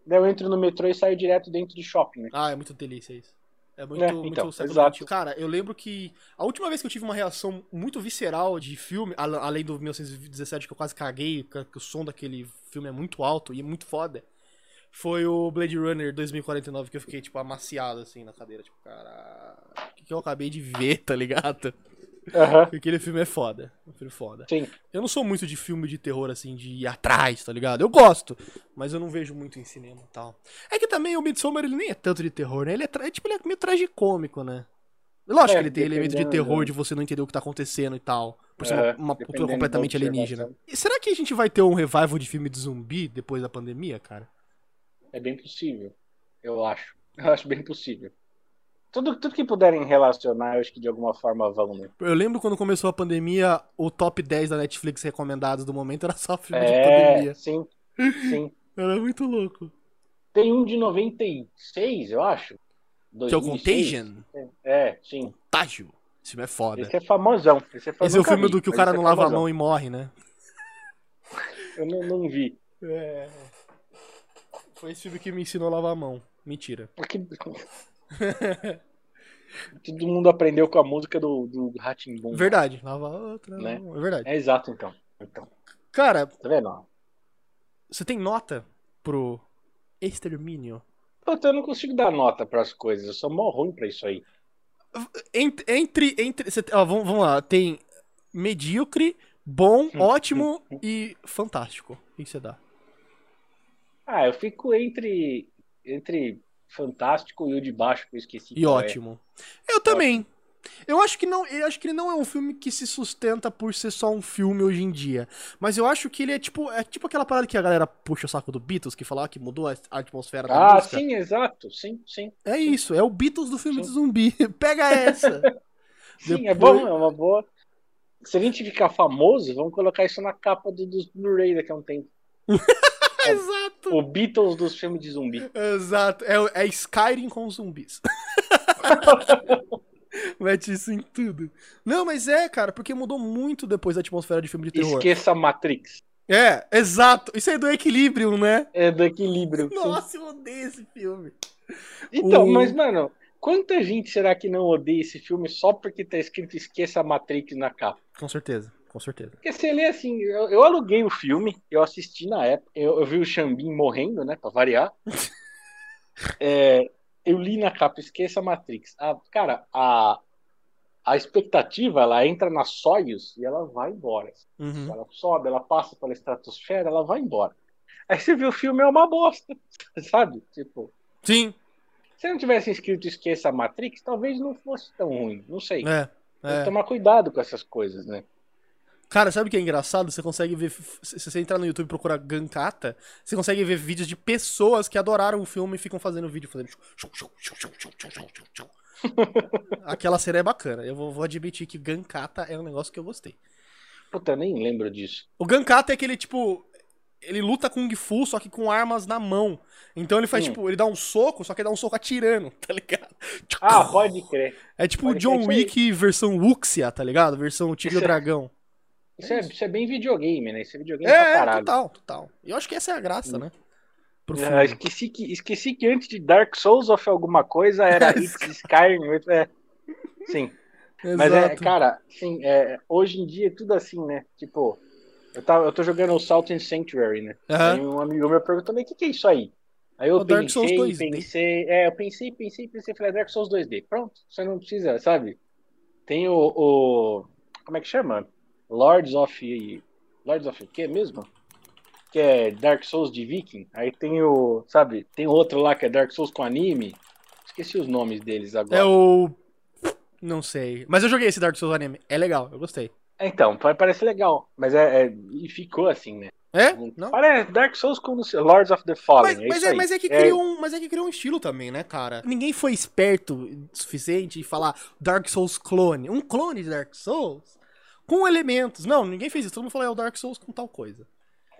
[SPEAKER 2] Daí eu entro no metrô e saio direto dentro de shopping, né?
[SPEAKER 1] Ah, é muito delícia isso. É muito,
[SPEAKER 2] É,
[SPEAKER 1] muito
[SPEAKER 2] então,
[SPEAKER 1] século
[SPEAKER 2] exato.
[SPEAKER 1] Cara, eu lembro que a última vez que eu tive uma reação muito visceral de filme, além do 1917 que eu quase caguei, que que o som daquele filme é muito alto e é muito foda, foi o Blade Runner 2049 que eu fiquei, tipo, amaciado assim na cadeira. Tipo, caralho, o que, que eu acabei de ver, tá ligado? Porque aquele filme é foda. É um filme foda.
[SPEAKER 2] sim.
[SPEAKER 1] Eu não sou muito de filme de terror, assim, de ir atrás, tá ligado? Eu gosto, mas eu não vejo muito em cinema e tal. É que também o Midsommar, ele nem é tanto de terror, né? Ele é, é, tipo, ele é meio tragicômico, né? Lógico
[SPEAKER 2] É,
[SPEAKER 1] que ele tem elemento de
[SPEAKER 2] dependendo
[SPEAKER 1] terror, de você não entender o que tá acontecendo e tal. Por ser
[SPEAKER 2] Aham,
[SPEAKER 1] uma, uma cultura completamente alienígena. E será que a gente vai ter um revival de filme de zumbi depois da pandemia, cara?
[SPEAKER 2] É bem possível, eu acho. Eu acho bem possível. Tudo, tudo que puderem relacionar, eu acho que de alguma forma vão, né?
[SPEAKER 1] Eu lembro quando começou a pandemia, o top 10 da Netflix recomendados do momento era só filme de
[SPEAKER 2] É,
[SPEAKER 1] pandemia.
[SPEAKER 2] sim, sim.
[SPEAKER 1] Era muito louco.
[SPEAKER 2] Tem um de 96, eu acho.
[SPEAKER 1] Que é o
[SPEAKER 2] 2006.
[SPEAKER 1] Contagion?
[SPEAKER 2] É, sim.
[SPEAKER 1] Contágio. Esse filme é foda.
[SPEAKER 2] Esse é famosão. Esse é,
[SPEAKER 1] Esse é o filme
[SPEAKER 2] vi,
[SPEAKER 1] do que o cara
[SPEAKER 2] esse
[SPEAKER 1] não
[SPEAKER 2] é
[SPEAKER 1] lava a mão e morre, né?
[SPEAKER 2] Eu não, não vi.
[SPEAKER 1] É. Foi esse filme que me ensinou a lavar a mão. Mentira.
[SPEAKER 2] Porque... Todo mundo aprendeu com a música do, do Ratimbum.
[SPEAKER 1] Verdade. Lava outra.
[SPEAKER 2] Né?
[SPEAKER 1] É verdade.
[SPEAKER 2] É exato, então. então.
[SPEAKER 1] Cara,
[SPEAKER 2] Tá vendo?
[SPEAKER 1] você tem nota pro Extermínio?
[SPEAKER 2] Puta, eu não consigo dar nota pras coisas. Eu sou mó ruim pra isso aí.
[SPEAKER 1] Ent- Entre. entre você- ó, vamos, vamos lá. Tem medíocre, bom,
[SPEAKER 2] Hum,
[SPEAKER 1] ótimo e fantástico. O que você dá?
[SPEAKER 2] Ah, eu fico entre entre fantástico e o de baixo que eu esqueci.
[SPEAKER 1] E
[SPEAKER 2] é.
[SPEAKER 1] ótimo. Eu também. Eu acho que não, eu acho que ele não é um filme que se sustenta por ser só um filme hoje em dia. Mas eu acho que ele é tipo, é tipo aquela parada que a galera puxa o saco do Beatles, que fala que mudou a atmosfera da
[SPEAKER 2] Ah,
[SPEAKER 1] música.
[SPEAKER 2] sim, exato. Sim, sim.
[SPEAKER 1] É isso, é o Beatles do filme
[SPEAKER 2] Sim.
[SPEAKER 1] de zumbi. Pega essa.
[SPEAKER 2] Sim, é
[SPEAKER 1] Depois-
[SPEAKER 2] bom, é uma boa. Se a gente ficar famoso, vamos colocar isso na capa do, dos Blu-ray daqui a um tempo.
[SPEAKER 1] Exato.
[SPEAKER 2] O Beatles dos filmes de zumbi.
[SPEAKER 1] Exato. É, é Skyrim com zumbis. Mete isso em tudo. Não, mas é, cara, porque mudou muito depois da atmosfera de filme de terror.
[SPEAKER 2] Esqueça Matrix.
[SPEAKER 1] É, exato. Isso aí é do Equilibrium, né?
[SPEAKER 2] É do equilíbrio. sim.
[SPEAKER 1] Nossa, eu odeio esse filme.
[SPEAKER 2] Então,
[SPEAKER 1] O-
[SPEAKER 2] mas, mano, quanta gente será que não odeia esse filme só porque tá escrito Esqueça Matrix na capa?
[SPEAKER 1] Com certeza, com certeza.
[SPEAKER 2] Porque se ele é assim, eu, eu aluguei o filme, eu assisti na época, eu, eu vi o Xambin morrendo, né, pra variar. É, eu li na capa, esqueça Matrix. A, cara, a, a expectativa, ela entra na Soyuz e ela vai embora.
[SPEAKER 1] Uhum.
[SPEAKER 2] Ela sobe, ela passa pela estratosfera, ela vai embora. Aí você vê o filme, é uma bosta, sabe? Tipo,
[SPEAKER 1] Sim,
[SPEAKER 2] se não tivesse escrito esqueça Matrix, talvez não fosse tão ruim, não sei.
[SPEAKER 1] é.
[SPEAKER 2] Tem que
[SPEAKER 1] é.
[SPEAKER 2] tomar cuidado com essas coisas, né?
[SPEAKER 1] Cara, sabe o que é engraçado? Você consegue ver. Se você entrar no YouTube e procurar Gankata, você consegue ver vídeos de pessoas que adoraram o filme e ficam fazendo vídeo fazendo. Aquela cena é bacana. Eu vou, vou admitir que Gankata é um negócio que eu gostei.
[SPEAKER 2] Puta, nem lembro disso.
[SPEAKER 1] O Gankata é aquele tipo. Ele luta com Kung Fu, só que com armas na mão. Então ele faz,
[SPEAKER 2] hum.
[SPEAKER 1] tipo, ele dá um soco, só que ele dá um soco atirando, tá ligado?
[SPEAKER 2] Ah, pode crer.
[SPEAKER 1] É tipo o John
[SPEAKER 2] é
[SPEAKER 1] Wick versão Wuxia, tá ligado? Versão Tigre Dragão.
[SPEAKER 2] Isso é, isso é bem videogame, né? Isso é videogame pra
[SPEAKER 1] É, é,
[SPEAKER 2] caralho.
[SPEAKER 1] total, total. E eu acho que essa é a graça,
[SPEAKER 2] Hum.
[SPEAKER 1] né?
[SPEAKER 2] Ah,
[SPEAKER 1] filme.
[SPEAKER 2] esqueci, que, esqueci que antes de Dark Souls of alguma coisa era It's Skyrim. É. Sim. Mas é, cara, sim, é, hoje em dia é tudo assim, né? Tipo, eu, tava, eu tô jogando o Salt and Sanctuary, né?
[SPEAKER 1] Aham.
[SPEAKER 2] Aí um amigo meu perguntou, mas o que, que é isso aí? Aí eu
[SPEAKER 1] O Dark
[SPEAKER 2] pensei,
[SPEAKER 1] Souls 2D.
[SPEAKER 2] pensei, é, eu pensei, pensei, pensei, falei, Dark Souls 2D. Pronto, você não precisa, sabe? Tem o, o como é que chama? Lords of, Lords of o quê mesmo? Que é Dark Souls de Viking. Aí tem o, sabe, tem outro lá que é Dark Souls com anime. Esqueci os nomes deles agora.
[SPEAKER 1] É o. Não sei. Mas eu joguei esse Dark Souls anime. É legal, eu gostei.
[SPEAKER 2] Então, pa- parece legal, mas é, é- e ficou assim, né?
[SPEAKER 1] É? Não?
[SPEAKER 2] Parece Dark Souls com Lords of the Fallen.
[SPEAKER 1] Mas,
[SPEAKER 2] é
[SPEAKER 1] mas é, mas é que criou um, mas é que criou um estilo também, né, cara? Ninguém foi esperto o suficiente em falar Dark Souls clone. Um clone de Dark Souls com elementos. Não, ninguém fez isso. Todo mundo falou é o Dark Souls com tal coisa.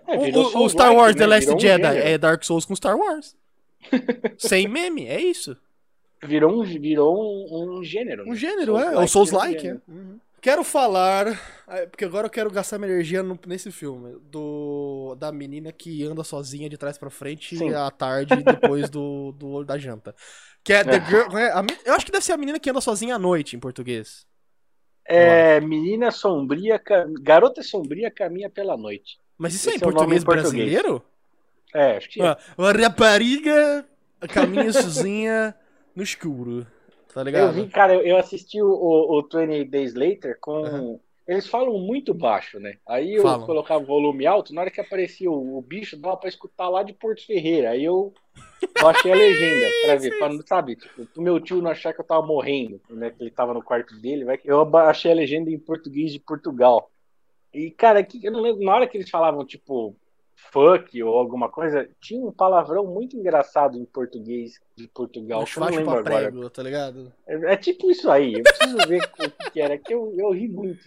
[SPEAKER 2] É,
[SPEAKER 1] O- o, Star Wars
[SPEAKER 2] né?
[SPEAKER 1] The Last
[SPEAKER 2] um
[SPEAKER 1] Jedi
[SPEAKER 2] gênero.
[SPEAKER 1] é Dark Souls com Star Wars. Sem meme, é isso.
[SPEAKER 2] Virou um, virou um, um gênero.
[SPEAKER 1] Um
[SPEAKER 2] né?
[SPEAKER 1] gênero, é.
[SPEAKER 2] Souls-like
[SPEAKER 1] O Souls-like, é.
[SPEAKER 2] um.
[SPEAKER 1] Uhum. Quero falar, é, porque agora eu quero gastar minha energia nesse filme, do da menina que anda sozinha de trás pra frente
[SPEAKER 2] Sim.
[SPEAKER 1] à tarde depois do, do da janta. Que é The
[SPEAKER 2] É.
[SPEAKER 1] Girl, é, eu acho que deve ser a menina que anda sozinha à noite em português.
[SPEAKER 2] É, menina sombria, garota sombria caminha pela noite.
[SPEAKER 1] Mas isso é em
[SPEAKER 2] Esse é nome
[SPEAKER 1] português
[SPEAKER 2] em português.
[SPEAKER 1] brasileiro?
[SPEAKER 2] É, acho que é.
[SPEAKER 1] Uma rapariga caminha sozinha no escuro. Tá ligado?
[SPEAKER 2] Eu vi, cara, eu, eu assisti o, o, o 28 Days Later com.
[SPEAKER 1] Aham.
[SPEAKER 2] Eles falam muito baixo, né? Aí eu
[SPEAKER 1] Falam.
[SPEAKER 2] colocava o volume alto, na hora que aparecia o, o bicho, dava pra escutar lá de Porto Ferreira. Aí eu baixei a legenda pra ver, pra, não- sabe? Tipo, pro meu tio não achar que eu tava morrendo, né? Que ele tava no quarto dele, vai que eu baixei a legenda em português de Portugal. E, cara, que, eu não lembro, na hora que eles falavam, tipo, fuck ou alguma coisa, tinha um palavrão muito engraçado em português de Portugal. que eu não lembro agora.
[SPEAKER 1] prego, tá ligado?
[SPEAKER 2] É, é tipo isso aí. Eu preciso ver o que, que era, que eu, eu ri muito.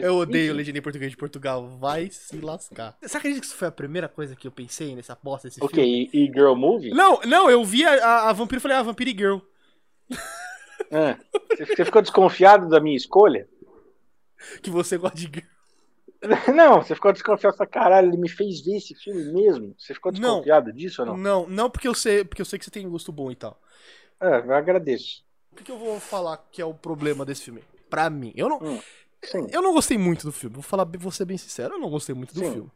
[SPEAKER 1] Eu odeio legenda em português de Portugal. Vai se lascar. Você acredita que isso foi a primeira coisa que eu pensei nessa aposta desse
[SPEAKER 2] O
[SPEAKER 1] filme?
[SPEAKER 2] quê? E, e Girl Movie?
[SPEAKER 1] Não, não, eu vi a, a, a Vampiro e falei, ah, Vampire Girl.
[SPEAKER 2] Ah, você ficou desconfiado da minha escolha?
[SPEAKER 1] Que você gosta de girl.
[SPEAKER 2] Não, você ficou desconfiado. Falei, caralho, ele me fez ver esse filme mesmo. Você ficou
[SPEAKER 1] Não.
[SPEAKER 2] desconfiado disso ou não?
[SPEAKER 1] Não, não porque eu sei, porque eu sei que você tem gosto bom e tal.
[SPEAKER 2] Ah, eu agradeço.
[SPEAKER 1] O que, que eu vou falar que é o problema desse filme? Pra mim, eu não,
[SPEAKER 2] Hum, Sim.
[SPEAKER 1] eu não gostei muito do filme. Vou falar, vou ser bem sincero, eu não gostei muito do
[SPEAKER 2] Sim.
[SPEAKER 1] filme.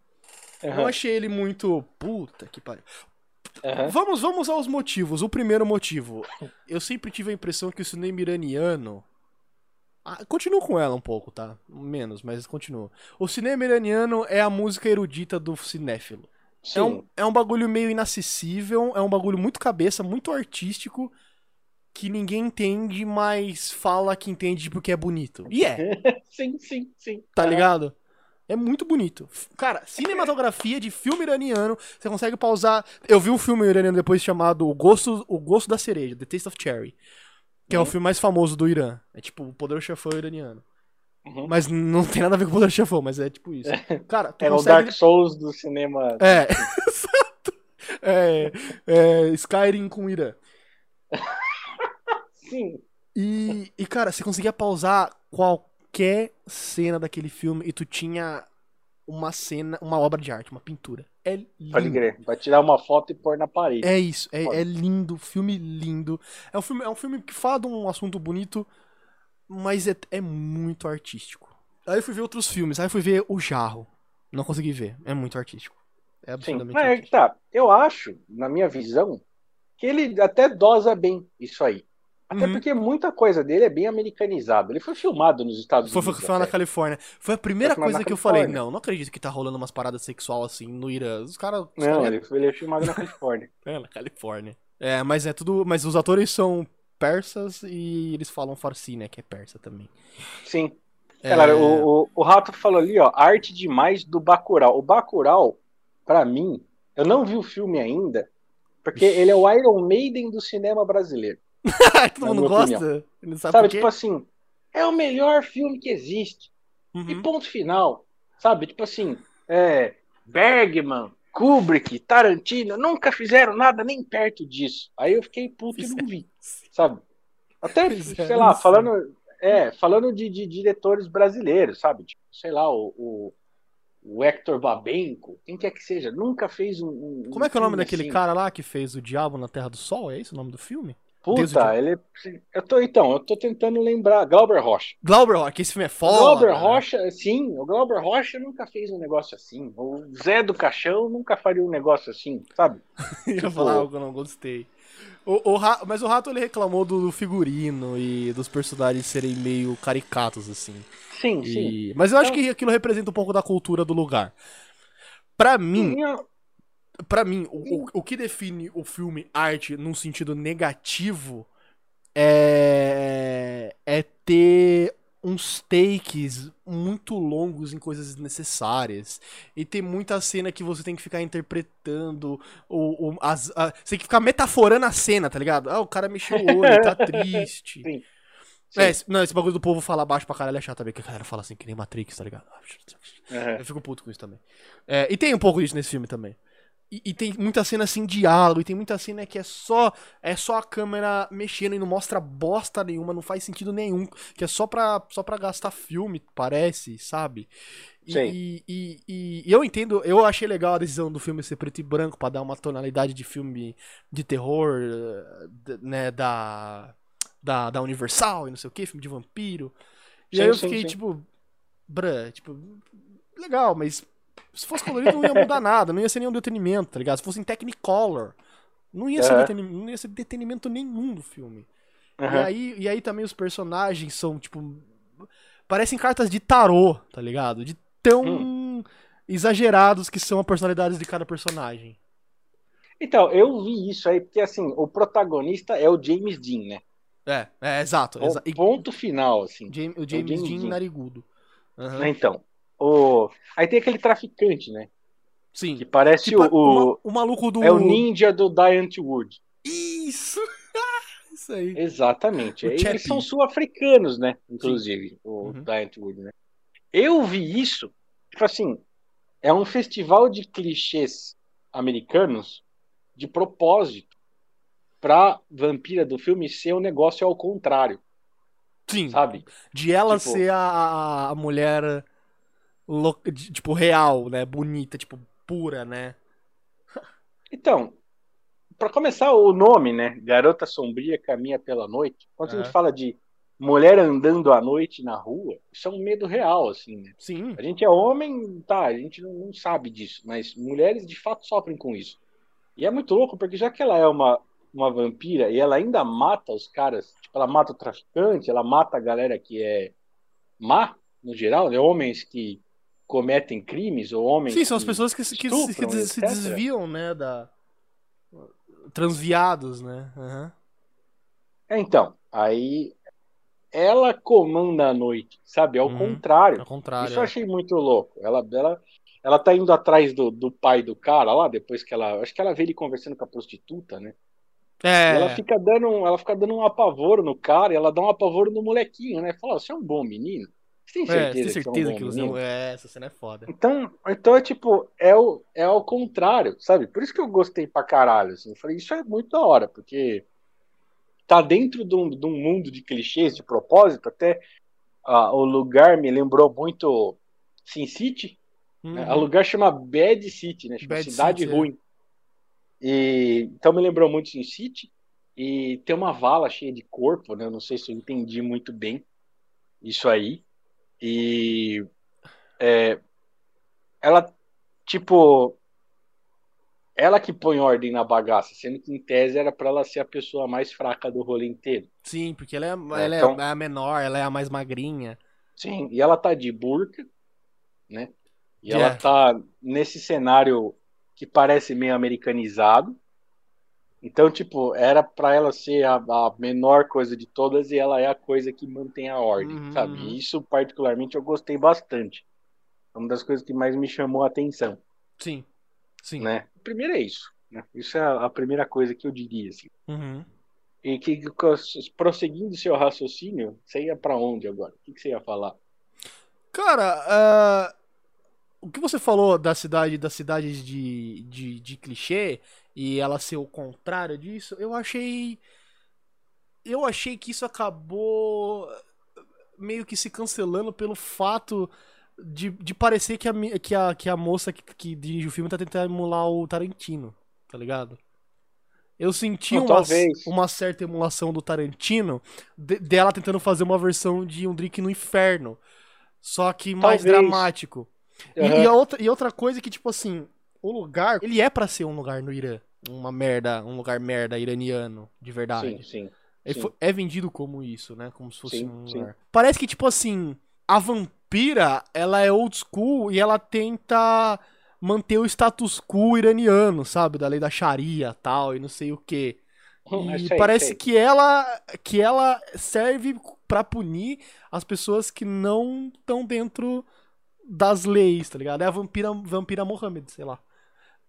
[SPEAKER 2] Aham,
[SPEAKER 1] Eu achei ele muito puta que pariu.
[SPEAKER 2] aham.
[SPEAKER 1] Vamos, vamos aos motivos. O primeiro motivo, eu sempre tive a impressão que o cinema iraniano Ah, continuo com ela um pouco, tá? Menos, mas continuo. O cinema iraniano é a música erudita do cinéfilo.
[SPEAKER 2] Sim.
[SPEAKER 1] É um, é um bagulho meio inacessível, é um bagulho muito cabeça, muito artístico, que ninguém entende, mas fala que entende porque é bonito. E é,
[SPEAKER 2] sim, sim, sim.
[SPEAKER 1] tá ligado? É muito bonito. Cara, cinematografia de filme iraniano, você consegue pausar. Eu vi um filme iraniano depois chamado O Gosto, o Gosto da Cereja, The Taste of Cherry. Que é o
[SPEAKER 2] Uhum.
[SPEAKER 1] filme mais famoso do Irã. É tipo o Poder Chefão iraniano.
[SPEAKER 2] Uhum.
[SPEAKER 1] Mas não tem nada a ver com o Poder Chefão, mas é tipo isso. Cara, tu
[SPEAKER 2] É o
[SPEAKER 1] consegue...
[SPEAKER 2] Dark Souls do cinema.
[SPEAKER 1] É, exato. É, é, Skyrim com Irã.
[SPEAKER 2] Sim.
[SPEAKER 1] E, e, cara, você conseguia pausar qualquer cena daquele filme e tu tinha uma cena, uma obra de arte, uma pintura. É
[SPEAKER 2] Pode
[SPEAKER 1] lindo.
[SPEAKER 2] crer. Vai tirar uma foto e pôr na parede.
[SPEAKER 1] É isso, é, é lindo, filme lindo. É um filme, é um filme que fala de um assunto bonito, mas é, é muito artístico. Aí eu fui ver outros filmes, aí eu fui ver O Jarro. Não consegui ver, é muito artístico. É
[SPEAKER 2] Sim.
[SPEAKER 1] absurdamente
[SPEAKER 2] Mas é que
[SPEAKER 1] artístico.
[SPEAKER 2] tá. Eu acho, na minha visão, que ele até dosa bem isso aí. Até
[SPEAKER 1] Uhum.
[SPEAKER 2] porque muita coisa dele é bem americanizado. Ele foi filmado nos Estados
[SPEAKER 1] Foi, foi,
[SPEAKER 2] Unidos.
[SPEAKER 1] foi lá na. Califórnia. Foi a primeira
[SPEAKER 2] Foi filmado
[SPEAKER 1] coisa que eu falei.
[SPEAKER 2] Califórnia.
[SPEAKER 1] Não, não acredito que tá rolando umas paradas sexual assim no Irã. Os caras.
[SPEAKER 2] Não,
[SPEAKER 1] caras-
[SPEAKER 2] ele, ele é filmado na Califórnia.
[SPEAKER 1] É, na Califórnia. É, mas é tudo. Mas os atores são persas e eles falam farsi, né? Que é persa também.
[SPEAKER 2] Sim.
[SPEAKER 1] É,
[SPEAKER 2] Galera, o, o, o Rato falou ali, ó, arte demais do Bacurau. O Bacurau, pra mim, eu não vi o filme ainda, porque ele é o Iron Maiden do cinema brasileiro.
[SPEAKER 1] Todo mundo gosta? Sabe,
[SPEAKER 2] Sabe, tipo assim, é o melhor filme que existe. E
[SPEAKER 1] Uhum.
[SPEAKER 2] ponto final. Sabe, tipo assim, é, Bergman, Kubrick, Tarantino, nunca fizeram nada nem perto disso. Aí eu fiquei puto e não vi, sabe? Até,
[SPEAKER 1] Fizeram
[SPEAKER 2] sei lá, falando, é, falando de, de diretores brasileiros, sabe? Tipo, sei lá, o, o, o Hector Babenco, quem quer que seja, nunca fez um. um-
[SPEAKER 1] Como é que é o nome daquele
[SPEAKER 2] assim.
[SPEAKER 1] cara lá que fez o Diabo na Terra do Sol? É isso o nome do filme?
[SPEAKER 2] Puta, ele. Eu tô, então, eu tô tentando lembrar. Glauber Rocha.
[SPEAKER 1] Glauber Rocha, esse filme é foda.
[SPEAKER 2] Glauber
[SPEAKER 1] né?
[SPEAKER 2] Rocha, sim, o Glauber Rocha nunca fez um negócio assim. O Zé do Caixão nunca faria um negócio assim, sabe?
[SPEAKER 1] Eu ia
[SPEAKER 2] Tipo-
[SPEAKER 1] falar algo que eu não gostei. O, o Ra- Mas o Rato ele reclamou do figurino e dos personagens serem meio caricatos, assim.
[SPEAKER 2] Sim, sim.
[SPEAKER 1] E- Mas eu acho
[SPEAKER 2] Então-
[SPEAKER 1] que aquilo representa um pouco da cultura do lugar. Pra mim,
[SPEAKER 2] Minha-
[SPEAKER 1] Pra mim, o, o, que define o filme arte num sentido negativo é, é ter uns takes muito longos em coisas desnecessárias. E ter muita cena que você tem que ficar interpretando. Ou, ou as, a- você tem que ficar metaforando a cena, tá ligado? Ah, o cara mexeu o olho, tá triste.
[SPEAKER 2] Sim.
[SPEAKER 1] É,
[SPEAKER 2] Sim.
[SPEAKER 1] esse- não, esse bagulho do povo falar baixo pra caralho é chato também, que a galera fala assim, que nem Matrix, tá ligado?
[SPEAKER 2] Aham.
[SPEAKER 1] Eu fico puto com isso também. É, e tem um pouco disso nesse filme também. E, e tem muita cena assim, diálogo, e tem muita cena que é só é só a câmera mexendo e não mostra bosta nenhuma, não faz sentido nenhum. Que é só pra, só pra gastar filme, parece, sabe? E,
[SPEAKER 2] Sim.
[SPEAKER 1] e, e- e- eu entendo, eu achei legal a decisão do filme ser preto e branco pra dar uma tonalidade de filme de terror, eh, né, da, da, da Universal e não sei o que, filme de vampiro. E
[SPEAKER 2] Sim,
[SPEAKER 1] aí eu
[SPEAKER 2] sim,
[SPEAKER 1] fiquei
[SPEAKER 2] sim.
[SPEAKER 1] tipo, brã, tipo, legal, mas se fosse colorido não ia mudar nada, não ia ser nenhum detenimento, tá ligado? Se fosse em Technicolor, não ia, ser,
[SPEAKER 2] Aham.
[SPEAKER 1] detenimento, não ia ser detenimento nenhum do filme. E,
[SPEAKER 2] Aham.
[SPEAKER 1] aí, e aí também os personagens são, tipo, parecem cartas de tarô, tá ligado? De tão
[SPEAKER 2] Hum.
[SPEAKER 1] exagerados que são as personalidades de cada personagem.
[SPEAKER 2] Então, eu vi isso aí, porque assim, o protagonista é o James Dean, né?
[SPEAKER 1] É, é, exato.
[SPEAKER 2] O
[SPEAKER 1] exa e-
[SPEAKER 2] ponto final, assim.
[SPEAKER 1] James- o James,
[SPEAKER 2] James
[SPEAKER 1] Dean
[SPEAKER 2] Dean.
[SPEAKER 1] narigudo. Aham.
[SPEAKER 2] Então, o... aí tem aquele traficante, né?
[SPEAKER 1] Sim.
[SPEAKER 2] Que parece
[SPEAKER 1] Tipo,
[SPEAKER 2] o, o-
[SPEAKER 1] o maluco do.
[SPEAKER 2] É o ninja do Giant Wood.
[SPEAKER 1] Isso! Isso aí.
[SPEAKER 2] Exatamente. Eles são sul-africanos, né? Inclusive, o
[SPEAKER 1] Uhum.
[SPEAKER 2] Giant Wood, né? Eu vi isso, tipo assim, é um festival de clichês americanos de propósito pra vampira do filme ser um negócio ao contrário,
[SPEAKER 1] Sim.
[SPEAKER 2] sabe?
[SPEAKER 1] De ela
[SPEAKER 2] Tipo-
[SPEAKER 1] ser a, a mulher. Tipo, real, né? Bonita, tipo, pura, né?
[SPEAKER 2] Então, pra começar o nome, né? Garota Sombria Caminha pela Noite. Quando a
[SPEAKER 1] É.
[SPEAKER 2] gente fala de mulher andando à noite na rua, isso é um medo real, assim, né?
[SPEAKER 1] Sim.
[SPEAKER 2] A gente é homem, tá, a gente não, não sabe disso, mas mulheres de fato sofrem com isso. E é muito louco, porque já que ela é uma, uma vampira e ela ainda mata os caras, tipo, ela mata o traficante, ela mata a galera que é má, no geral, né? Homens que cometem crimes ou homens
[SPEAKER 1] Sim, são as pessoas que, se- que
[SPEAKER 2] estupram,
[SPEAKER 1] que se desviam, né? Da. Transviados, né?
[SPEAKER 2] É, então, aí ela comanda a noite, sabe? Ao
[SPEAKER 1] Uhum.
[SPEAKER 2] contrário.
[SPEAKER 1] Ao contrário.
[SPEAKER 2] Isso eu
[SPEAKER 1] é.
[SPEAKER 2] achei muito louco. Ela, ela, ela tá indo atrás do, do pai do cara lá, depois que ela. Acho que ela vê ele conversando com a prostituta, né?
[SPEAKER 1] É.
[SPEAKER 2] ela fica dando, um- ela fica dando um apavoro no cara e ela dá um apavoro no molequinho, né? Fala, você é um bom menino? Você tem
[SPEAKER 1] É,
[SPEAKER 2] certeza,
[SPEAKER 1] tem
[SPEAKER 2] que
[SPEAKER 1] certeza
[SPEAKER 2] você é
[SPEAKER 1] que você.
[SPEAKER 2] menino?
[SPEAKER 1] É, essa cena é foda.
[SPEAKER 2] Então, então é tipo, é, o, é ao contrário, sabe? Por isso que eu gostei pra caralho. Assim. Eu falei, isso é muito da hora, porque tá dentro de um, de um mundo de clichês, de propósito, até ah, o lugar me lembrou muito Sin City, né?
[SPEAKER 1] Uhum.
[SPEAKER 2] O lugar chama Bad City, né? Chama
[SPEAKER 1] Bad
[SPEAKER 2] Cidade
[SPEAKER 1] City, é.
[SPEAKER 2] Ruim. E, então me lembrou muito Sin City. E tem uma vala cheia de corpo, né? Eu não sei se eu entendi muito bem isso aí. E é, ela, tipo, ela que põe ordem na bagaça, sendo que em tese era pra ela ser a pessoa mais fraca do rolê inteiro.
[SPEAKER 1] Sim, porque ela é, ela
[SPEAKER 2] então-
[SPEAKER 1] é a menor, ela é a mais magrinha.
[SPEAKER 2] Sim, e ela tá de burca, né? E
[SPEAKER 1] É.
[SPEAKER 2] ela tá nesse cenário que parece meio americanizado. Então, tipo, era pra ela ser a, a menor coisa de todas e ela é a coisa que mantém a ordem,
[SPEAKER 1] Uhum,
[SPEAKER 2] sabe? isso, particularmente, eu gostei bastante. É uma das coisas que mais me chamou a atenção,
[SPEAKER 1] Sim. Sim.
[SPEAKER 2] né? Primeiro é isso, né? Isso é a, a primeira coisa que eu diria, assim.
[SPEAKER 1] Uhum.
[SPEAKER 2] E que, prosseguindo seu raciocínio, você ia para onde agora? O que, que, você ia falar?
[SPEAKER 1] Cara, uh, o que você falou da cidade, das cidades de, de, de clichê e ela ser o contrário disso, eu achei. Eu achei que isso acabou meio que se cancelando pelo fato de, de parecer que a, que a, que a moça que, que dirige o filme tá tentando emular o Tarantino, tá ligado? Eu senti uma, uma, certa emulação do Tarantino de, dela tentando fazer uma versão de Um Drink no Inferno. Só que mais talvez. dramático. Uhum. E, e, outra, e outra coisa que, tipo assim, o lugar, ele é para ser um lugar no Irã. Uma merda, um lugar merda iraniano, de verdade.
[SPEAKER 2] Sim, sim.
[SPEAKER 1] É, é vendido como isso, né? Como se fosse sim, um lugar. Sim. Parece que, tipo assim, a vampira, ela é old school e ela tenta manter o status quo iraniano, sabe? Da lei da Sharia tal, e não sei o que. Hum, e sei, parece sei. que ela que ela serve para punir as pessoas que não estão dentro das leis, tá ligado? É a vampira, vampira Mohammed, sei lá.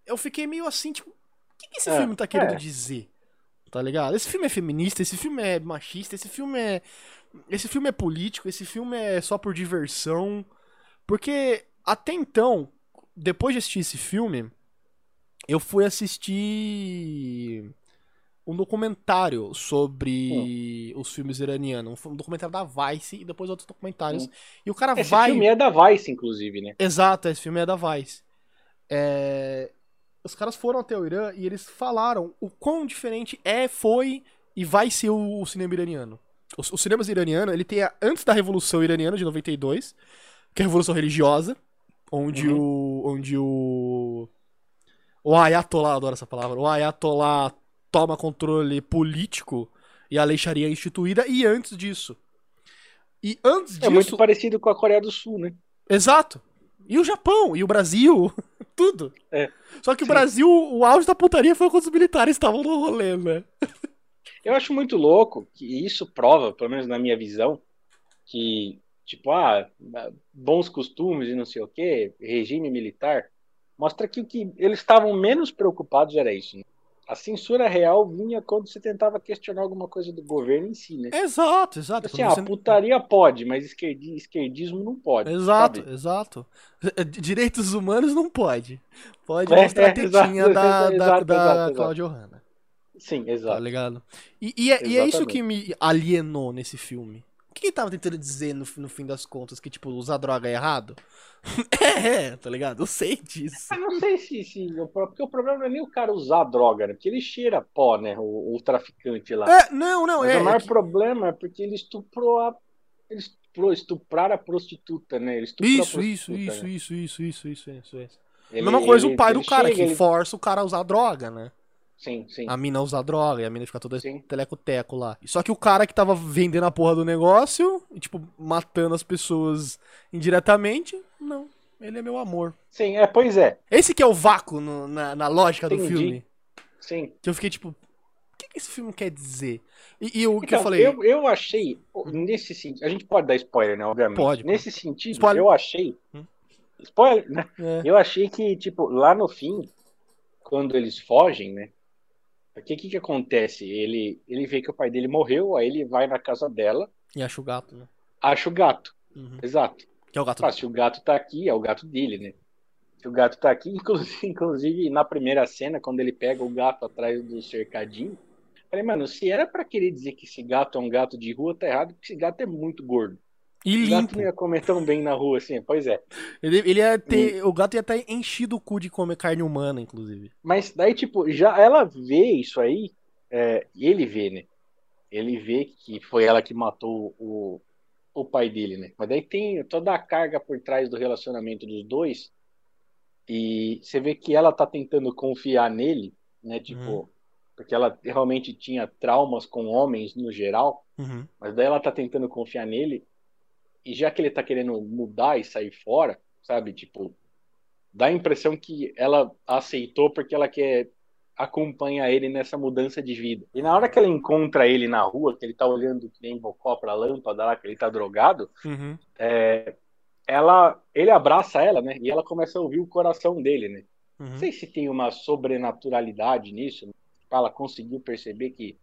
[SPEAKER 1] Eu fiquei meio assim, tipo, o que, que esse é, filme tá querendo é. dizer? Tá ligado? Esse filme é feminista, esse filme é machista, esse filme é. Esse filme é político, esse filme é só por diversão. Porque até então, depois de assistir esse filme, eu fui assistir um documentário sobre hum. os filmes iranianos. Um documentário da Vice e depois outros documentários. Hum. E o cara
[SPEAKER 2] esse
[SPEAKER 1] vai.
[SPEAKER 2] Esse filme é da Vice, inclusive, né?
[SPEAKER 1] Exato, esse filme é da Vice. É os caras foram até o Irã e eles falaram o quão diferente é, foi e vai ser o, o cinema iraniano. O, o cinema iraniano, ele tem a, antes da Revolução Iraniana de 92, que é a Revolução Religiosa, onde uhum. o onde o o Ayatollah, adoro essa palavra, o Ayatollah toma controle político e a lei Sharia é instituída e antes disso. E antes disso... É
[SPEAKER 2] muito parecido com a Coreia do Sul, né?
[SPEAKER 1] Exato. E o Japão, e o Brasil, tudo.
[SPEAKER 2] É.
[SPEAKER 1] Só que Sim. o Brasil, o auge da putaria foi quando os militares estavam no rolê, né?
[SPEAKER 2] Eu acho muito louco que isso prova, pelo menos na minha visão, que, tipo, ah, bons costumes e não sei o quê, regime militar, mostra que o que eles estavam menos preocupados era isso. Né? A censura real vinha quando você tentava questionar alguma coisa do governo em si, né?
[SPEAKER 1] Exato, exato.
[SPEAKER 2] Assim, você... a putaria pode, mas esquerdismo não pode.
[SPEAKER 1] Exato, sabe? exato. Direitos humanos não pode. Pode é, mostrar a tetinha é, da, exato, da, da Cláudia Hanna.
[SPEAKER 2] Sim, exato.
[SPEAKER 1] Tá ligado? E, e, é, e, é, isso que me alienou nesse filme. O que ele tava tentando dizer no, no fim das contas? Que, tipo, usar droga é errado? é, tá ligado? Eu sei disso.
[SPEAKER 2] Eu não sei se, se. Porque o problema não é nem o cara usar droga, né? Porque ele cheira pó, né? O, o traficante lá.
[SPEAKER 1] É, não, não,
[SPEAKER 2] Mas
[SPEAKER 1] é.
[SPEAKER 2] O maior
[SPEAKER 1] é
[SPEAKER 2] que... problema é porque ele estuprou a. Ele estuprou, estuprar a prostituta, né? Ele
[SPEAKER 1] isso, isso, isso, né? isso, isso, isso, isso, isso, isso. Ele, Mesma coisa ele, o pai do cara chega, que ele... força o cara a usar droga, né?
[SPEAKER 2] Sim, sim.
[SPEAKER 1] A mina usa droga e a mina fica toda telecoteco lá. Só que o cara que tava vendendo a porra do negócio, e, tipo, matando as pessoas indiretamente, não. Ele é meu amor.
[SPEAKER 2] Sim, é, pois é.
[SPEAKER 1] Esse que é o vácuo no, na, na lógica
[SPEAKER 2] Entendi.
[SPEAKER 1] do filme.
[SPEAKER 2] Sim.
[SPEAKER 1] Que eu fiquei tipo, o que, que esse filme quer dizer? E, e o
[SPEAKER 2] então,
[SPEAKER 1] que eu falei.
[SPEAKER 2] Eu, eu achei, nesse sentido. A gente pode dar spoiler, né? Obviamente.
[SPEAKER 1] Pode.
[SPEAKER 2] Nesse pode. sentido, spoiler. eu achei. Hum? Spoiler, né? É. Eu achei que, tipo, lá no fim, quando eles fogem, né? O que, que que acontece? Ele, ele vê que o pai dele morreu, aí ele vai na casa dela.
[SPEAKER 1] E acha o gato, né?
[SPEAKER 2] Acha o gato.
[SPEAKER 1] Uhum.
[SPEAKER 2] Exato.
[SPEAKER 1] Que é o gato
[SPEAKER 2] ah, se o gato tá aqui, é o gato dele, né? Se o gato tá aqui, inclusive, inclusive na primeira cena, quando ele pega o gato atrás do cercadinho, falei, mano, se era para querer dizer que esse gato é um gato de rua, tá errado, porque esse gato é muito gordo.
[SPEAKER 1] E
[SPEAKER 2] o gato não ia comer tão bem na rua assim, pois é.
[SPEAKER 1] Ele, ele ia ter, e... O gato ia estar enchido o cu de comer carne humana, inclusive.
[SPEAKER 2] Mas daí, tipo, já ela vê isso aí, é, ele vê, né? Ele vê que foi ela que matou o, o pai dele, né? Mas daí tem toda a carga por trás do relacionamento dos dois. E você vê que ela tá tentando confiar nele, né? Tipo, uhum. porque ela realmente tinha traumas com homens no geral.
[SPEAKER 1] Uhum.
[SPEAKER 2] Mas daí ela tá tentando confiar nele. E já que ele tá querendo mudar e sair fora, sabe? Tipo, dá a impressão que ela aceitou porque ela quer acompanha ele nessa mudança de vida. E na hora que ela encontra ele na rua, que ele tá olhando que nem bocó pra lâmpada lá, que ele tá drogado,
[SPEAKER 1] uhum.
[SPEAKER 2] é, ela, ele abraça ela, né? E ela começa a ouvir o coração dele, né?
[SPEAKER 1] Uhum.
[SPEAKER 2] Não sei se tem uma sobrenaturalidade nisso. Né? Ela conseguiu perceber que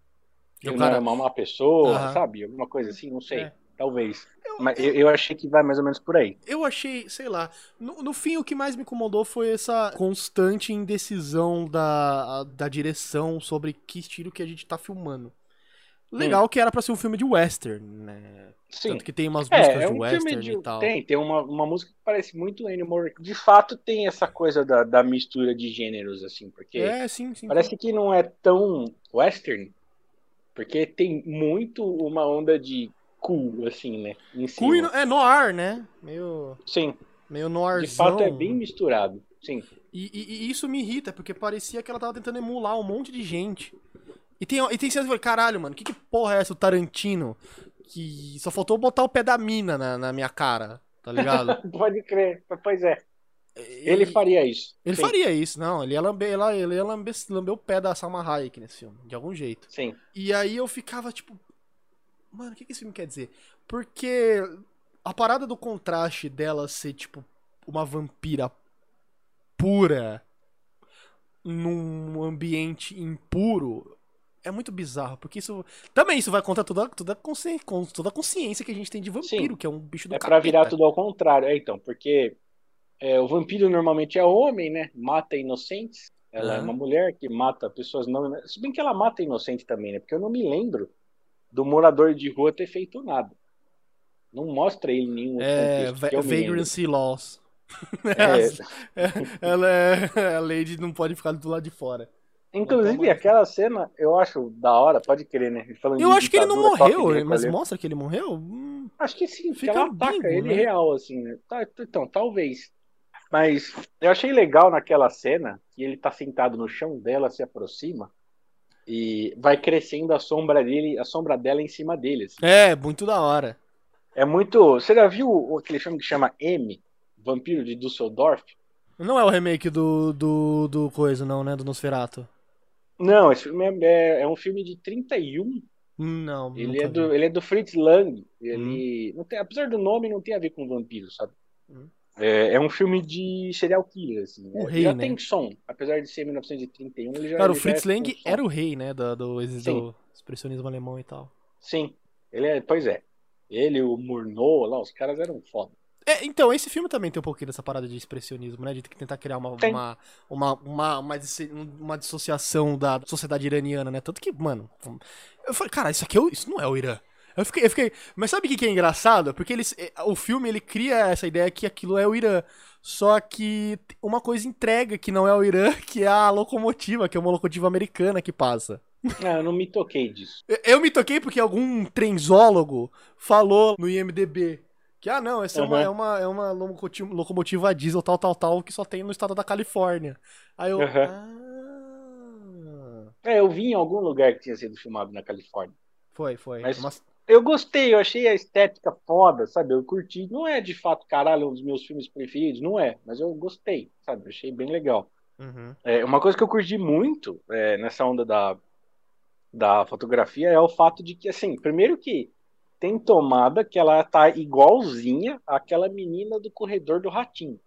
[SPEAKER 2] Ele
[SPEAKER 1] cara-
[SPEAKER 2] não é uma má pessoa,
[SPEAKER 1] Aham.
[SPEAKER 2] sabe? Alguma coisa assim, não sei.
[SPEAKER 1] É.
[SPEAKER 2] Talvez. Mas eu, eu achei que vai mais ou menos por aí.
[SPEAKER 1] Eu achei, sei lá. No, no fim, o que mais me incomodou foi essa constante indecisão da, da direção sobre que estilo que a gente tá filmando. Legal que era pra ser um filme de western, né?
[SPEAKER 2] Sim.
[SPEAKER 1] Tanto que tem umas músicas
[SPEAKER 2] É, é
[SPEAKER 1] de
[SPEAKER 2] um
[SPEAKER 1] western
[SPEAKER 2] filme de.
[SPEAKER 1] e tal.
[SPEAKER 2] Tem, tem uma, uma música que parece muito Ennio Morricone. De fato, tem essa coisa da, da mistura de gêneros, assim, porque
[SPEAKER 1] É, sim, sim.
[SPEAKER 2] parece que não é tão western, porque tem muito uma onda de cool, assim, né? Em.
[SPEAKER 1] Cool e no- é noir, né? Meio,
[SPEAKER 2] Sim,
[SPEAKER 1] meio
[SPEAKER 2] de
[SPEAKER 1] noirzão.
[SPEAKER 2] fato é bem misturado. Sim.
[SPEAKER 1] E, e- e isso me irrita, porque parecia que ela tava tentando emular um monte de gente. E tem, e tem cenas que eu falei, caralho, mano, que, que porra é essa, o Tarantino? Que só faltou botar o pé da mina na, na minha cara, tá ligado?
[SPEAKER 2] Pode crer, pois é. Ele faria isso.
[SPEAKER 1] Ele
[SPEAKER 2] Sim,
[SPEAKER 1] faria isso, não. Ele ia lamber, ele ia lamber, lamber o pé da Salma Hayek nesse filme, de algum jeito.
[SPEAKER 2] Sim.
[SPEAKER 1] E aí eu ficava tipo, mano, o que, que esse filme quer dizer? Porque a parada do contraste dela ser, tipo, uma vampira pura num ambiente impuro é muito bizarro, porque isso. Também isso vai contra toda, toda, a consci- toda a consciência que a gente tem de vampiro,
[SPEAKER 2] Sim.
[SPEAKER 1] que é um bicho do
[SPEAKER 2] É pra
[SPEAKER 1] capeta.
[SPEAKER 2] virar tudo ao contrário. É, então, porque é, o vampiro normalmente é homem, né? Mata inocentes. Ela é
[SPEAKER 1] Aham.
[SPEAKER 2] uma mulher que mata pessoas não. Se bem que ela mata inocente também, né? Porque eu não me lembro do morador de rua ter feito nada. Não mostra ele nenhum
[SPEAKER 1] É,
[SPEAKER 2] contexto. lembro.
[SPEAKER 1] Vagrancy Laws.
[SPEAKER 2] É,
[SPEAKER 1] É, ela é. A Lady não pode ficar do lado de fora.
[SPEAKER 2] inclusive,
[SPEAKER 1] Então,
[SPEAKER 2] aquela cena eu acho da hora, pode crer, né? Falando
[SPEAKER 1] Eu acho que ele não morreu, mas mostra que ele morreu? Hum,
[SPEAKER 2] Acho que sim,
[SPEAKER 1] Fica
[SPEAKER 2] ela ataca
[SPEAKER 1] ambíguo,
[SPEAKER 2] ele
[SPEAKER 1] né?
[SPEAKER 2] real, assim, né? Tá, então, talvez. Mas eu achei legal naquela cena que ele tá sentado no chão dela, se aproxima e vai crescendo a sombra dele, a sombra dela em cima dele. assim.
[SPEAKER 1] É, muito da hora.
[SPEAKER 2] É muito. Você já viu aquele filme que chama M, Vampiro de Düsseldorf?
[SPEAKER 1] Não é o remake do, do, do coisa, não, né? Do Nosferatu.
[SPEAKER 2] Não, esse filme é, é- é um filme de 31.
[SPEAKER 1] Não,
[SPEAKER 2] Ele é, do,
[SPEAKER 1] vi.
[SPEAKER 2] ele é do Fritz Lang. Ele não tem, apesar do nome, não tem a ver com vampiro, sabe?
[SPEAKER 1] Hum.
[SPEAKER 2] É, é um filme de serial killer, assim.
[SPEAKER 1] O
[SPEAKER 2] É,
[SPEAKER 1] rei,
[SPEAKER 2] já
[SPEAKER 1] né?
[SPEAKER 2] tem som, apesar de ser 1931, ele já
[SPEAKER 1] Cara, o Fritz
[SPEAKER 2] é
[SPEAKER 1] Lang
[SPEAKER 2] som.
[SPEAKER 1] era o rei, né? Do, do, do, expressionismo alemão e tal.
[SPEAKER 2] Sim, ele é, pois é. Ele, o Murnau, lá, os caras eram foda.
[SPEAKER 1] É, então, esse filme também tem um pouquinho dessa parada de expressionismo, né? De tentar criar uma, uma, uma, uma, uma, uma dissociação da sociedade iraniana, né? Tanto que, mano, eu falei, cara, isso aqui é o- isso não é o Irã. Eu fiquei, eu fiquei. Mas sabe o que que é engraçado? Porque eles, eh, o filme ele cria essa ideia que aquilo é o Irã. Só que uma coisa entrega que não é o Irã, que é a locomotiva, que é uma locomotiva americana que passa.
[SPEAKER 2] Ah, eu não me toquei disso.
[SPEAKER 1] Eu- me toquei porque algum trenzólogo falou no IMDB que, ah, não, essa é, uma,
[SPEAKER 2] Uhum.
[SPEAKER 1] é, uma, é uma locomotiva, diesel tal, tal, tal, que só tem no estado da Califórnia. Aí eu. Ah.
[SPEAKER 2] É, eu vi em algum lugar que tinha sido filmado na Califórnia.
[SPEAKER 1] Foi, foi.
[SPEAKER 2] Mas-
[SPEAKER 1] Mas-
[SPEAKER 2] Eu gostei, eu achei a estética foda, sabe? Eu curti. Não é de fato, caralho, um dos meus filmes preferidos, não é. Mas eu gostei, sabe? Eu achei bem legal.
[SPEAKER 1] Uhum.
[SPEAKER 2] É, uma coisa que eu curti muito é, nessa onda da, da fotografia é o fato de que, assim, primeiro que tem tomada que ela tá igualzinha àquela menina do corredor do ratinho,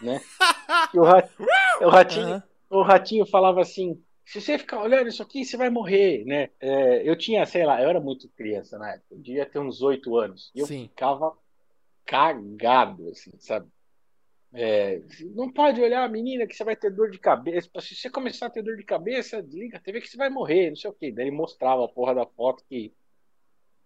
[SPEAKER 2] né? O, o ratinho,
[SPEAKER 1] Aham.
[SPEAKER 2] o ratinho falava assim: se você ficar olhando isso aqui, você vai morrer, né? É, eu tinha, sei lá, eu era muito criança na época, eu devia ter uns oito anos, e eu
[SPEAKER 1] Sim.
[SPEAKER 2] ficava cagado, assim, sabe? É, não pode olhar a menina que você vai ter dor de cabeça. Se você começar a ter dor de cabeça, desliga a TV que você vai morrer, não sei o quê. Daí ele mostrava a porra da foto que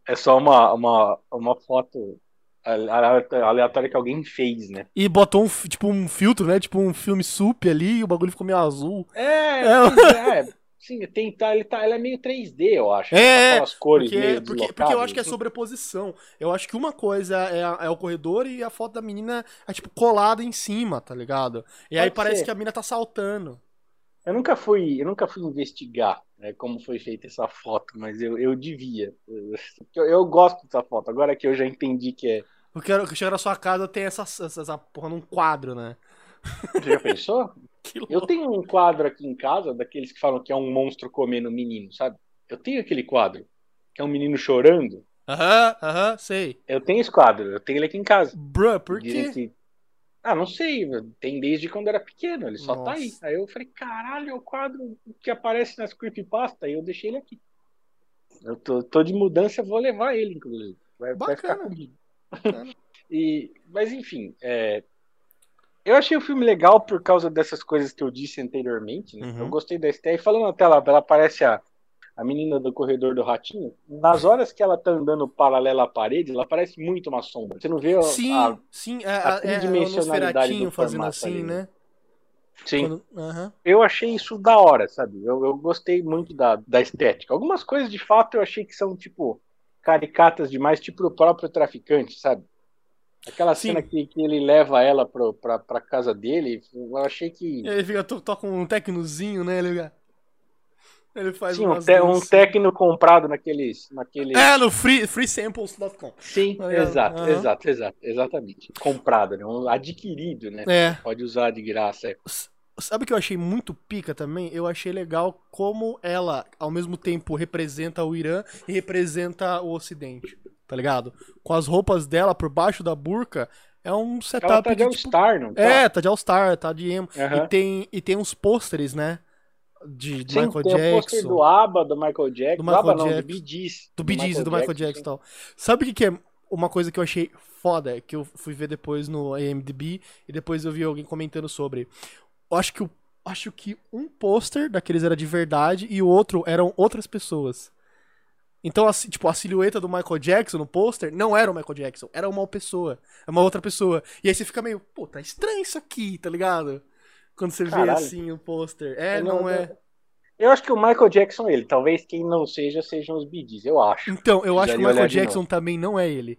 [SPEAKER 2] é só uma, uma, uma foto aleatória que alguém fez, né?
[SPEAKER 1] E botou um, tipo, um filtro, né? Tipo um filme sup ali e o bagulho ficou meio azul.
[SPEAKER 2] É,
[SPEAKER 1] É.
[SPEAKER 2] é. Sim, tem, tá, ele, tá, ele é meio 3D, eu acho.
[SPEAKER 1] É,
[SPEAKER 2] Aquelas cores
[SPEAKER 1] Porque,
[SPEAKER 2] meio
[SPEAKER 1] porque, porque eu acho que é
[SPEAKER 2] assim.
[SPEAKER 1] sobreposição. Eu acho que uma coisa é, a- é o corredor e a foto da menina é, tipo, colada em cima, tá ligado? E aí
[SPEAKER 2] Pode
[SPEAKER 1] parece
[SPEAKER 2] ser.
[SPEAKER 1] que a menina tá saltando.
[SPEAKER 2] Eu nunca fui, eu nunca fui investigar né, como foi feita essa foto, mas eu, eu devia. Eu, eu gosto dessa foto. Agora que eu já entendi que é.
[SPEAKER 1] Eu quero que chega na sua casa tem essa, essa, essa porra num quadro, né?
[SPEAKER 2] Você já pensou?
[SPEAKER 1] Que
[SPEAKER 2] Eu tenho um quadro aqui em casa, daqueles que falam que é um monstro comendo menino, sabe? Eu tenho aquele quadro, que é um menino chorando.
[SPEAKER 1] Aham, aham, sei.
[SPEAKER 2] Eu tenho esse quadro, eu tenho ele aqui em casa.
[SPEAKER 1] Bruh, por quê?
[SPEAKER 2] Ah, não sei, tem desde quando era pequeno, ele só tá aí.
[SPEAKER 1] Nossa.
[SPEAKER 2] Aí eu falei, caralho, é o quadro que aparece nas creepypasta, e eu deixei ele aqui. Eu tô, tô de mudança, vou levar ele, inclusive. Vai, vai ficar
[SPEAKER 1] Bacana.
[SPEAKER 2] comigo. E, mas enfim, é, eu achei o filme legal por causa dessas coisas que eu disse anteriormente. né?
[SPEAKER 1] Uhum.
[SPEAKER 2] Eu gostei da Esté. E falando até lá, ela parece a, a menina do corredor do ratinho. Nas horas que ela tá andando paralela à parede, ela parece muito uma sombra. Você não vê a-
[SPEAKER 1] Sim,
[SPEAKER 2] a-
[SPEAKER 1] sim, é,
[SPEAKER 2] a
[SPEAKER 1] é, é,
[SPEAKER 2] tridimensionalidade
[SPEAKER 1] Nosferatinho
[SPEAKER 2] do
[SPEAKER 1] fazendo assim,
[SPEAKER 2] ali,
[SPEAKER 1] né?
[SPEAKER 2] Sim.
[SPEAKER 1] Quando-.
[SPEAKER 2] Eu achei isso da hora, sabe? Eu, eu gostei muito da, da estética. Algumas coisas, de fato, eu achei que são, tipo, caricatas demais, tipo o próprio traficante, sabe? Aquela
[SPEAKER 1] Sim.
[SPEAKER 2] cena que, que ele leva ela pro, pra, pra casa dele, eu achei que.
[SPEAKER 1] Ele fica, to- toca um tecnozinho, né? Ele, ele faz
[SPEAKER 2] Sim, um, te, um técnico comprado naqueles. naqueles...
[SPEAKER 1] É, no free, freesamples.com.
[SPEAKER 2] Sim,
[SPEAKER 1] ligado?
[SPEAKER 2] exato, exato, exato, exatamente. Comprado, né? Um adquirido, né?
[SPEAKER 1] É.
[SPEAKER 2] Pode usar de graça. é.
[SPEAKER 1] Sabe o que eu achei muito pica também? Eu achei legal como ela, ao mesmo tempo, representa o Irã e representa o Ocidente. Tá ligado? Com as roupas dela por baixo da burca, é um setup
[SPEAKER 2] Ela tá de
[SPEAKER 1] de,
[SPEAKER 2] All
[SPEAKER 1] tipo,
[SPEAKER 2] não tá?
[SPEAKER 1] É, tá de All-Star, tá de emo. E, tem, e tem uns pôsteres, né? De, do
[SPEAKER 2] Sim,
[SPEAKER 1] Michael
[SPEAKER 2] tem
[SPEAKER 1] Jackson.
[SPEAKER 2] do ABBA, do Michael Jackson.
[SPEAKER 1] Do
[SPEAKER 2] Do,
[SPEAKER 1] Michael
[SPEAKER 2] ABBA não,
[SPEAKER 1] Jackson.
[SPEAKER 2] do Bee Gees.
[SPEAKER 1] Do Gees e do Michael Jackson e tal. Sabe o que, que é uma coisa que eu achei foda? Que eu fui ver depois no IMDb e depois eu vi alguém comentando sobre. Eu acho que, o- acho que um pôster daqueles era de verdade e o outro eram outras pessoas. Então, assim, tipo, a silhueta do Michael Jackson no pôster não era o Michael Jackson, era uma pessoa. É uma outra pessoa. E aí você fica meio, pô, tá estranho isso aqui, tá ligado? Quando você vê
[SPEAKER 2] Caralho.
[SPEAKER 1] assim o pôster. É,
[SPEAKER 2] Eu
[SPEAKER 1] não,
[SPEAKER 2] não-
[SPEAKER 1] é.
[SPEAKER 2] Eu acho que o Michael Jackson é ele. Talvez quem não seja, sejam os Gees, eu acho.
[SPEAKER 1] Então, eu acho que o Michael Jackson também não é ele.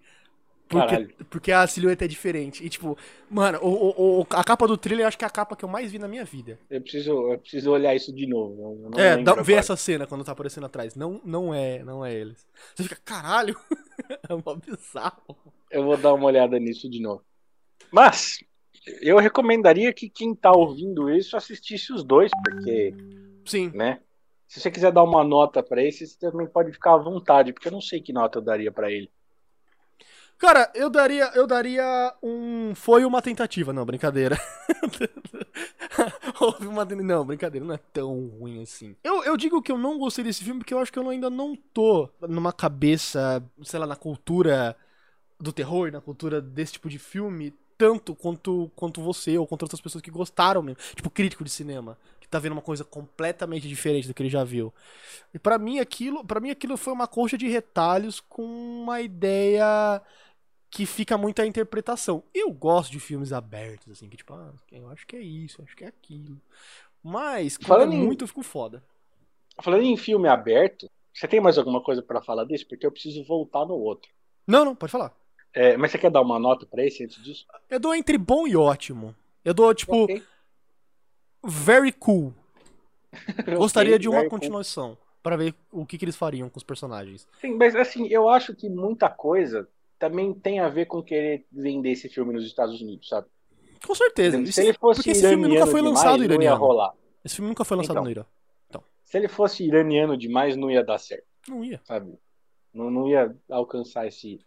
[SPEAKER 1] Porque,
[SPEAKER 2] Caralho.
[SPEAKER 1] porque a silhueta é diferente. E, tipo, mano, o, o- a capa do trailer eu acho que é a capa que eu mais vi na minha vida.
[SPEAKER 2] Eu preciso, eu preciso olhar isso de novo.
[SPEAKER 1] é, dá, vê essa cena quando tá aparecendo atrás. Não, não é, não é eles. Você fica, caralho, é mó bizarro.
[SPEAKER 2] Eu vou dar uma olhada nisso de novo. Mas, eu recomendaria que quem tá ouvindo isso assistisse os dois, porque,
[SPEAKER 1] Sim.
[SPEAKER 2] né? Se você quiser dar uma nota pra esse, você também pode ficar à vontade, porque eu não sei que nota eu daria pra ele.
[SPEAKER 1] Cara, eu daria, eu daria um. Foi uma tentativa, não, brincadeira. Houve uma. Não, brincadeira, não é tão ruim assim. Eu, eu digo que eu não gostei desse filme porque eu acho que eu ainda não tô numa cabeça, sei lá, na cultura do terror, na cultura desse tipo de filme, tanto quanto, quanto você ou quanto outras pessoas que gostaram mesmo. Tipo, crítico de cinema, que tá vendo uma coisa completamente diferente do que ele já viu. E pra mim aquilo, para mim aquilo foi uma coxa de retalhos com uma ideia que fica muito à interpretação. Eu gosto de filmes abertos, assim, que tipo, ah, eu acho que é isso, eu acho que é aquilo. Mas, quando
[SPEAKER 2] Falando
[SPEAKER 1] é
[SPEAKER 2] em-
[SPEAKER 1] muito, eu fico foda.
[SPEAKER 2] Falando em filme aberto, você tem mais alguma coisa pra falar desse? Porque eu preciso voltar no outro.
[SPEAKER 1] Não, não, pode falar.
[SPEAKER 2] É, mas você quer dar uma nota pra esse antes disso?
[SPEAKER 1] Eu dou entre bom e ótimo. Eu dou, tipo,
[SPEAKER 2] Ok.
[SPEAKER 1] very cool. Gostaria de uma
[SPEAKER 2] very cool.
[SPEAKER 1] continuação. Pra ver o que, que eles fariam com os personagens.
[SPEAKER 2] Sim, mas assim, eu acho que muita coisa também tem a ver com querer vender esse filme nos Estados Unidos, sabe?
[SPEAKER 1] Com certeza.
[SPEAKER 2] Se ele fosse
[SPEAKER 1] porque esse filme nunca
[SPEAKER 2] iraniano
[SPEAKER 1] foi
[SPEAKER 2] demais,
[SPEAKER 1] lançado
[SPEAKER 2] não ia
[SPEAKER 1] iraniano.
[SPEAKER 2] rolar.
[SPEAKER 1] Esse filme nunca foi lançado
[SPEAKER 2] Então.
[SPEAKER 1] no Irã.
[SPEAKER 2] Se ele fosse iraniano demais, não ia dar certo,
[SPEAKER 1] Não ia.
[SPEAKER 2] sabe? Não, não ia alcançar esse,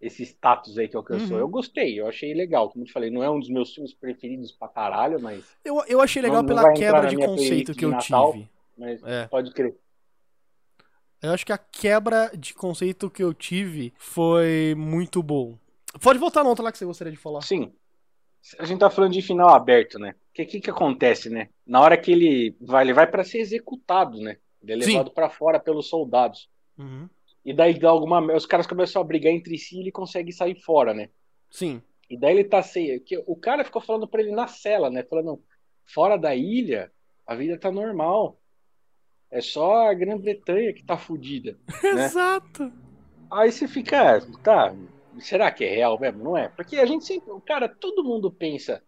[SPEAKER 2] esse status aí que alcançou.
[SPEAKER 1] Uhum.
[SPEAKER 2] Eu gostei, eu achei legal. Como eu te falei, não é um dos meus filmes preferidos pra caralho, mas,
[SPEAKER 1] Eu, eu achei legal
[SPEAKER 2] Não- não
[SPEAKER 1] pela quebra de conceito que eu
[SPEAKER 2] Natal.
[SPEAKER 1] tive.
[SPEAKER 2] mas
[SPEAKER 1] É.
[SPEAKER 2] pode crer.
[SPEAKER 1] Eu acho que a quebra de conceito que eu tive foi muito bom. Pode voltar na outra lá que você gostaria de falar.
[SPEAKER 2] Sim. A gente tá falando de final aberto, né? O que, que que acontece, né? Na hora que ele vai, ele vai para ser executado, né? Ele é levado pra fora pelos soldados.
[SPEAKER 1] Uhum.
[SPEAKER 2] E daí dá alguma, os caras começam a brigar entre si e ele consegue sair fora, né?
[SPEAKER 1] Sim.
[SPEAKER 2] E daí ele tá sem, que o cara ficou falando pra ele na cela, né? Falando, fora da ilha, a vida tá normal. É só a Grã-Bretanha que tá fudida. Né?
[SPEAKER 1] Exato.
[SPEAKER 2] Aí você fica, ah, tá, será que é real mesmo? Não é? Porque a gente sempre, cara, todo mundo pensa,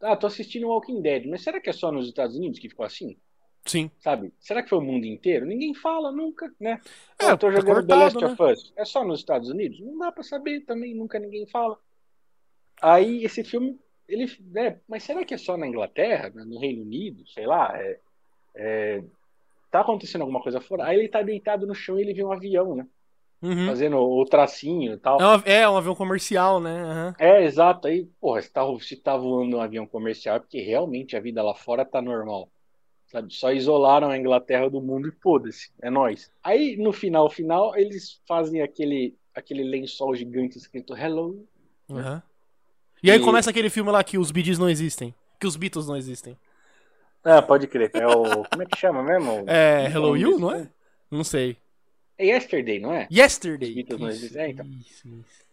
[SPEAKER 2] ah, tô assistindo Walking Dead, mas será que é só nos Estados Unidos que ficou assim?
[SPEAKER 1] Sim.
[SPEAKER 2] Sabe? Será que foi o mundo inteiro? Ninguém fala nunca, né?
[SPEAKER 1] É,
[SPEAKER 2] eu tô
[SPEAKER 1] tá
[SPEAKER 2] jogando The
[SPEAKER 1] cortado,
[SPEAKER 2] Last of Us. É só nos Estados Unidos? Não dá pra saber também, nunca ninguém fala. Aí esse filme, ele, né, mas será que é só na Inglaterra, né, no Reino Unido, sei lá? É, é, tá acontecendo alguma coisa fora? Aí ele tá deitado no chão e ele vê um avião, né?
[SPEAKER 1] Uhum.
[SPEAKER 2] Fazendo o tracinho e tal.
[SPEAKER 1] É, um, é um avião comercial, né? Aham.
[SPEAKER 2] É, exato. Aí, porra, se tá, se tá voando um avião comercial é porque realmente a vida lá fora tá normal. Sabe? Só isolaram a Inglaterra do mundo e foda-se, é nós. Aí, no final, final, eles fazem aquele, aquele lençol gigante escrito Hello.
[SPEAKER 1] Aham. E aí
[SPEAKER 2] E-
[SPEAKER 1] começa aquele filme lá que os Bee não existem. Que os Beatles não existem.
[SPEAKER 2] Ah, pode crer. É o. Como é que chama mesmo?
[SPEAKER 1] É Hello You, não é? Não sei.
[SPEAKER 2] É Yesterday, não é?
[SPEAKER 1] Yesterday.
[SPEAKER 2] Os Beatles não
[SPEAKER 1] Isso,
[SPEAKER 2] existem. É, então.
[SPEAKER 1] isso, isso.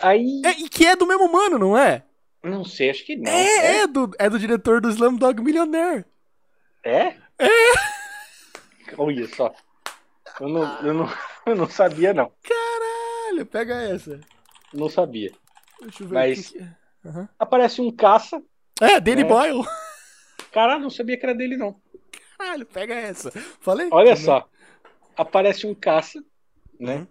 [SPEAKER 2] Aí.
[SPEAKER 1] É, e que é do mesmo mano, não é?
[SPEAKER 2] Não sei, acho que não.
[SPEAKER 1] É, é do, é do diretor do Slumdog Millionaire.
[SPEAKER 2] É? É! Olha só. Eu não, eu, não, eu não sabia, não.
[SPEAKER 1] Caralho, pega essa.
[SPEAKER 2] Não sabia.
[SPEAKER 1] Deixa eu ver
[SPEAKER 2] Mas-
[SPEAKER 1] que que é.
[SPEAKER 2] Aparece um caça.
[SPEAKER 1] É, Danny
[SPEAKER 2] É.
[SPEAKER 1] Boyle.
[SPEAKER 2] Cara, não sabia que era dele, não.
[SPEAKER 1] Caralho, pega essa. Falei?
[SPEAKER 2] Olha
[SPEAKER 1] Também.
[SPEAKER 2] só. Aparece um caça, né?
[SPEAKER 1] Uhum.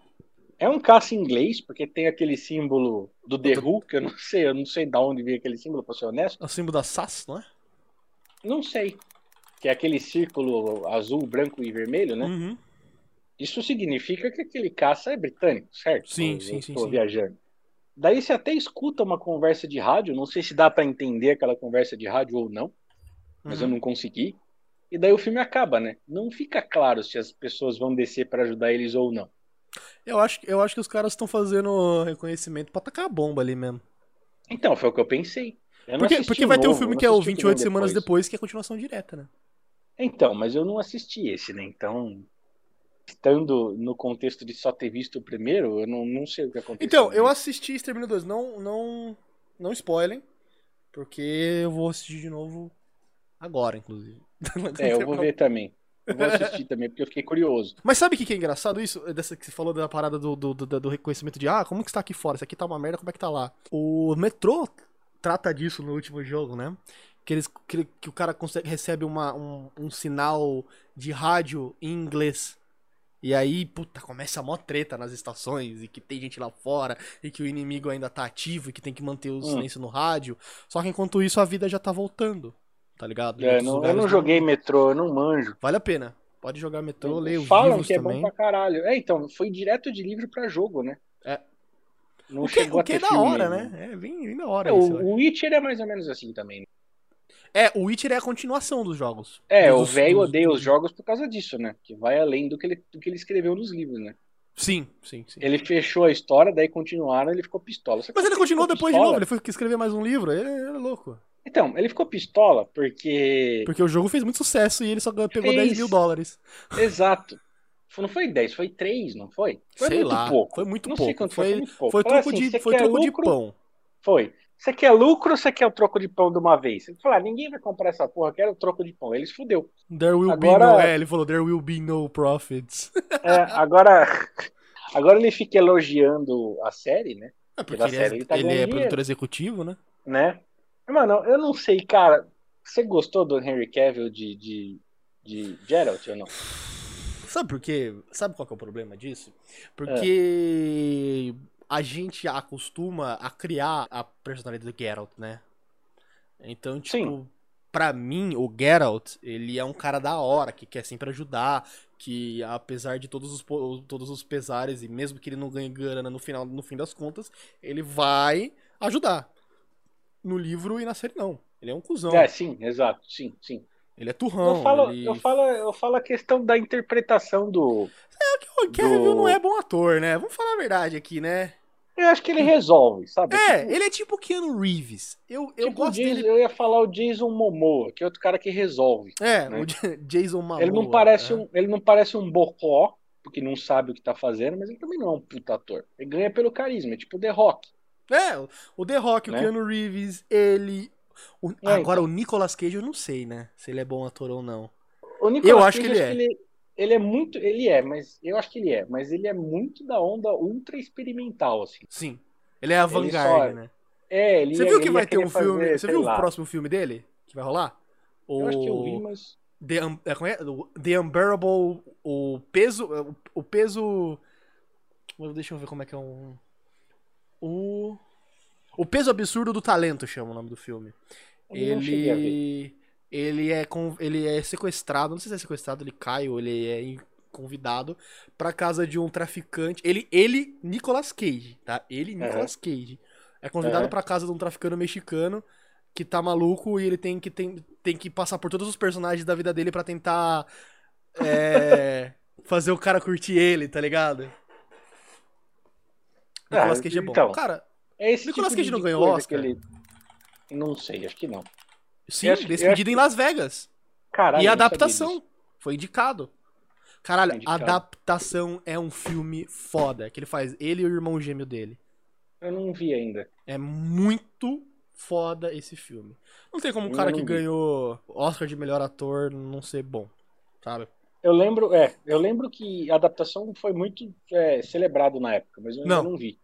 [SPEAKER 2] É um caça inglês, porque tem aquele símbolo do The Who, que eu não sei, eu não sei de onde veio aquele símbolo, pra ser honesto.
[SPEAKER 1] É o símbolo da SAS, não é?
[SPEAKER 2] Não sei. Que é aquele círculo azul, branco e vermelho, né?
[SPEAKER 1] Uhum.
[SPEAKER 2] Isso significa que aquele caça é britânico, certo?
[SPEAKER 1] Sim,
[SPEAKER 2] Eu
[SPEAKER 1] sim, sim,
[SPEAKER 2] Tô
[SPEAKER 1] sim.
[SPEAKER 2] viajando. Daí você até escuta uma conversa de rádio, não sei se dá pra entender aquela conversa de rádio ou não, mas eu
[SPEAKER 1] Uhum.
[SPEAKER 2] não consegui. E daí o filme acaba, né? Não fica claro se as pessoas vão descer pra ajudar eles ou não.
[SPEAKER 1] Eu acho, eu acho que os caras estão fazendo reconhecimento pra tacar a bomba ali mesmo.
[SPEAKER 2] Então, foi o que eu pensei. Eu
[SPEAKER 1] Porque, porque vai ter um filme
[SPEAKER 2] eu
[SPEAKER 1] que é o
[SPEAKER 2] assisti que
[SPEAKER 1] 28
[SPEAKER 2] vem
[SPEAKER 1] semanas depois, que é a continuação direta, né?
[SPEAKER 2] Então, mas eu não assisti esse, né? Então, estando no contexto de só ter visto o primeiro, eu não, não sei o que aconteceu.
[SPEAKER 1] Então, eu
[SPEAKER 2] né?
[SPEAKER 1] assisti Extermínio 2. Não, não, não spoilem, porque eu vou assistir de novo agora, inclusive.
[SPEAKER 2] É, eu vou ver também. Eu vou assistir também, porque eu fiquei curioso.
[SPEAKER 1] Mas sabe o que, que é engraçado isso? Dessa que você falou da parada do, do, do, do reconhecimento de ah, como que está aqui fora? Isso aqui tá uma merda, como é que tá lá? O metrô trata disso no último jogo, né? Que, eles, que, que o cara consegue, recebe uma, um, um sinal de rádio em inglês. E aí, puta, começa a mó treta nas estações, e que tem gente lá fora, e que o inimigo ainda tá ativo, e que tem que manter o
[SPEAKER 2] Hum.
[SPEAKER 1] silêncio no rádio. Só que enquanto isso, a vida já tá voltando, tá ligado?
[SPEAKER 2] É, não- eu não joguei metrô, eu não manjo.
[SPEAKER 1] Vale a pena. Pode jogar metrô, leia os
[SPEAKER 2] Falam
[SPEAKER 1] livros
[SPEAKER 2] que é
[SPEAKER 1] também.
[SPEAKER 2] bom pra caralho. É, então, foi direto de livro pra jogo, né?
[SPEAKER 1] É.
[SPEAKER 2] Não
[SPEAKER 1] O que,
[SPEAKER 2] chegou
[SPEAKER 1] o que é da hora, né? É bem, bem da hora
[SPEAKER 2] É,
[SPEAKER 1] isso.
[SPEAKER 2] o, o Witcher é mais ou menos assim também.
[SPEAKER 1] É, o Witcher é a continuação dos jogos.
[SPEAKER 2] É,
[SPEAKER 1] Dos-
[SPEAKER 2] o velho
[SPEAKER 1] dos-
[SPEAKER 2] odeia os jogos por causa disso, né? Que vai além do que ele, do que ele escreveu nos livros, né?
[SPEAKER 1] Sim, sim, sim.
[SPEAKER 2] Ele fechou a história, daí continuaram, ele ficou pistola. Só
[SPEAKER 1] Mas ele continuou depois de
[SPEAKER 2] pistola-
[SPEAKER 1] novo, ele foi escrever mais um livro, ele, ele é louco.
[SPEAKER 2] Então, ele ficou pistola porque.
[SPEAKER 1] Porque o jogo fez muito sucesso e ele só pegou
[SPEAKER 2] Fez.
[SPEAKER 1] 10 mil dólares.
[SPEAKER 2] Exato. Não foi 10, foi 3, não foi? Foi
[SPEAKER 1] Sei
[SPEAKER 2] muito
[SPEAKER 1] lá,
[SPEAKER 2] pouco.
[SPEAKER 1] foi muito
[SPEAKER 2] não
[SPEAKER 1] pouco.
[SPEAKER 2] sei quanto
[SPEAKER 1] foi,
[SPEAKER 2] foi, foi
[SPEAKER 1] foi
[SPEAKER 2] assim,
[SPEAKER 1] de, foi de pão.
[SPEAKER 2] Foi. Você quer lucro ou você quer o troco de pão de uma vez? Ele falou, ah, ninguém vai comprar essa porra, quero o troco de pão. Eles fudeu.
[SPEAKER 1] There will
[SPEAKER 2] Agora-
[SPEAKER 1] be no. É, ele falou, there will be no profits.
[SPEAKER 2] É, agora, agora ele fica elogiando a série, né?
[SPEAKER 1] É porque
[SPEAKER 2] da
[SPEAKER 1] ele,
[SPEAKER 2] série
[SPEAKER 1] é,
[SPEAKER 2] ele tá
[SPEAKER 1] ele é produtor executivo, né?
[SPEAKER 2] né? Mano, eu não sei, cara. Você gostou do Henry Cavill de, de, de Geralt ou não?
[SPEAKER 1] Sabe por quê? Sabe qual que é o problema disso?
[SPEAKER 2] É.
[SPEAKER 1] A gente acostuma a criar a personalidade do Geralt, né? Então, tipo,
[SPEAKER 2] Sim.
[SPEAKER 1] pra mim, o Geralt, ele é um cara da hora, que quer sempre ajudar, que apesar de todos os, todos os pesares, e mesmo que ele não ganhe grana no final, no fim das contas, ele vai ajudar. No livro e na série, não. Ele é um cuzão.
[SPEAKER 2] É, sim, exato, sim, sim.
[SPEAKER 1] Ele é turrão.
[SPEAKER 2] Eu falo,
[SPEAKER 1] ele...
[SPEAKER 2] eu, falo, eu falo a questão da interpretação do.
[SPEAKER 1] O Kevin
[SPEAKER 2] do-
[SPEAKER 1] não é bom ator, né? Vamos falar a verdade aqui, né?
[SPEAKER 2] Eu acho que ele resolve, sabe?
[SPEAKER 1] É,
[SPEAKER 2] Tipo,
[SPEAKER 1] ele é tipo Keanu Reeves. Eu, eu
[SPEAKER 2] tipo o
[SPEAKER 1] gosto
[SPEAKER 2] Jason-
[SPEAKER 1] dele.
[SPEAKER 2] Eu ia falar o Jason Momoa, que é outro cara que resolve.
[SPEAKER 1] É,
[SPEAKER 2] né?
[SPEAKER 1] o Jason Momoa.
[SPEAKER 2] ele não parece
[SPEAKER 1] é.
[SPEAKER 2] um, ele não parece um bocó, porque não sabe o que tá fazendo, mas ele também não é um puta ator. Ele ganha pelo carisma, é tipo o The Rock.
[SPEAKER 1] É, o- o The Rock,
[SPEAKER 2] Né?
[SPEAKER 1] o Keanu Reeves, ele. O-
[SPEAKER 2] É,
[SPEAKER 1] Agora,
[SPEAKER 2] então.
[SPEAKER 1] o Nicolas Cage, eu não sei, né? Se ele é bom ator ou não.
[SPEAKER 2] O Nicolas
[SPEAKER 1] Eu acho
[SPEAKER 2] Cage,
[SPEAKER 1] que ele é.
[SPEAKER 2] ele, ele é muito, ele é, mas eu acho que ele é, mas ele é muito da onda ultra experimental assim.
[SPEAKER 1] Sim. Ele é a vanguarda,
[SPEAKER 2] só-
[SPEAKER 1] né?
[SPEAKER 2] É, ele
[SPEAKER 1] Você viu que
[SPEAKER 2] ele
[SPEAKER 1] vai ter um
[SPEAKER 2] querer fazer,
[SPEAKER 1] filme. Você viu
[SPEAKER 2] lá.
[SPEAKER 1] o próximo filme dele? Que vai rolar? O...
[SPEAKER 2] Eu acho que eu vi, mas
[SPEAKER 1] The, Un- é, é? The Unbearable. O peso. O, o peso. Deixa eu ver como é que é um. O. O peso absurdo do talento chama o nome do filme.
[SPEAKER 2] eu.
[SPEAKER 1] Ele. Ele é, com, ele é sequestrado, não sei se é sequestrado, ele cai ou ele é convidado pra casa de um traficante. Ele, ele Nicolas Cage, tá? Ele, Nicolas Cage. É convidado
[SPEAKER 2] Aham.
[SPEAKER 1] pra casa de um traficante mexicano que tá maluco e ele tem que, tem, tem que passar por todos os personagens da vida dele pra tentar é, fazer o cara curtir ele, tá ligado?
[SPEAKER 2] Ah,
[SPEAKER 1] Nicolas Cage é bom.
[SPEAKER 2] então.
[SPEAKER 1] Cara,
[SPEAKER 2] É esse
[SPEAKER 1] Nicolas
[SPEAKER 2] tipo
[SPEAKER 1] Cage não ganhou Oscar?
[SPEAKER 2] ele- Não sei, acho que não.
[SPEAKER 1] sim,
[SPEAKER 2] acho- eu
[SPEAKER 1] Despedida
[SPEAKER 2] acho
[SPEAKER 1] em Las Vegas.
[SPEAKER 2] Caralho,
[SPEAKER 1] e adaptação. Foi indicado. Caralho,
[SPEAKER 2] Foi indicado.
[SPEAKER 1] adaptação é um filme foda. Que ele faz ele e o irmão gêmeo dele.
[SPEAKER 2] Eu não vi ainda.
[SPEAKER 1] É muito foda esse filme. Não tem como um cara que
[SPEAKER 2] vi.
[SPEAKER 1] ganhou Oscar de melhor ator não ser bom. Sabe?
[SPEAKER 2] Eu lembro, é, eu lembro que a adaptação foi muito é, celebrado na época, mas eu ainda
[SPEAKER 1] Não.
[SPEAKER 2] não vi.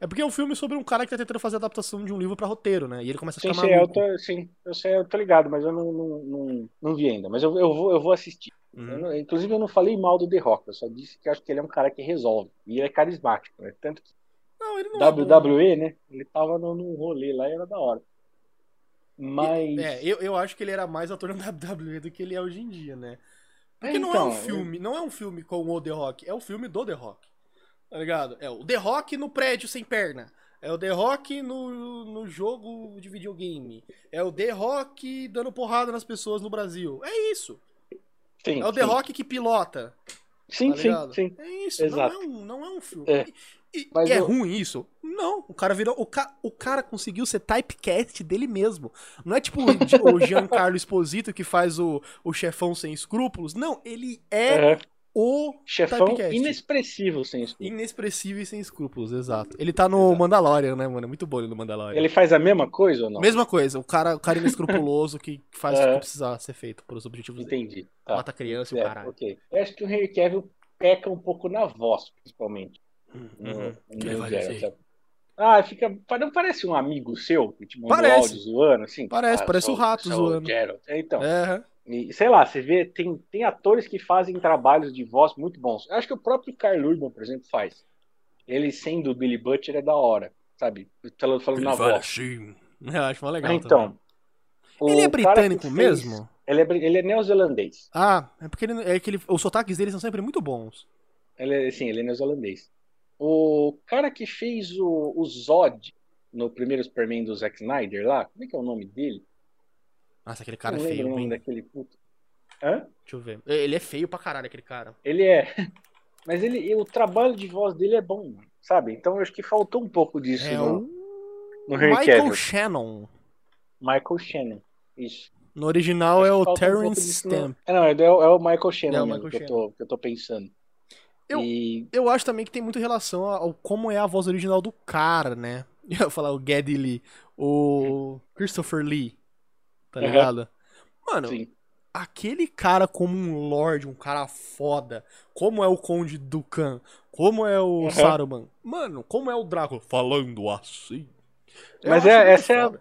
[SPEAKER 1] É porque é um filme sobre um cara que tá tentando fazer adaptação de um livro pra roteiro, né? E ele começa a
[SPEAKER 2] Sim,
[SPEAKER 1] ficar
[SPEAKER 2] sim, eu
[SPEAKER 1] maluco.
[SPEAKER 2] tô, sim, eu sei, eu tô ligado, mas eu não, não, não, não vi ainda. Mas eu, eu, vou, eu vou assistir.
[SPEAKER 1] Uhum.
[SPEAKER 2] Eu não- inclusive, eu não falei mal do The Rock, eu só disse que acho que ele é um cara que resolve. E ele é carismático, né? Tanto que
[SPEAKER 1] Não, ele não é.
[SPEAKER 2] WWE, né? Ele tava num rolê lá e era da hora. Mas.
[SPEAKER 1] É, eu, eu acho que ele era mais ator na WWE do que ele é hoje em dia, né? Porque
[SPEAKER 2] É,
[SPEAKER 1] não é
[SPEAKER 2] então,
[SPEAKER 1] um filme, não é um filme com o The Rock, é o filme do The Rock. Tá ligado? É o The Rock no prédio sem perna. É o The Rock no, no jogo de videogame. É o The Rock dando porrada nas pessoas no Brasil. É isso.
[SPEAKER 2] sim,
[SPEAKER 1] É o The
[SPEAKER 2] sim.
[SPEAKER 1] Rock que pilota.
[SPEAKER 2] Sim,
[SPEAKER 1] tá
[SPEAKER 2] sim, sim.
[SPEAKER 1] É isso,
[SPEAKER 2] Exato.
[SPEAKER 1] não é um, não é um filme.
[SPEAKER 2] É.
[SPEAKER 1] E, e-
[SPEAKER 2] Mas
[SPEAKER 1] é
[SPEAKER 2] eu-
[SPEAKER 1] ruim isso? Não, o cara virou. O, ca, o cara conseguiu ser typecast dele mesmo. Não é tipo o, o Giancarlo Esposito que faz o, o chefão sem escrúpulos. Não, ele é
[SPEAKER 2] É,
[SPEAKER 1] o
[SPEAKER 2] chefão
[SPEAKER 1] typecast.
[SPEAKER 2] inexpressivo, sem isso.
[SPEAKER 1] inexpressivo e sem escrúpulos, exato. Ele tá no Mandalorian, né, mano? É muito bom ele no Mandalorian.
[SPEAKER 2] Ele faz a mesma coisa ou não?
[SPEAKER 1] Mesma coisa, o cara, o cara inescrupuloso que faz o
[SPEAKER 2] É.
[SPEAKER 1] que precisar ser feito pelos objetivos dele.
[SPEAKER 2] Entendi. Tá.
[SPEAKER 1] Mata criança e o
[SPEAKER 2] É,
[SPEAKER 1] caralho.
[SPEAKER 2] ok. Eu acho que o Henry Cavill peca um pouco na voz, principalmente.
[SPEAKER 1] Uhum.
[SPEAKER 2] No, no
[SPEAKER 1] Que?
[SPEAKER 2] Ah, fica. Não parece um amigo seu que te mandou
[SPEAKER 1] Parece.
[SPEAKER 2] áudio zoando, assim?
[SPEAKER 1] Parece,
[SPEAKER 2] Ah,
[SPEAKER 1] parece
[SPEAKER 2] sou-
[SPEAKER 1] o rato zoando.
[SPEAKER 2] É, Então,
[SPEAKER 1] É,
[SPEAKER 2] e, sei lá, você vê, tem, tem atores que fazem trabalhos de voz muito bons. Eu acho que o próprio Carl Urban, por exemplo, faz. Ele sendo o Billy Butcher é da hora, sabe? Falando, falando na voz.
[SPEAKER 1] assim. Eu acho mais legal.
[SPEAKER 2] Então.
[SPEAKER 1] Ele é britânico
[SPEAKER 2] fez-
[SPEAKER 1] mesmo?
[SPEAKER 2] Ele é, ele é neozelandês.
[SPEAKER 1] Ah, é porque ele, é que ele- os sotaques dele são sempre muito bons.
[SPEAKER 2] Ele é, sim, ele é neozelandês. O cara que fez o, o Zod no primeiro Superman do Zack Snyder lá, como é que é o nome dele?
[SPEAKER 1] Nossa, aquele cara é
[SPEAKER 2] lembro
[SPEAKER 1] feio,
[SPEAKER 2] o nome
[SPEAKER 1] hein?
[SPEAKER 2] daquele puto. Hã?
[SPEAKER 1] Deixa eu ver. Ele é feio pra caralho, aquele cara.
[SPEAKER 2] Ele é. Mas ele, o trabalho de voz dele é bom, sabe? Então eu acho que faltou um pouco disso
[SPEAKER 1] É
[SPEAKER 2] no,
[SPEAKER 1] o
[SPEAKER 2] no
[SPEAKER 1] Michael. Shannon.
[SPEAKER 2] Michael Shannon. Isso.
[SPEAKER 1] No original é o
[SPEAKER 2] falta um
[SPEAKER 1] Terrence
[SPEAKER 2] disso no-
[SPEAKER 1] Stamp.
[SPEAKER 2] É, não, é, é o Michael Shannon
[SPEAKER 1] É o
[SPEAKER 2] mesmo,
[SPEAKER 1] Michael
[SPEAKER 2] que, eu tô, que eu tô pensando.
[SPEAKER 1] Eu-
[SPEAKER 2] E
[SPEAKER 1] Eu acho também que tem muito relação ao como é a voz original do cara, né? Eu ia falar o Geddy Lee. O Christopher Lee. Tá
[SPEAKER 2] Uhum.
[SPEAKER 1] ligado? Mano,
[SPEAKER 2] sim.
[SPEAKER 1] aquele cara como um lord, um cara foda, como é o Conde Dukan, como é o
[SPEAKER 2] Uhum.
[SPEAKER 1] Saruman, mano, como é o Drácula falando assim.
[SPEAKER 2] Mas é- essa é a-.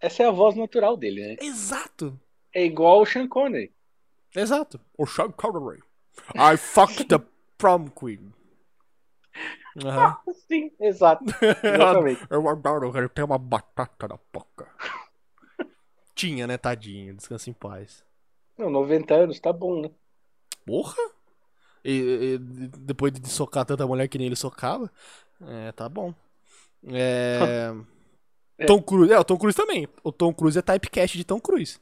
[SPEAKER 2] Essa é a voz natural dele, né?
[SPEAKER 1] Exato,
[SPEAKER 2] É igual o Sean Connery.
[SPEAKER 1] exato. O Sean Connery. I fucked the prom queen. Aham.
[SPEAKER 2] Sim, exato. Exatamente.
[SPEAKER 1] Eu adoro, ele tem uma batata na boca. Tinha, né, tadinho, descansa em paz.
[SPEAKER 2] Não, 90 anos, tá bom, né?
[SPEAKER 1] Porra! E, e depois de socar tanta mulher que nem ele socava, é, tá bom. É...
[SPEAKER 2] É.
[SPEAKER 1] Tom Cruise, é, o Tom Cruise também. O Tom Cruise é typecast de Tom Cruise.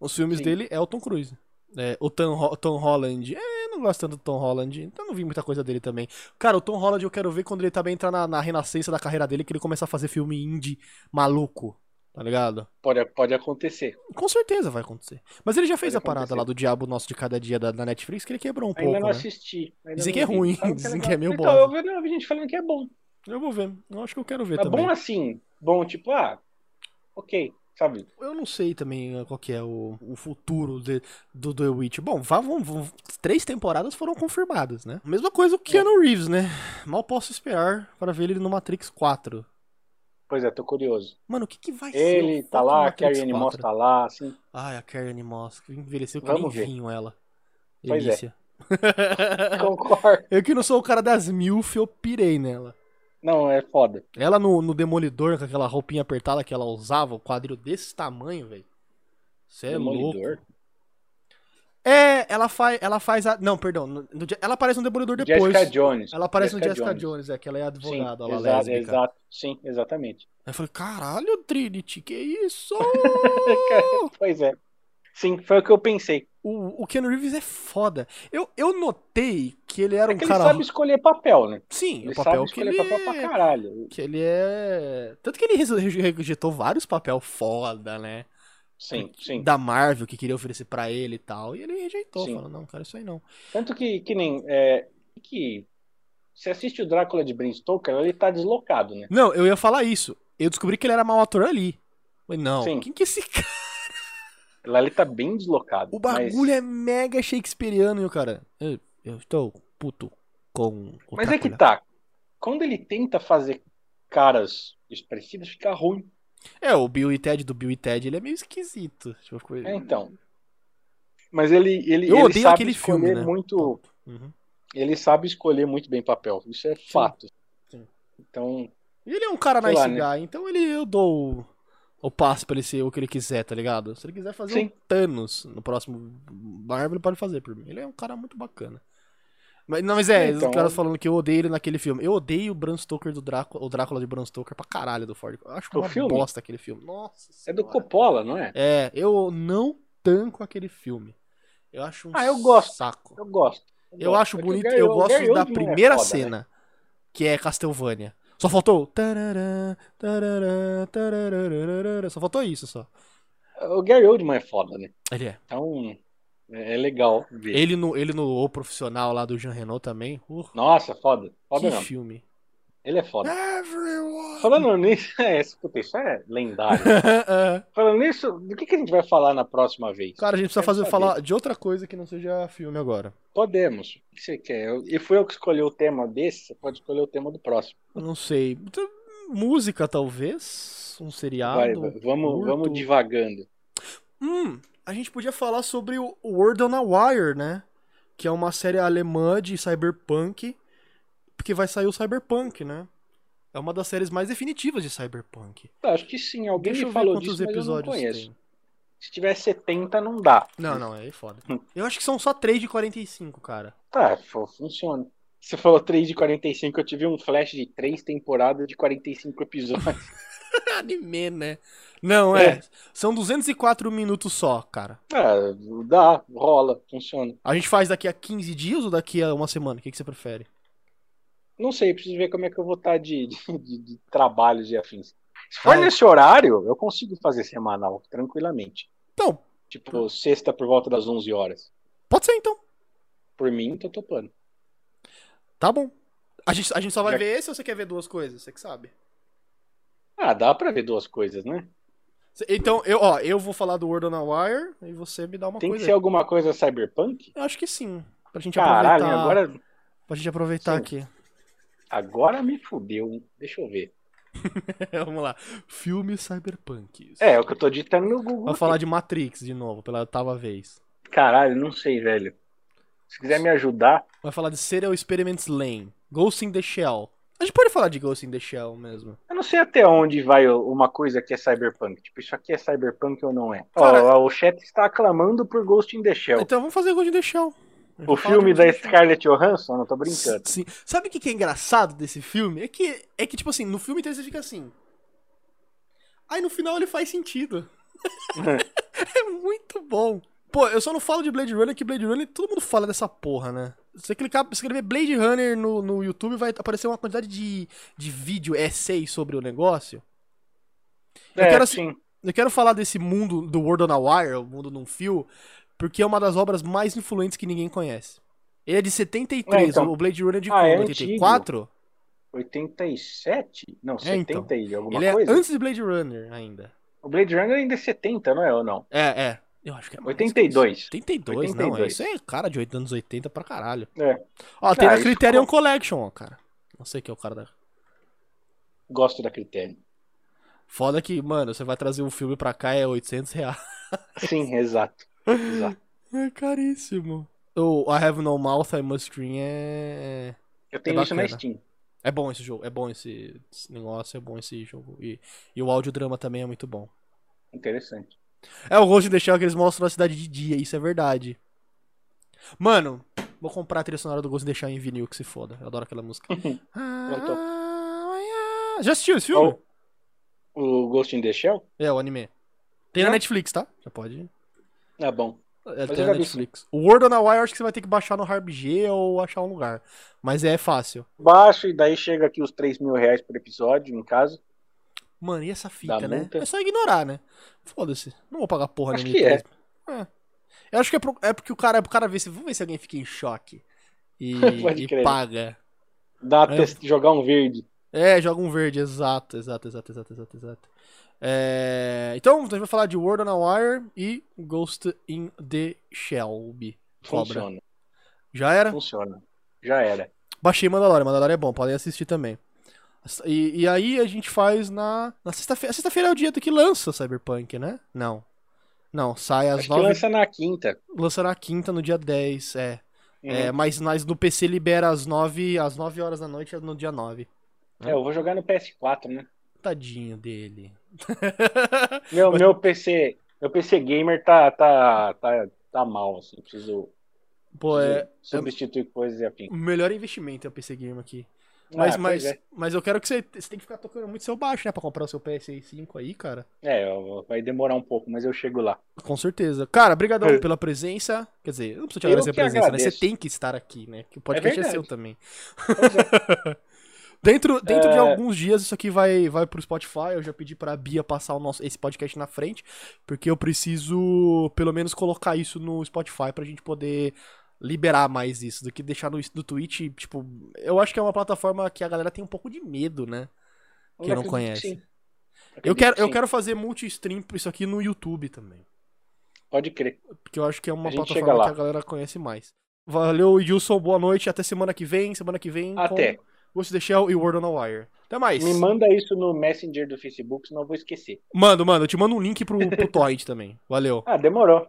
[SPEAKER 1] Os filmes
[SPEAKER 2] Sim.
[SPEAKER 1] dele é o Tom Cruise. É, o Tom, Ho- Tom Holland, é, eu não gosto tanto do Tom Holland, então não vi muita coisa dele também. Cara, o Tom Holland eu quero ver quando ele também entrar na, na renascença da carreira dele, que ele começa a fazer filme indie maluco, tá ligado?
[SPEAKER 2] Pode, pode acontecer.
[SPEAKER 1] Com certeza vai acontecer. Mas ele já fez
[SPEAKER 2] Pode
[SPEAKER 1] a parada
[SPEAKER 2] acontecer.
[SPEAKER 1] lá do Diabo Nosso de Cada Dia da, da Netflix, que ele quebrou um
[SPEAKER 2] Ainda
[SPEAKER 1] pouco,
[SPEAKER 2] não
[SPEAKER 1] né?
[SPEAKER 2] assisti. ainda
[SPEAKER 1] Dizem
[SPEAKER 2] não
[SPEAKER 1] que é ruim,
[SPEAKER 2] Falam
[SPEAKER 1] dizem
[SPEAKER 2] legal.
[SPEAKER 1] que é meio
[SPEAKER 2] Então,
[SPEAKER 1] bosta.
[SPEAKER 2] eu vi, não, vi gente falando que é bom.
[SPEAKER 1] Eu vou ver. Eu acho que eu quero ver
[SPEAKER 2] É
[SPEAKER 1] também.
[SPEAKER 2] bom assim, bom, tipo, ah, ok, sabe?
[SPEAKER 1] Eu não sei também eh, qual que é o, o futuro de- do The Witch. Bom, vá, vão, vão- três temporadas foram confirmadas, né? Mesma coisa o Keanu Reeves, né? Mal posso esperar para ver ele no Matrix 4.
[SPEAKER 2] Pois é, tô curioso.
[SPEAKER 1] Mano, o que, que vai ser?
[SPEAKER 2] Ele tá lá, a Carrie Anne Moss
[SPEAKER 1] 4?
[SPEAKER 2] tá lá, assim.
[SPEAKER 1] Ai, a Carrie Moss. que Envelheceu que
[SPEAKER 2] Vamos
[SPEAKER 1] nem
[SPEAKER 2] ver.
[SPEAKER 1] vinho ela.
[SPEAKER 2] Pois é. Concordo.
[SPEAKER 1] eu que não sou o cara das milf, eu pirei nela.
[SPEAKER 2] Não, é foda.
[SPEAKER 1] Ela no, no Demolidor, com aquela roupinha apertada que ela usava, o quadril desse tamanho, velho. Você é louco. É, ela faz, ela faz a. Não, perdão. no- no- ela aparece no Demolidor depois.
[SPEAKER 2] Jessica Jones.
[SPEAKER 1] Ela aparece no Jessica Jones, é que ela é advogada,
[SPEAKER 2] Sim,
[SPEAKER 1] é
[SPEAKER 2] exato,
[SPEAKER 1] lésbica.
[SPEAKER 2] exato. Sim, exatamente.
[SPEAKER 1] Aí eu falei, caralho, Trinity, que isso?
[SPEAKER 2] pois é. Sim, foi o que eu pensei.
[SPEAKER 1] o, o Keanu Reeves é foda. Eu, eu notei que ele era
[SPEAKER 2] É
[SPEAKER 1] um
[SPEAKER 2] que
[SPEAKER 1] cara.
[SPEAKER 2] ele sabe escolher papel, né?
[SPEAKER 1] Sim,
[SPEAKER 2] Ele
[SPEAKER 1] o papel
[SPEAKER 2] sabe
[SPEAKER 1] que
[SPEAKER 2] escolher
[SPEAKER 1] ele
[SPEAKER 2] papel pra
[SPEAKER 1] é...
[SPEAKER 2] caralho.
[SPEAKER 1] Que ele é. Tanto que ele reje- rejeitou vários papel foda, né?
[SPEAKER 2] Sim, sim.
[SPEAKER 1] Da Marvel que queria oferecer pra ele e tal. E ele rejeitou,
[SPEAKER 2] Sim.
[SPEAKER 1] falou, não, cara, isso aí não.
[SPEAKER 2] Tanto que, que nem. É, que você assiste o Drácula de Bram Stoker, ele tá deslocado, né?
[SPEAKER 1] Não, eu ia falar isso. Eu descobri que ele era mau ator ali. Falei, não,
[SPEAKER 2] Sim.
[SPEAKER 1] quem que é esse cara?
[SPEAKER 2] Lá ele tá bem deslocado.
[SPEAKER 1] O bagulho é mega shakespeariano, e o cara. Eu, eu estou puto com o
[SPEAKER 2] Mas é que
[SPEAKER 1] Drácula."
[SPEAKER 2] tá. Quando ele tenta fazer caras expressivas, fica ruim.
[SPEAKER 1] É, o Bill e Ted do Bill e Ted, ele é meio esquisito. Tipo,
[SPEAKER 2] É, então. Mas ele, ele,
[SPEAKER 1] Eu
[SPEAKER 2] ele
[SPEAKER 1] odeio
[SPEAKER 2] sabe
[SPEAKER 1] aquele
[SPEAKER 2] escolher
[SPEAKER 1] filme, né?
[SPEAKER 2] muito.
[SPEAKER 1] Uhum.
[SPEAKER 2] Ele sabe escolher muito bem papel. Isso é fato.
[SPEAKER 1] Sim.
[SPEAKER 2] Então,
[SPEAKER 1] E ele é um cara nice
[SPEAKER 2] lá, né?
[SPEAKER 1] guy, então ele, eu dou o, o passo pra ele ser o que ele quiser, tá ligado? Se ele quiser fazer
[SPEAKER 2] Sim.
[SPEAKER 1] um Thanos no próximo Marvel, ele pode fazer por mim. Ele é um cara muito bacana. Mas, não, mas é,
[SPEAKER 2] Então-
[SPEAKER 1] os caras falando que eu odeio ele naquele filme. Eu odeio o Bram Stoker do Drácula, o Drácula de Bram Stoker pra caralho do Ford. Eu acho
[SPEAKER 2] O
[SPEAKER 1] uma
[SPEAKER 2] filme?
[SPEAKER 1] bosta aquele filme. Nossa
[SPEAKER 2] é do. Coppola, não é?
[SPEAKER 1] É, eu não tanco aquele filme. Eu acho um
[SPEAKER 2] Ah, eu gosto.
[SPEAKER 1] saco.
[SPEAKER 2] Eu gosto.
[SPEAKER 1] Eu
[SPEAKER 2] gosto.
[SPEAKER 1] acho
[SPEAKER 2] É que o
[SPEAKER 1] bonito, eu gosto
[SPEAKER 2] Gary
[SPEAKER 1] da
[SPEAKER 2] é
[SPEAKER 1] primeira
[SPEAKER 2] foda, né?
[SPEAKER 1] cena, que é Castlevania. Só faltou. tarará, tarará, tarará, Só faltou isso só.
[SPEAKER 2] O Gary Oldman é foda, né?
[SPEAKER 1] Ele é.
[SPEAKER 2] Então, é é legal ver.
[SPEAKER 1] Ele no, ele no O Profissional lá do Jean Renault também. Uh,
[SPEAKER 2] Nossa, foda. Foda
[SPEAKER 1] que
[SPEAKER 2] não.
[SPEAKER 1] filme.
[SPEAKER 2] Ele é foda.
[SPEAKER 1] Everyone.
[SPEAKER 2] Falando nisso, é, escuta, isso é lendário.
[SPEAKER 1] É.
[SPEAKER 2] Falando nisso, do que, que a gente vai falar na próxima vez?
[SPEAKER 1] Cara, a gente precisa fazer, falar de outra coisa que não seja filme agora.
[SPEAKER 2] Podemos. O que você quer? Eu- E foi eu que escolhi o tema desse, você pode escolher o tema do próximo.
[SPEAKER 1] Eu não sei. Então, Música, talvez? Um seriado?
[SPEAKER 2] Vai, vai, vamos,
[SPEAKER 1] curto?
[SPEAKER 2] vamos divagando.
[SPEAKER 1] Hum, a gente podia falar sobre o World on a Wire, né? Que é uma série alemã de cyberpunk, porque vai sair o Cyberpunk, né? É uma das séries mais definitivas de Cyberpunk.
[SPEAKER 2] Acho que sim, alguém
[SPEAKER 1] Deixa eu
[SPEAKER 2] me falou disso, mas eu não
[SPEAKER 1] episódios
[SPEAKER 2] conheço.
[SPEAKER 1] tem.
[SPEAKER 2] Se tiver 70, não dá.
[SPEAKER 1] Não, não, é foda. Eu acho que são só 3 de 45, cara.
[SPEAKER 2] Tá, fu- funciona. Você falou 3 de 45, eu tive um flash de 3 temporadas de 45 episódios.
[SPEAKER 1] Anime, né? Não, é.
[SPEAKER 2] É.
[SPEAKER 1] São 204 minutos só, cara.
[SPEAKER 2] ah, dá, rola, funciona.
[SPEAKER 1] A gente faz daqui a 15 dias ou daqui a uma semana? O que, que você prefere?
[SPEAKER 2] Não sei, preciso ver como é que eu vou estar de, de, de- de trabalhos e afins. Se for
[SPEAKER 1] eu-
[SPEAKER 2] nesse horário, eu consigo fazer semanal, tranquilamente.
[SPEAKER 1] Então,
[SPEAKER 2] Tipo, sexta por volta das 11 horas.
[SPEAKER 1] pode ser então.
[SPEAKER 2] Por mim, tô topando.
[SPEAKER 1] Tá bom. A gente, a gente só vai
[SPEAKER 2] Já-
[SPEAKER 1] ver esse ou você quer ver duas coisas? Você que sabe.
[SPEAKER 2] Ah, dá pra ver duas coisas, né?
[SPEAKER 1] Então, eu, ó, eu vou falar do Word on a Wire e você me dá uma
[SPEAKER 2] Tem que
[SPEAKER 1] coisa.
[SPEAKER 2] ser alguma coisa cyberpunk?
[SPEAKER 1] Eu acho que sim. Pra gente
[SPEAKER 2] Caralho,
[SPEAKER 1] aproveitar.
[SPEAKER 2] agora,
[SPEAKER 1] Pra gente aproveitar
[SPEAKER 2] Sim.
[SPEAKER 1] aqui.
[SPEAKER 2] agora me fudeu. Deixa eu ver.
[SPEAKER 1] Vamos lá. Filme Cyberpunk.
[SPEAKER 2] É, é o que eu tô digitando no Google.
[SPEAKER 1] Vamos falar de Matrix de novo, pela oitava vez.
[SPEAKER 2] Caralho, não sei, velho. Se quiser me ajudar,
[SPEAKER 1] Vai falar de Serial Experiments Lane. Ghost in the Shell. A gente pode falar de Ghost in the Shell mesmo.
[SPEAKER 2] eu não sei até onde vai uma coisa que é cyberpunk. Tipo, isso aqui é cyberpunk ou não é? Ó,
[SPEAKER 1] Cara-
[SPEAKER 2] o chat está aclamando por Ghost in the Shell.
[SPEAKER 1] Então vamos fazer Ghost in the Shell.
[SPEAKER 2] O filme da. Scarlett Johansson? Não tô brincando.
[SPEAKER 1] Sim. Sabe o que que é engraçado desse filme? É que, é que tipo assim, no filme inteiro você fica assim. Aí no final ele faz sentido. é muito bom. Pô, eu só não falo de Blade Runner, que Blade Runner todo mundo fala dessa porra, né? Você clicar, escrever Blade Runner no, no YouTube, vai aparecer uma quantidade de, de vídeo, essay sobre o negócio. Eu
[SPEAKER 2] É,
[SPEAKER 1] quero-
[SPEAKER 2] sim.
[SPEAKER 1] Eu quero falar desse mundo do World on a Wire, o mundo num fio, porque é uma das obras mais influentes que ninguém conhece. Ele é de 73,
[SPEAKER 2] É, então.
[SPEAKER 1] o Blade Runner é de
[SPEAKER 2] Ah, é
[SPEAKER 1] quando? 84?
[SPEAKER 2] 87? Não,
[SPEAKER 1] É,
[SPEAKER 2] 70
[SPEAKER 1] então.
[SPEAKER 2] e alguma
[SPEAKER 1] Ele é
[SPEAKER 2] coisa.
[SPEAKER 1] antes de Blade Runner ainda.
[SPEAKER 2] O Blade Runner ainda é 70, não é ou não?
[SPEAKER 1] É, é. Eu acho que é mais
[SPEAKER 2] 82.
[SPEAKER 1] que isso. 82, não.
[SPEAKER 2] 82.
[SPEAKER 1] Isso é cara de 8 anos 80 pra caralho.
[SPEAKER 2] É.
[SPEAKER 1] Ó, tem
[SPEAKER 2] Ah,
[SPEAKER 1] Criterion
[SPEAKER 2] ficou-
[SPEAKER 1] Collection, ó, cara. Não sei que é o cara da.
[SPEAKER 2] Gosto da critério.
[SPEAKER 1] Foda que, mano, você vai trazer um filme pra cá é 800 reais.
[SPEAKER 2] Sim, exato. exato.
[SPEAKER 1] É caríssimo. O I Have No Mouth, I Must Scream é.
[SPEAKER 2] Eu tenho isso na. Steam.
[SPEAKER 1] É bom esse jogo, é bom esse, esse negócio, é bom esse jogo. E, e o audiodrama também é muito bom.
[SPEAKER 2] Interessante.
[SPEAKER 1] É o Ghost in the Shell que eles mostram a cidade de dia, isso é verdade. Mano, vou comprar a trilha sonora do Ghost e deixar em vinil que se foda. Eu adoro aquela música. Já assistiu esse filme?
[SPEAKER 2] O, o Ghost in the Shell?
[SPEAKER 1] É, o anime. Tem na
[SPEAKER 2] Não.
[SPEAKER 1] Netflix, tá? Já pode.
[SPEAKER 2] Ah, bom.
[SPEAKER 1] É, tem na Netflix. O World on a Wire acho que você vai ter que baixar no HarbG ou achar um lugar. Mas é fácil.
[SPEAKER 2] Baixo e daí chega aqui os 3 mil reais por episódio, no caso.
[SPEAKER 1] Mano, e essa fita,
[SPEAKER 2] Da
[SPEAKER 1] né?
[SPEAKER 2] multa?
[SPEAKER 1] É só ignorar, né? Foda-se. Não vou pagar porra
[SPEAKER 2] Acho
[SPEAKER 1] nenhuma.
[SPEAKER 2] que é.
[SPEAKER 1] É. Eu acho que é, pro- é porque o cara, o cara vê se. Vamos ver se alguém fica em choque. E, e paga.
[SPEAKER 2] Dá
[SPEAKER 1] É.
[SPEAKER 2] test- jogar um verde.
[SPEAKER 1] É, joga um verde, exato, exato, exato, exato, exato, exato. É, Então, a gente vai falar de World on a Wire e Ghost in the Shelby. Cobra.
[SPEAKER 2] Funciona.
[SPEAKER 1] Já era?
[SPEAKER 2] Funciona. Já era.
[SPEAKER 1] Baixei Mandalorian, Mandalorian é bom, podem assistir também. E, e aí a gente faz na, na sexta-feira. Sexta-feira é o dia do que lança Cyberpunk, né? Não. Não, sai às
[SPEAKER 2] Acho
[SPEAKER 1] nove.
[SPEAKER 2] lança na quinta.
[SPEAKER 1] Lança na quinta, no dia 10, é. É,
[SPEAKER 2] Uhum.
[SPEAKER 1] mas, mas no PC libera às 9, às 9 horas da noite no dia 9.
[SPEAKER 2] É, eu vou jogar no PS4, né?
[SPEAKER 1] Tadinho dele.
[SPEAKER 2] Meu, meu PC, meu PC gamer tá, tá, tá, tá mal, assim. Preciso,
[SPEAKER 1] Pô,
[SPEAKER 2] preciso
[SPEAKER 1] é.
[SPEAKER 2] substituir coisas e afim.
[SPEAKER 1] O melhor investimento é o PC Game aqui. Mas,
[SPEAKER 2] Ah,
[SPEAKER 1] mas,
[SPEAKER 2] é.
[SPEAKER 1] mas eu quero que você. Você tem que ficar tocando muito seu baixo, né? Pra comprar o seu PS5 aí, cara.
[SPEAKER 2] É, vai demorar um pouco, mas eu chego lá.
[SPEAKER 1] Com certeza. Cara, brigadão
[SPEAKER 2] É.
[SPEAKER 1] pela presença. Quer dizer, eu não preciso te agradecer a presença, né?
[SPEAKER 2] agradeço.
[SPEAKER 1] Você tem que estar aqui, né? Que o podcast é,
[SPEAKER 2] verdade.
[SPEAKER 1] seu também.
[SPEAKER 2] É.
[SPEAKER 1] Dentro, dentro de
[SPEAKER 2] É.
[SPEAKER 1] alguns dias isso aqui vai, vai pro Spotify. Eu já pedi pra Bia passar o nosso, esse podcast na frente, porque eu preciso pelo menos colocar isso no Spotify pra gente poder liberar mais isso do que deixar no, no Twitch. Tipo, eu acho que é uma plataforma que a galera tem um pouco de medo, né? Que não
[SPEAKER 2] acredito
[SPEAKER 1] conhece.
[SPEAKER 2] sim.
[SPEAKER 1] Eu quero, eu quero fazer multi-stream isso aqui no YouTube também.
[SPEAKER 2] Pode crer.
[SPEAKER 1] Porque eu acho que é uma
[SPEAKER 2] A
[SPEAKER 1] plataforma que a galera conhece mais. Valeu, Edilson. Boa noite. Até semana que vem. Semana que vem.
[SPEAKER 2] Até.
[SPEAKER 1] Com Ghost in the Shell e Word on a Wire. Até mais.
[SPEAKER 2] Me manda isso no Messenger do Facebook, senão eu vou esquecer.
[SPEAKER 1] Mando, mano. Eu te mando um link pro, pro Torrent também. Valeu.
[SPEAKER 2] Ah, demorou.